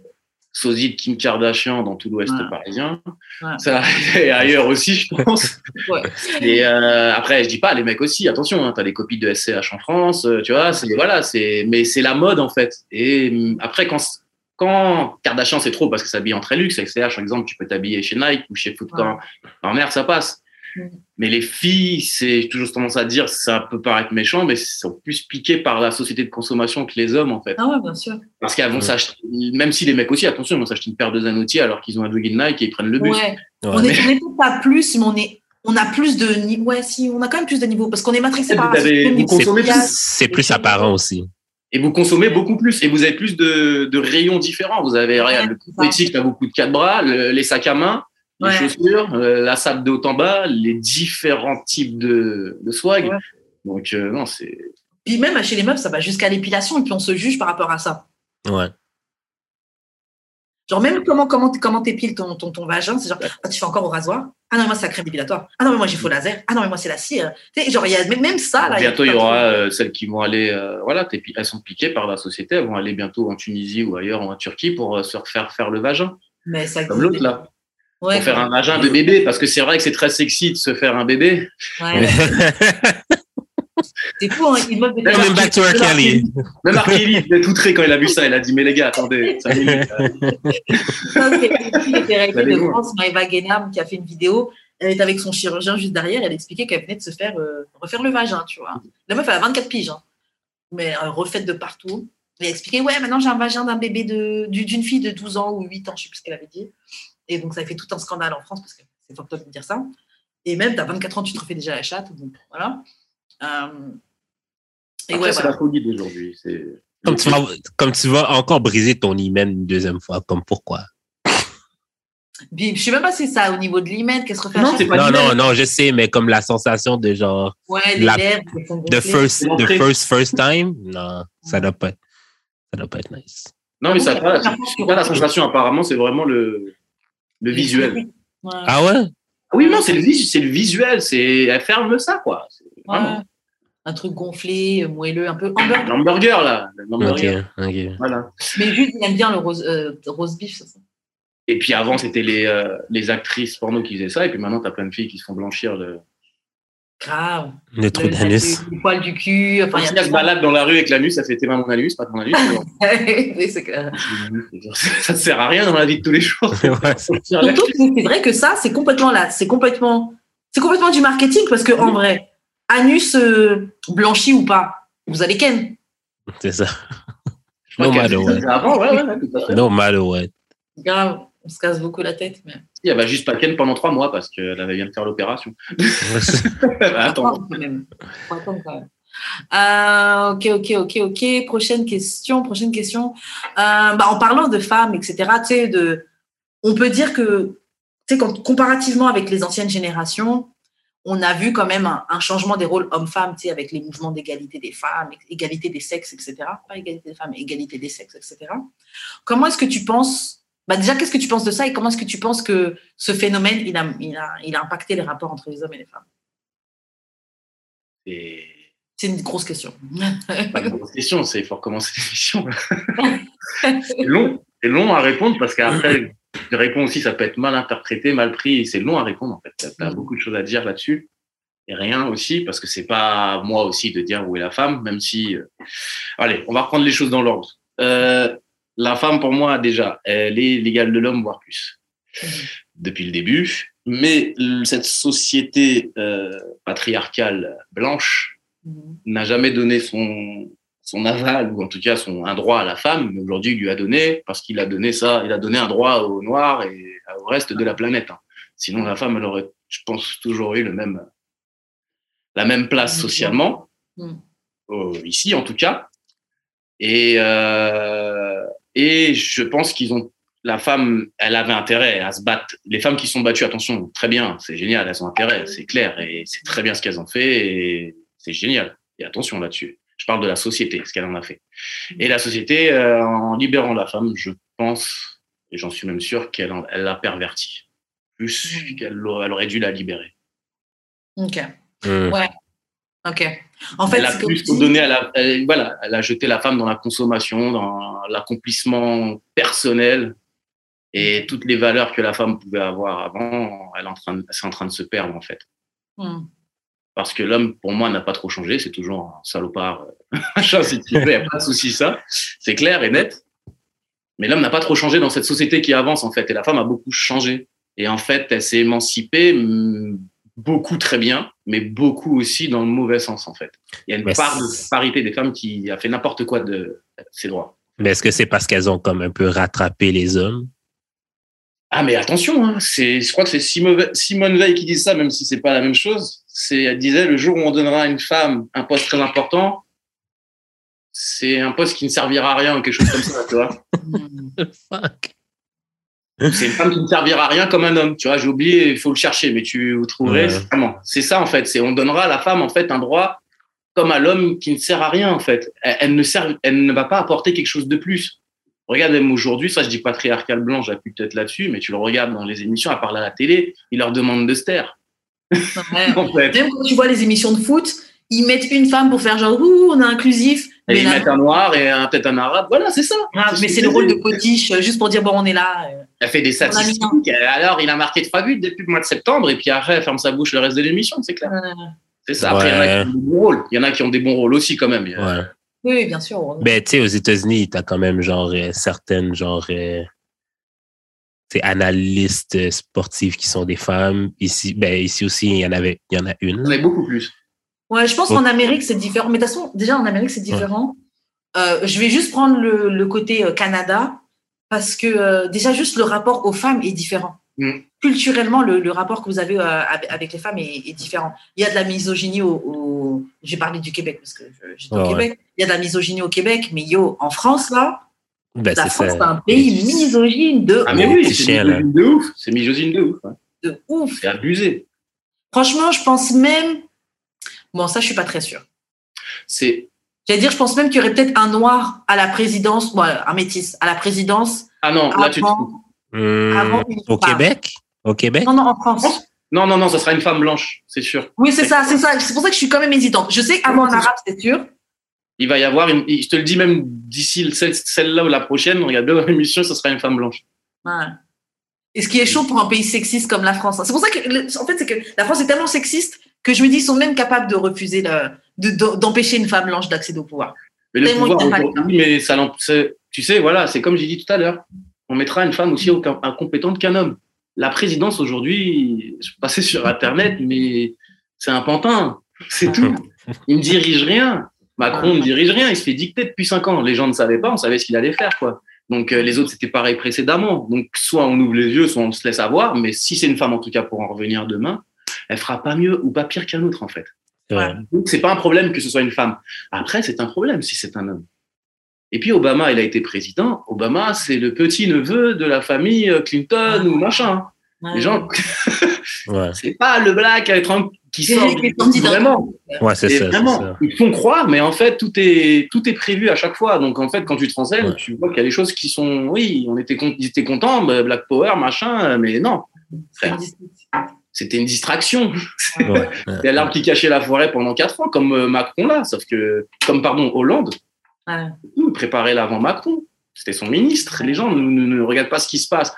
sosies de Kim Kardashian dans tout l'Ouest Ouais. parisien. Ouais. Ça, et ailleurs aussi, je pense. Ouais. Et euh, après, je dis pas, les mecs aussi, attention, hein, tu as des copies de SCH en France, euh, tu vois, c'est, voilà, c'est, mais c'est la mode en fait. Et hum, après, quand, quand Kardashian, c'est trop parce que ça s'habille en très luxe, SCH, par exemple, tu peux t'habiller chez Nike ou chez Foot Ouais. En mer, ça passe. Mais les filles, c'est toujours tendance à dire, ça peut paraître méchant, mais sont plus piquées par la société de consommation que les hommes, en fait. Ah ouais, bien sûr. Parce qu'elles vont Ouais. s'acheter, même si les mecs aussi, attention, ils vont s'acheter une paire de Zanotti alors qu'ils ont un jogging Nike et ils prennent le bus. Ouais. Ouais. On est, on est peut-être pas plus, mais on est. On a plus de niveau. Ouais, si, on a quand même plus de niveau parce qu'on est matrixé Vous par. C'est plus apparent aussi. Et vous consommez beaucoup plus. Et vous avez plus de, de rayons différents. Vous avez, regarde, le ça. cosmétique, t'as beaucoup de quatre bras, le- les sacs à main, les Ouais. chaussures, euh, la salle de haut en bas, les différents types de, de swag. Ouais. Donc, euh, non, c'est. Puis même chez les meufs, ça va jusqu'à l'épilation et puis on se juge par rapport à ça. Ouais. Genre même comment comment comment t'épiles ton, ton ton vagin, c'est genre ah, tu fais encore au rasoir? Ah non mais moi c'est la crème dépilatoire. Ah non mais moi j'ai faux laser. Ah non mais moi c'est la cire. Tu sais genre il y a même ça là. bientôt, il y aura euh, celles qui vont aller. euh, voilà, elles sont piquées par la société. Elles vont aller bientôt en Tunisie ou ailleurs, ou en Turquie, pour euh, se refaire faire le vagin. Mais ça Comme l'autre, là. Ouais, pour faire un vagin de bébé. Parce que c'est vrai que c'est très sexy de se faire un bébé. ouais. C'est fou hein, back to R. Kelly. Même Mark Kelly, il est outré quand il a vu ça. Il a dit Mais les gars, attendez, minutes, Ça, c'est une fille de de. France, Maëva Guénam, qui a fait une vidéo. Elle est avec son chirurgien juste derrière. Elle expliquait qu'elle venait de se faire euh, refaire le vagin, tu vois. La meuf, elle a 24 piges, hein. mais euh, refaite de partout. Elle a expliqué Ouais, maintenant j'ai un vagin d'un bébé de- du- d'une fille de 12 ans ou 8 ans, je sais plus ce qu'elle avait dit. Et donc, ça a fait tout un scandale en France parce que c'est fucked up de dire ça. Et même, tu as 24 ans, tu te refais déjà la chatte. Donc, voilà. Euh, et Après, ouais, c'est voilà. la folie d'aujourd'hui. C'est. Comme tu, vas, comme tu vas encore briser ton hymen une deuxième fois, comme pourquoi? Je sais même pas si c'est ça au niveau de l'hymen, qu'elle se refait à Non, Non, non, non, je sais, mais comme la sensation de genre, Ouais, les la- the first, the first, first time, non, ça doit pas être, ça doit pas être nice. Non, mais Ah ça pas, pas la sensation, apparemment, c'est vraiment le, le visuel. Ouais. Ah ouais? Ah oui, non, c'est le, vis- c'est le visuel, c'est. Elle ferme ça, quoi. C'est vraiment Ouais. Un truc gonflé, moelleux, un peu hamburger. L'hamburger, là. L'hamburger. ok. Voilà. Mais juste, il aime bien le rose, euh, rose beef, c'est ça? Et puis avant, c'était les, euh, les actrices porno qui faisaient ça, et puis maintenant, t'as plein de filles qui se font blanchir le, Grave. Le trou d'anus. Le, poil du cul. Enfin, il se balade dans la rue avec l'anus, ça fait tes mains mon anus, pas ton anus. c'est clair. ça ne sert à rien dans la vie de tous les jours. Ouais, c'est- vrai que ça, c'est complètement là. C'est complètement, c'est complètement du marketing parce que en vrai, anus euh, blanchi ou pas, vous allez ken. c'est ça. Je No matter what. No matter what. Grave. On se casse beaucoup la tête. Mais... Si, Elle va juste pas ken pendant trois mois parce qu'elle avait bien de faire l'opération. Attends. Attends, quand même. Faut attendre quand même. Euh, ok, ok, ok, ok. Prochaine question, prochaine question. Euh, bah, en parlant de femmes, etc., tu sais, de, on peut dire que, tu sais, quand- comparativement avec les anciennes générations, on a vu quand même un, un changement des rôles hommes-femmes, tu sais, avec les mouvements d'égalité des femmes, égalité des sexes, etc. Pas égalité des femmes, mais égalité des sexes, etc. Comment est-ce que tu penses, bah déjà, qu'est-ce que tu penses de ça et comment est-ce que tu penses que ce phénomène, il a, il a, il a impacté les rapports entre les hommes et les femmes? Et C'est une grosse question. pas une grosse question, c'est il faut recommencer l'émission. c'est long, c'est long à répondre parce qu'après, je réponds aussi, ça peut être mal interprété, mal pris, et c'est long à répondre en fait. Tu as Mm. beaucoup de choses à dire là-dessus. Et rien aussi, parce que c'est pas moi aussi de dire où est la femme, même si. euh, Allez, on va reprendre les choses dans l'ordre. Euh, la femme, pour moi, déjà, elle est l'égale de l'homme, voire plus, depuis le début. Mais cette société euh, patriarcale blanche Mhm. n'a jamais donné son, son aval, ou en tout cas son, un droit à la femme, mais aujourd'hui il lui a donné, parce qu'il a donné ça, il a donné un droit aux Noirs et au reste de la planète. hein. Sinon, la femme, elle aurait, je pense, toujours eu le même, la même place Mhm. socialement, Mhm. euh, ici en tout cas. Et, euh, et je pense qu'ils ont, la femme, elle avait intérêt à se battre. Les femmes qui sont battues, attention, très bien, c'est génial, elles ont intérêt, c'est clair, et c'est très bien ce qu'elles ont fait, et c'est génial. Et attention là-dessus. Je parle de la société, ce qu'elle en a fait. Et la société, euh, en libérant la femme, je pense, et j'en suis même sûr, qu'elle l'a pervertie. Plus Mhm. qu'elle aurait, elle aurait dû la libérer. Ok. Hmm. Ok. En fait, elle a plus donné à la, elle- voilà, elle a jeté la femme dans la consommation, dans l'accomplissement personnel et toutes les valeurs que la femme pouvait avoir avant, elle est en train de, c'est en train de se perdre en fait. Hmm. Parce que l'homme, pour moi, n'a pas trop changé, c'est toujours un salopard, machin, si tu veux, il n'y a pas de souci ça, c'est clair et net. Mais l'homme n'a pas trop changé dans cette société qui avance en fait, et la femme a beaucoup changé. Et en fait, elle s'est émancipée hum, beaucoup très bien, mais beaucoup aussi dans le mauvais sens en fait. Il y a une Mais part de parité des femmes qui a fait n'importe quoi de ses droits. Mais est-ce que c'est parce qu'elles ont comme un peu rattrapé les hommes? Ah mais attention, hein, c'est, je crois que c'est Simone Simone Veil qui dit ça, même si c'est pas la même chose. C'est, elle disait le jour où on donnera à une femme un poste très important, c'est un poste qui ne servira à rien ou quelque chose comme ça, tu vois. Fuck. C'est une femme qui ne servira à rien comme un homme, tu vois. J'ai oublié, il faut le chercher, mais tu vous trouverez. Ouais. c'est ça en fait. C'est on donnera à la femme en fait un droit comme à l'homme qui ne sert à rien en fait. Elle, elle ne sert, elle ne va pas apporter quelque chose de plus. Regarde même aujourd'hui, ça je dis patriarcal blanc, j'appuie peut-être là-dessus, mais tu le regardes dans les émissions, à part à la télé, ils leur demandent de se taire. Ouais. En fait. Même quand tu vois les émissions de foot, ils mettent une femme pour faire genre, ouh, on est inclusif. Et Mais, ils mettent un noir et un- peut-être un arabe. Voilà, c'est ça. Ah, mais ce c'est le rôle de potiche, euh, juste pour dire, bon, on est là. euh. Elle fait des statistiques. Alors, il a marqué trois buts depuis le mois de septembre, et puis après, elle ferme sa bouche le reste de l'émission, c'est clair. Euh, C'est ça. Après, il y en a qui ont des bons rôles. Il y en a qui ont des bons rôles aussi, quand même. Ouais. Oui, bien sûr. Ben, tu sais, aux États-Unis, t'as quand même genre euh, certaines genre euh, tu analystes sportives qui sont des femmes. Ici, ben ici aussi, il y en avait, il y en a Il y en une. a beaucoup plus. Ouais, je pense Oh. qu'en Amérique, c'est différent. Mais de toute façon, déjà, en Amérique, c'est différent. Euh, je vais juste prendre le, le côté euh, Canada, parce que euh, déjà, juste le rapport aux femmes est différent. Mm. Culturellement, le, le rapport que vous avez euh, avec les femmes est, est différent. Il y a de la misogynie au. au- J'ai parlé du Québec, parce que j'étais Ouais, au ouais. Québec. Il y a de la misogynie au Québec, mais yo, en France, là, Ben, la c'est France, c'est un pays misogyne de, Ah, mais oui, c'est misogyne de ouf. C'est misogyne de ouf. hein. de ouf. C'est abusé. Franchement, je pense même. Bon, ça, je suis pas très sûre. C'est. J'allais dire, je pense même qu'il y aurait peut-être un noir à la présidence, bon, un métis à la présidence. Ah non, là, tu te Avant- une au femme. Québec? Au Québec? Non, non, en France. Non, non, non, ça sera une femme blanche, c'est sûr. Oui, c'est ça, c'est ça. C'est pour ça que je suis quand même hésitante. Je sais qu'avant en arabe, c'est sûr. Il va y avoir une. Je te le dis même d'ici celle- celle-là ou la prochaine, regarde dans l'émission, ça sera une femme blanche. Ouais. Et ce qui est chaud pour un pays sexiste comme la France. hein. C'est pour ça que, en fait, c'est que la France est tellement sexiste que je me dis, ils sont même capables de refuser, le- de- de- d'empêcher une femme blanche d'accéder au pouvoir. Mais le pouvoir, mais ça, tu sais, voilà, c'est comme j'ai dit tout à l'heure. On mettra une femme aussi incompétente qu'un homme. La présidence aujourd'hui, je suis passé sur Internet, mais c'est un pantin. C'est tout. Il ne dirige rien. Macron ne dirige rien. Il se fait dicter depuis cinq ans. Les gens ne savaient pas. On savait ce qu'il allait faire, quoi. Donc euh, les autres, c'était pareil précédemment. Donc soit on ouvre les yeux, soit on se laisse avoir. Mais si c'est une femme, en tout cas, pour en revenir demain, elle fera pas mieux ou pas pire qu'un autre, en fait. Ouais. Donc, c'est pas un problème que ce soit une femme. Après, c'est un problème si c'est un homme. Et puis, Obama, il a été président. Obama, c'est le petit-neveu de la famille euh, Clinton Ah. ou machin. Ouais. Les gens, Ouais, c'est pas le black à qui sort lui qui est du- vraiment. ouais c'est ça. c'est vraiment, ça. ils font croire, mais en fait, tout est, tout est prévu à chaque fois. Donc, en fait, quand tu te renseignes, tu vois qu'il y a des choses qui sont, oui, on était, con- ils étaient contents, Black Power, machin, mais non. C'était une distraction. Ouais, a l'arbre qui cachait la forêt pendant quatre ans, comme euh, Macron là, sauf que, comme pardon, Hollande, Ouais. il préparait l'avant Macron. C'était son ministre. Les gens ne, ne- ne regardent pas ce qui se passe.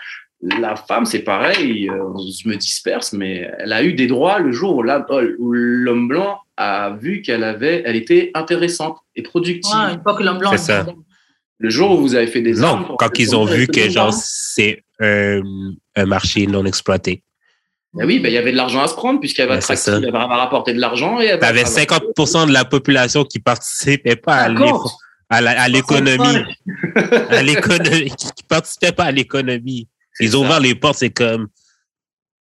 La femme, c'est pareil. euh, je me disperse, mais elle a eu des droits le jour où la- où l'homme blanc a vu qu'elle avait, elle était intéressante et productive. Ouais, une fois que l'homme blanc. C'est ça. Le jour où vous avez fait des Non, quand ils ont vu que genre c'est un, un marché non exploité. Ben oui, ben, il y avait de l'argent à se prendre puisqu'elle va, elle va rapporter de l'argent T'avais travailler. 50% de la population qui participait pas à l'effort- à la- à l'économie, à l'économie, qui participait pas à l'économie. Ils ont ça. ouvert les portes, c'est comme,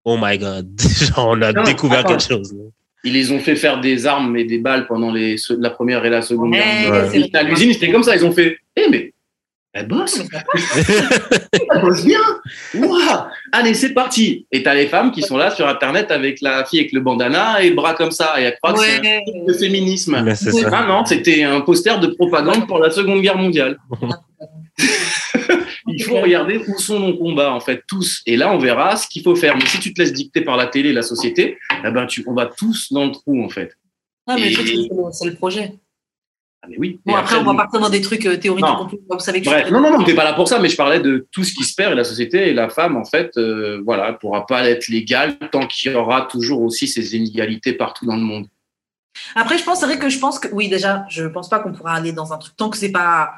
oh my god, genre, on a Non, découvert attends. quelque chose. Ils les ont fait faire des armes et des balles pendant les, la première et la seconde guerre Ouais. À l'usine, c'était comme ça. Ils ont fait, eh mais elle bosse, elle bosse bien. Ouah. Allez, c'est parti. Et t'as les femmes qui sont là sur Internet avec la fille avec le bandana et le bras comme ça. Et elles croient que c'est le féminisme. Mais c'est Oui. ça. Ah non, c'était un poster de propagande pour la Seconde Guerre mondiale. Il faut regarder où sont nos combats, en fait, tous. Et là, on verra ce qu'il faut faire. Mais si tu te laisses dicter par la télé, la société, eh ben, tu, on va tous dans le trou, en fait. Ah, mais Et- c'est le projet. Ah, mais oui. Bon, Et après, on va partir dans des trucs euh, théoriques. Non. Vous savez que je Bref, suis- non, non, non, t'es pas là pour ça, mais je parlais de tout ce qui se perd et la société et la femme, en fait, euh, voilà, elle pourra pas être légale tant qu'il y aura toujours aussi ces inégalités partout dans le monde. Après, je pense, c'est vrai que je pense que, oui, déjà, je pense pas qu'on pourra aller dans un truc tant que c'est pas,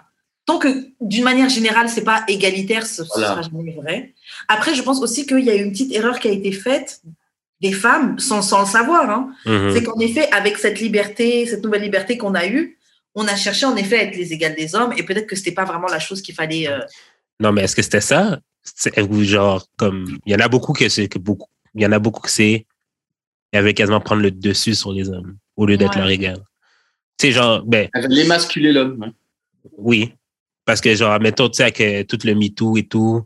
tant que d'une manière générale, c'est pas égalitaire, ce, Voilà. sera jamais vrai. Après, je pense aussi qu'il y a eu une petite erreur qui a été faite des femmes sans, sans le savoir. Hein. Mhm. C'est qu'en effet, avec cette liberté, cette nouvelle liberté qu'on a eue, on a cherché en effet à être les égales des hommes et peut-être que c'était pas vraiment la chose qu'il fallait. euh, Non, mais est-ce que c'était ça? Genre, comme, il y en a beaucoup que c'est, que beaucoup, il y en a beaucoup que c'est, il y avait quasiment prendre le dessus sur les hommes, au lieu d'être Ouais. leur égal. Tu sais, genre, ben, l'émasculer l'homme. hein. oui. Parce que, genre, mettons, tu sais, avec euh, tout le MeToo et tout,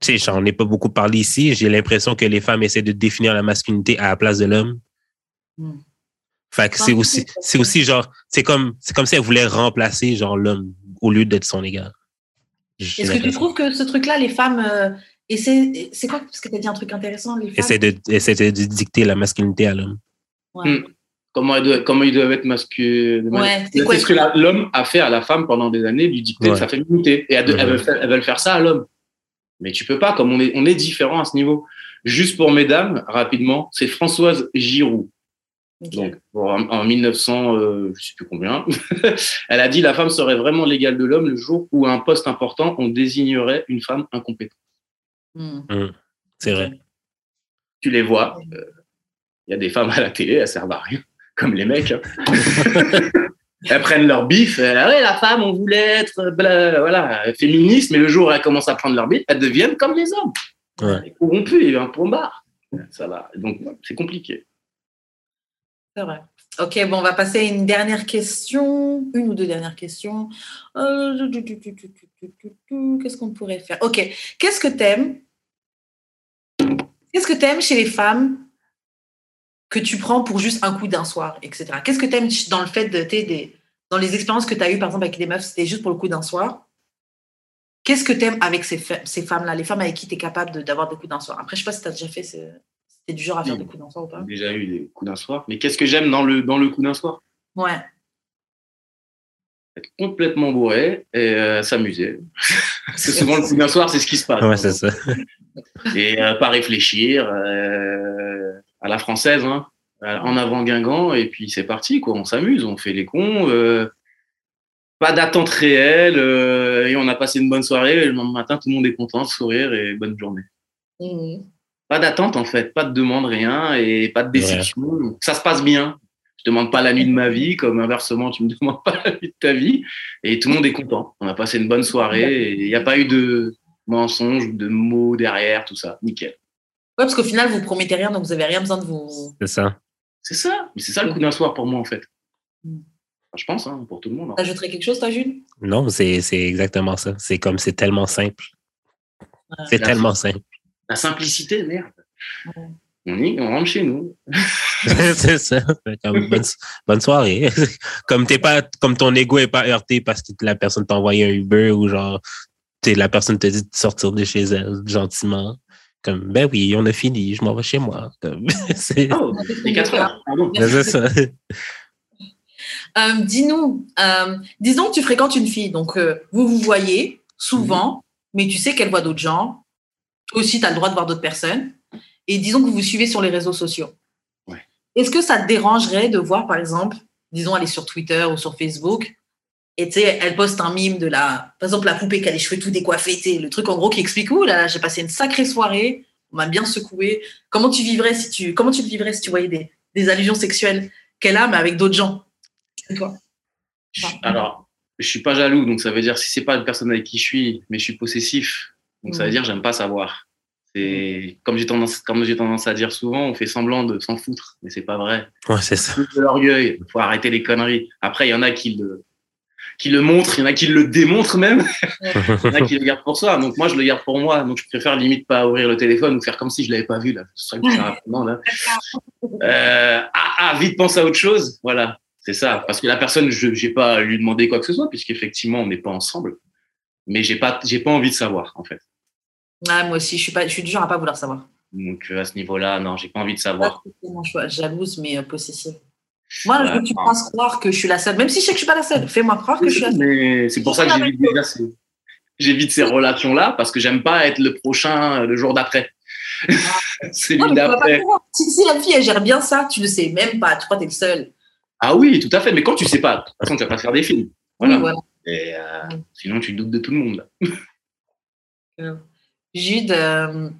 tu sais, j'en ai pas beaucoup parlé ici. J'ai l'impression que les femmes essaient de définir la masculinité à la place de l'homme. Hmm. Fait que c'est aussi, c'est- aussi genre, c'est comme, c'est comme si elle voulait remplacer, genre, l'homme au lieu d'être son égal. Est-ce que tu trouves que ce truc-là, les femmes euh, essaient. C'est quoi Parce que tu as dit un truc intéressant. Les femmes. Essaie de, essaie de dicter la masculinité à l'homme. Ouais. Hmm. Comment, elle doit- comment ils doivent être masculins. Ouais, c'est ce que la- l'homme a fait à la femme pendant des années, lui dicter Ouais. sa féminité. Et elle, elle veut faire, elle veut le faire ça à l'homme. Mais tu peux pas, comme on est, on est différent à ce niveau. Juste pour mesdames, rapidement, c'est Françoise Giroud. Donc, en, en 1900, euh, je sais plus combien, elle a dit la femme serait vraiment l'égale de l'homme le jour où à un poste important, on désignerait une femme incompétente. Hmm. C'est vrai. Tu les vois, euh, il y a des femmes à la télé, elles servent à rien, comme les mecs. hein. elles prennent leur bif, elles, Ah ouais, la femme, on voulait être bla- voilà, féministe, mais le jour où elles commencent à prendre leur bif, elles deviennent comme les hommes. Ouais. Elles corrompues, il y a un. Ça va. Donc, c'est compliqué. C'est vrai. Ok, bon, on va passer à une dernière question, une ou deux dernières questions. Euh, qu'est-ce qu'on pourrait faire? Ok, qu'est-ce que t'aimes? Qu'est-ce que t'aimes chez les femmes que tu prends pour juste un coup d'un soir, etc. Qu'est-ce que t'aimes dans le fait de dans les expériences que tu as eues, par exemple, avec des meufs, c'était juste pour le coup d'un soir? Qu'est-ce que t'aimes avec ces, femmes-là, les femmes avec qui tu es capable d'avoir des coups d'un soir? Après, je ne sais pas si tu as déjà fait ce, t'es du genre à faire Oui. des coups d'un soir ou pas? J'ai déjà eu des coups d'un soir. Mais qu'est-ce que j'aime dans le, dans le coup d'un soir? Ouais. Être complètement bourré et euh, s'amuser. c'est souvent le coup d'un soir, c'est ce qui se passe. Ouais, c'est ça. et euh, pas réfléchir euh, à la française. Hein. en avant Guingamp, et puis c'est parti, quoi. On s'amuse, on fait les cons. euh, pas d'attente réelle, euh, et on a passé une bonne soirée. Et le lendemain matin, tout le monde est content, sourire et bonne journée. Mhm. Pas d'attente, en fait, pas de demande, rien, et pas de déception. Ça se passe bien. Je demande pas la nuit de ma vie, comme inversement, tu me demandes pas la nuit de ta vie. Et tout le monde est content. On a passé une bonne soirée, et il n'y a pas eu de mensonges ou de mots derrière, tout ça. Nickel. Ouais, parce qu'au final, vous promettez rien, donc vous avez rien besoin de vous. C'est ça. C'est ça. Mais c'est ça le coup d'un soir pour moi, en fait. Mm. Enfin, je pense, hein, pour tout le monde. hein. T'ajouterais quelque chose, toi, Jules? Non, c'est c'est exactement ça. C'est comme c'est tellement simple. Ouais. C'est tellement simple. La simplicité, merde. Ouais. On, y, on rentre chez nous. c'est ça. Comme bonne, bonne soirée. comme t'es pas, comme ton ego est pas heurté parce que la personne t'a envoyé un Uber ou genre, t'es, la personne te dit de sortir de chez elle gentiment. Comme, ben oui, on a fini, je m'en vais chez moi. Comme, c'est, Oh, les 4 heures. Pardon. c'est ça. Euh, Dis-nous, euh, disons que tu fréquentes une fille, donc euh, vous vous voyez souvent, mais tu sais qu'elle voit d'autres gens. Toi aussi, tu as le droit de voir d'autres personnes. Et disons que vous vous suivez sur les réseaux sociaux. Ouais. Est-ce que ça te dérangerait de voir, par exemple, disons, elle est sur Twitter ou sur Facebook, et tu sais, elle poste un mime de la, par exemple, la poupée qui a les cheveux tout décoiffés, tu sais, le truc en gros qui explique, ouh là là, j'ai passé une sacrée soirée, on m'a bien secoué. Comment tu vivrais si tu, comment tu le vivrais si tu voyais des, des allusions sexuelles qu'elle a, mais avec d'autres gens? Toi Je- Alors, je suis pas jaloux, donc ça veut dire si c'est pas une personne avec qui je suis, mais je suis possessif, donc ça veut dire j'aime pas savoir. C'est comme j'ai tendance, comme j'ai tendance à dire souvent, on fait semblant de s'en foutre, mais c'est pas vrai. Ouais, c'est ça. De l'orgueil, faut arrêter les conneries. Après, il y en a qui le, qui le montrent, il y en a qui le démontrent même, il y en a qui le gardent pour soi. Donc moi, je le garde pour moi. Donc je préfère limite pas ouvrir le téléphone ou faire comme si je l'avais pas vu là. Ce serait plus rapidement là. Euh, ah, ah, vite pense à autre chose. Voilà, c'est ça. Parce que la personne, je j'ai pas à lui demander quoi que ce soit, puisqu'effectivement, on n'est pas ensemble. Mais j'ai pas, j'ai pas envie de savoir en fait. Ah, moi aussi, je suis, pas, je suis du genre à pas vouloir savoir. Donc euh, à ce niveau-là, non, j'ai pas envie de savoir. spécialement choix, jalouse, mais euh, possessive. Moi, je Ouais, veux que tu fasses croire que je suis la seule, même si je sais que je suis pas la seule. Fais-moi croire que je suis la seule. Mais c'est pour ça que j'évite ces, j'évite ces relations-là parce que j'aime pas être le prochain euh, le jour d'après. c'est Non, lui mais tu vas pas d'après. Si, si la fille, elle gère bien ça, tu ne sais même pas. Tu crois que t'es le seul. Ah oui, tout à fait. Mais quand tu sais pas, de toute façon, tu vas pas faire des films. Voilà. Oui, voilà. Et, euh, sinon, tu doutes de tout le monde. là. Jude, euh,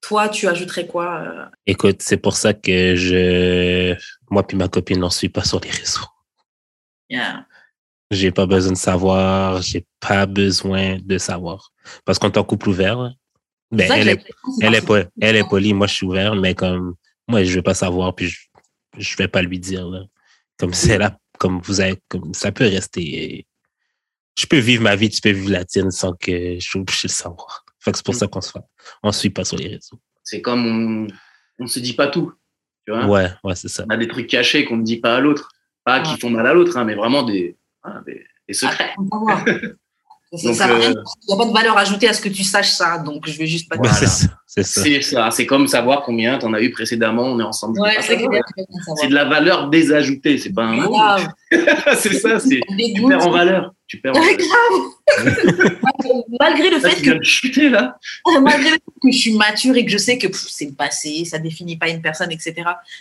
toi, tu ajouterais quoi euh, Écoute, c'est pour ça que je, moi puis ma copine, n'en suis pas sur les réseaux. yeah. J'ai pas besoin de savoir, j'ai pas besoin de savoir. Parce qu'on est en couple ouvert, ben, elle est, elle est, po- elle est polie, moi je suis ouvert, mais comme, moi je veux pas savoir, puis je, je vais pas lui dire, là. Comme c'est là, comme vous avez, comme ça peut rester. Je peux vivre ma vie, tu peux vivre la tienne sans que je sois obligé de savoir. Fait que c'est pour ça qu'on se fait. On suit pas sur les réseaux. C'est comme on, on se dit pas tout. Tu vois? Ouais, ouais, c'est ça. On a des trucs cachés qu'on ne dit pas à l'autre. Pas qui font mal à l'autre, hein, mais vraiment des, des secrets. Ah, Ça Donc, à rien. euh, Il n'y a pas de valeur ajoutée à ce que tu saches ça, donc je vais juste pas te Voilà. c'est ça. C'est ça. Ça. Comme savoir combien tu en as eu précédemment, on est ensemble. Ouais, c'est ça de la valeur désajoutée, c'est pas un mot. C'est ça, c'est. Ça Tu perds en valeur. Tu perds en valeur. grave. Malgré le fait que chuter là. malgré le fait que je suis mature et que je sais que c'est le passé, ça définit pas une personne, etc.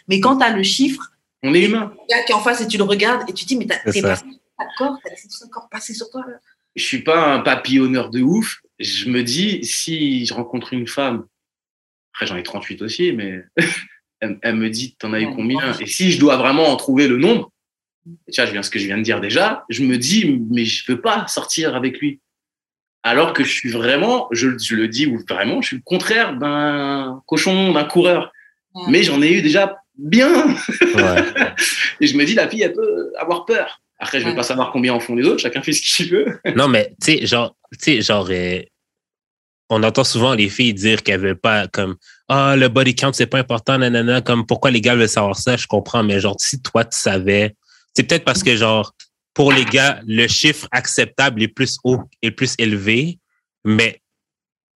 Mais quand tu as le chiffre, On est humain. qui est en face et tu le regardes et tu te dis, mais t'es ça. passé d'accord, t'as laissé tout ça encore passer sur toi. Là. Je suis pas un papillonneur de ouf. Je me dis, si je rencontre une femme, après j'en ai 38 aussi, mais elle, elle me dit, t'en as eu combien? Et si je dois vraiment en trouver le nombre, et tu vois, je viens ce que je viens de dire déjà, je me dis, mais je veux pas sortir avec lui. Alors que je suis vraiment, je, je le dis ou vraiment, je suis le contraire d'un cochon, d'un coureur. Ouais. Mais j'en ai eu déjà bien. Ouais. Et je me dis, la fille, elle peut avoir peur. Après, je vais Ouais. pas savoir combien en font les autres. Chacun fait ce qu'il veut. Non, mais tu sais, genre, tu sais, genre, euh, on entend souvent les filles dire qu'elles veulent pas comme ah le body count c'est pas important nanana comme pourquoi les gars veulent savoir ça je comprends mais genre si toi tu savais c'est peut-être parce que genre pour les gars le chiffre acceptable est plus haut est plus élevé mais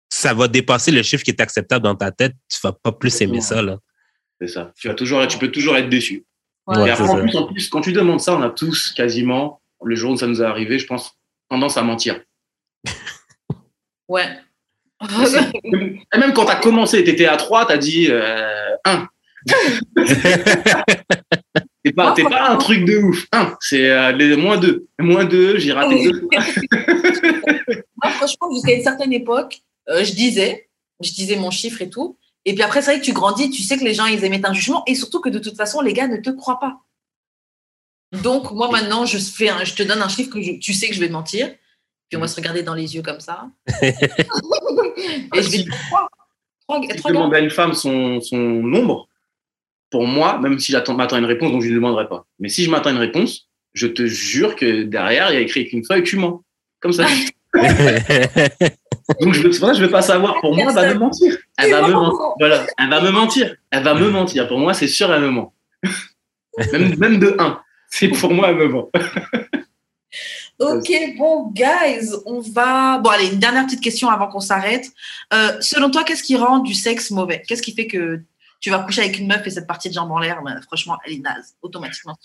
ça va dépasser le chiffre qui est acceptable dans ta tête tu vas pas plus aimer ça là C'est ça. Tu vas toujours, tu peux toujours être déçu. Ouais. Ouais, Et après, en plus, en plus, quand tu demandes ça, on a tous quasiment, le jour où ça nous est arrivé, je pense, tendance à mentir. Ouais. Et même quand tu as commencé, tu étais à 3, tu as dit 1. c'est pas, t'es pas un truc de ouf. Un, c'est euh, les moins deux. Moins deux, j'ai raté deux fois. Moi, franchement, jusqu'à une certaine époque, euh, je disais, je disais mon chiffre et tout. Et puis après, c'est vrai que tu grandis, tu sais que les gens, ils émettent un jugement. Et surtout que de toute façon, les gars ne te croient pas. Donc, moi, maintenant, je, fais un- je te donne un chiffre que je- tu sais que je vais te mentir. Puis on va se regarder dans les yeux comme ça. et je vais dire trois. Trois, Si trois demande à une femme son, son nombre, pour moi, même si j'attends m'attends à une réponse, donc je ne lui demanderai pas. Mais si je m'attends à une réponse, je te jure que derrière, il y a écrit qu'une feuille, tu mens. Comme ça. Donc, je veux, c'est pour ça que je ne veux pas savoir. Pour moi, elle va me mentir. Elle va me mentir. Voilà. Elle va me mentir. Elle va me mentir. Pour moi, c'est sûr, elle me ment. Même, même de 1. C'est pour moi, elle me ment. Ok, bon, guys, on va. Bon, allez, une dernière petite question avant qu'on s'arrête. Euh, selon toi, qu'est-ce qui rend du sexe mauvais? Qu'est-ce qui fait que tu vas coucher avec une meuf et cette partie de jambe en l'air, ben, franchement, elle est naze, automatiquement.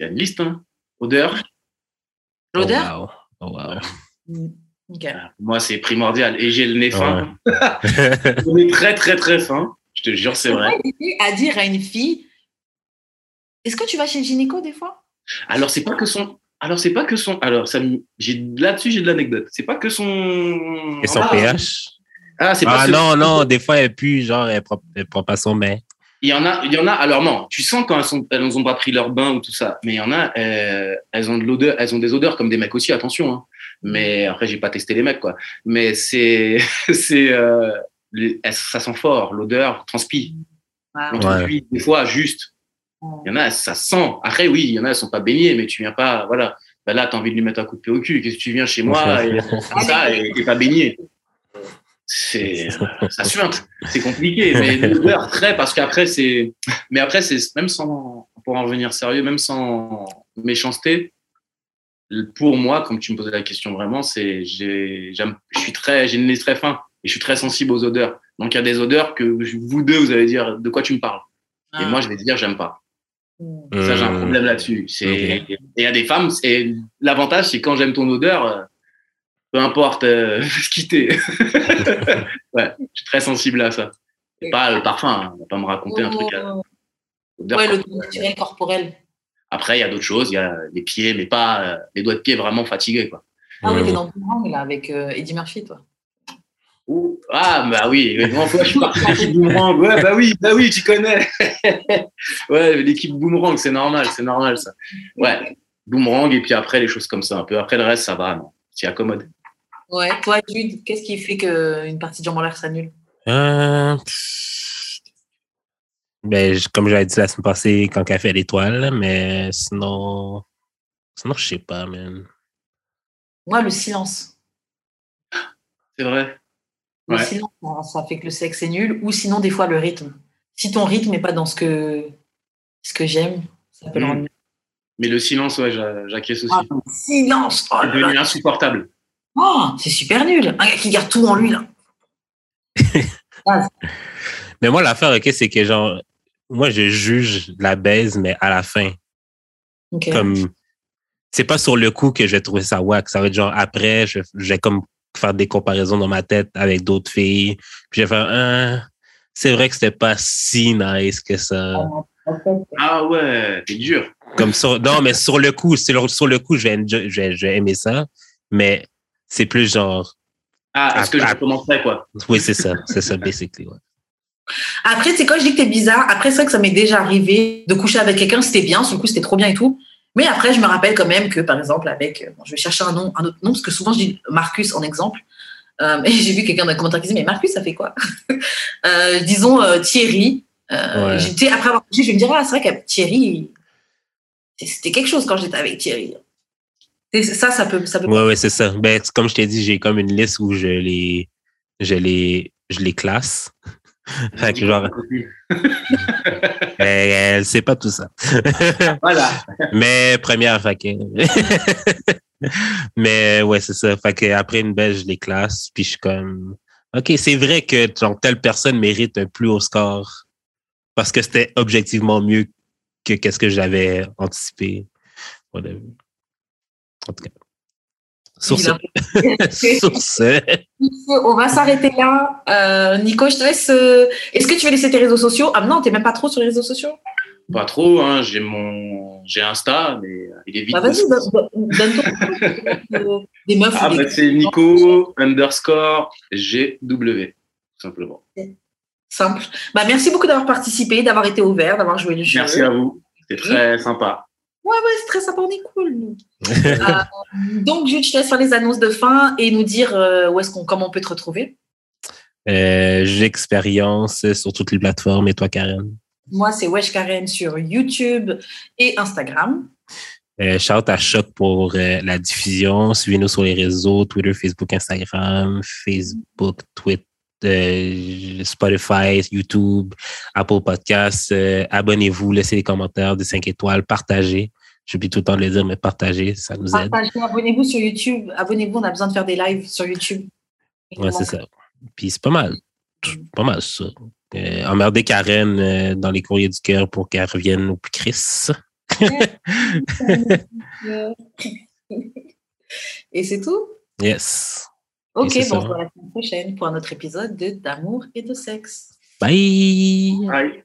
Il y a une liste. Hein. Odeur. L'odeur? Oh, wow. Oh, wow. Pour moi, c'est primordial. Et j'ai le nez fin. Le nez très, très, très fin. Je te jure, c'est vrai. À dire à une fille, est-ce que tu vas chez le gynéco des fois? Alors, c'est pas que son. Alors, c'est pas que son. Alors, ça me- là-dessus, j'ai de l'anecdote. C'est pas que son. Et son ah, pH? Ah, c'est pas Ah que- non, non, des fois, elle pue, genre, elle prend, elle prend pas son bain. Il y en a, il y en a. Alors non, tu sens quand elles sont, elles ont pas pris leur bain ou tout ça. Mais il y en a, euh, elles ont de l'odeur, elles ont des odeurs comme des mecs aussi. Attention. Hein. Mais après, j'ai pas testé les mecs quoi. Mais c'est, c'est, euh, ça sent fort. L'odeur transpi. Ah, On Ouais. des fois juste. Il y en a, ça sent. Après, oui, il y en a, elles sont pas baignées, mais tu viens pas, voilà. Bah là, t'as envie de lui mettre un coup de pied au cul. Qu'est-ce que tu viens chez moi et, comme ça et, et pas baigné C'est, ça suinte. C'est compliqué, mais l'odeur très, parce qu'après, c'est, mais après, c'est même sans, pour en revenir sérieux, même sans méchanceté, pour moi, comme tu me posais la question vraiment, c'est, j'ai, j'aime, je suis très, j'ai une nez très fin et je suis très sensible aux odeurs. Donc, il y a des odeurs que vous deux, vous allez dire de quoi tu me parles? Et Ah. moi, je vais dire, j'aime pas. Mm. Ça, j'ai un Hmm. problème là-dessus. C'est, et il y a des femmes, c'est, l'avantage, c'est quand j'aime ton odeur, euh, peu importe euh, ce qui t'est. ouais, je suis très sensible à ça. Et pas le parfum, hein. on va pas me raconter un truc à Oh. odeur Ouais, le naturel corporel. Après, il y a d'autres choses, il y a les pieds, mais pas euh, les doigts de pied vraiment fatigués, quoi. Ah oui, t'es dans Boomerang là avec euh, Eddie Murphy, toi. Ouh, ah, bah oui, mais bon, fois, je suis parti de l'équipe Boomerang. Ouais, bah oui, bah oui, tu connais. ouais, l'équipe Boomerang, c'est normal, c'est normal, ça. Ouais, Boomerang, et puis après, les choses comme ça, un peu. Après, le reste, ça va, non. T'y accommodes. Ouais, toi, Jude, qu'est-ce qui fait qu'une partie de jambe en l'air Euh, pff, ben, je- comme j'avais dit la semaine passée, quand elle fait l'étoile, mais sinon, sinon, je sais pas, man. Moi, le silence. C'est vrai. Le Ouais. silence, ça- fait que le sexe est nul. Ou sinon, des fois, le rythme. Si ton rythme n'est pas dans ce que, ce que j'aime, ça peut le Mm. rendre nul. Mais le silence, ouais, j'a- j'acquiesce aussi. Ah, le silence Oh c'est devenu insupportable. Oh, c'est super nul. Un gars qui garde tout en lui, là. Mais moi, l'affaire, OK, c'est que genre, moi, je juge la baise, mais à la fin. Ok. Comme, c'est pas sur le coup que je vais trouver ça wack. Ça va être genre après, je, je vais comme faire des comparaisons dans ma tête avec d'autres filles. Puis je vais faire, Ah, c'est vrai que c'était pas si nice que ça. Ah ouais, t'es dur. Comme sur, non, mais sur le coup, sur, sur le coup, je vais, enjoy- je vais, je vais aimer ça. Mais c'est plus genre, Ah, est-ce que je recommencerai, quoi? Oui, c'est ça, c'est ça, basically. Ouais. Après, c'est quand je dis que t'es bizarre, après, c'est vrai que ça m'est déjà arrivé de coucher avec quelqu'un, c'était bien, sur le coup, c'était trop bien et tout. Mais après, je me rappelle quand même que, par exemple, avec, euh, bon, je vais chercher un nom, un autre nom, parce que souvent, je dis Marcus en exemple. Euh, et j'ai vu quelqu'un dans les commentaires qui disait, mais Marcus, ça fait quoi? Euh, Disons euh, Thierry. Ouais. j'étais- après avoir couché, je vais me dire, ah, c'est vrai que Thierry, c'était quelque chose quand j'étais avec Thierry. Et ça, ça peut. Ça peut Ouais, ouais, c'est ça. Ben, comme je t'ai dit, j'ai comme une liste où je les, je les, je les classe. Fait que genre, elle, elle sait pas tout ça. Voilà. Mais première, fait que... Mais ouais, c'est ça. Fait que après une belle, je les classe, puis je suis comme, OK, c'est vrai que genre, telle personne mérite un plus haut score parce que c'était objectivement mieux que qu'est-ce que j'avais anticipé. En tout cas. Sur ce. Sur ce. On va s'arrêter là. Euh, Nico, je te laisse. euh, Est-ce que tu veux laisser tes réseaux sociaux? Ah non, t'es même pas trop sur les réseaux sociaux? Pas trop, hein, j'ai mon, j'ai Insta, mais euh, il est vite. Bah vas-y, donne- donne donne ton euh, des meufs. Ah, bah, c'est Nico underscore GW, tout simplement. Simple. Bah, merci beaucoup d'avoir participé, d'avoir été ouvert, d'avoir joué le jeu. Merci à vous. C'était très sympa. Ouais, ouais, c'est très sympa, on est cool, nous. Euh, donc, Jude, je te laisse faire les annonces de fin et nous dire euh, où est-ce qu'on, comment on peut te retrouver? Euh, J'expérience sur toutes les plateformes. Et toi, Karen? Moi, c'est Wesh Karen sur YouTube et Instagram. Euh, shout à Choc pour euh, la diffusion. Suivez-nous sur les réseaux, Twitter, Facebook, Instagram, Facebook, Twitter, euh, Spotify, YouTube, Apple Podcasts. Abonnez-vous, laissez des commentaires, des 5 étoiles, partagez. J'oublie tout le temps de le dire, mais partagez, ça nous aide. Partagez, abonnez-vous sur YouTube. Abonnez-vous, on a besoin de faire des lives sur YouTube. Ouais, c'est ça. Puis c'est pas mal. Pas mal ça. Euh, emmerder Karen euh, dans les courriers du cœur pour qu'elle revienne au plus Chris. Et c'est tout? Yes. Ok, bon, ça. on se voit la semaine prochaine pour un autre épisode de D'amour et de sexe. Bye! Bye.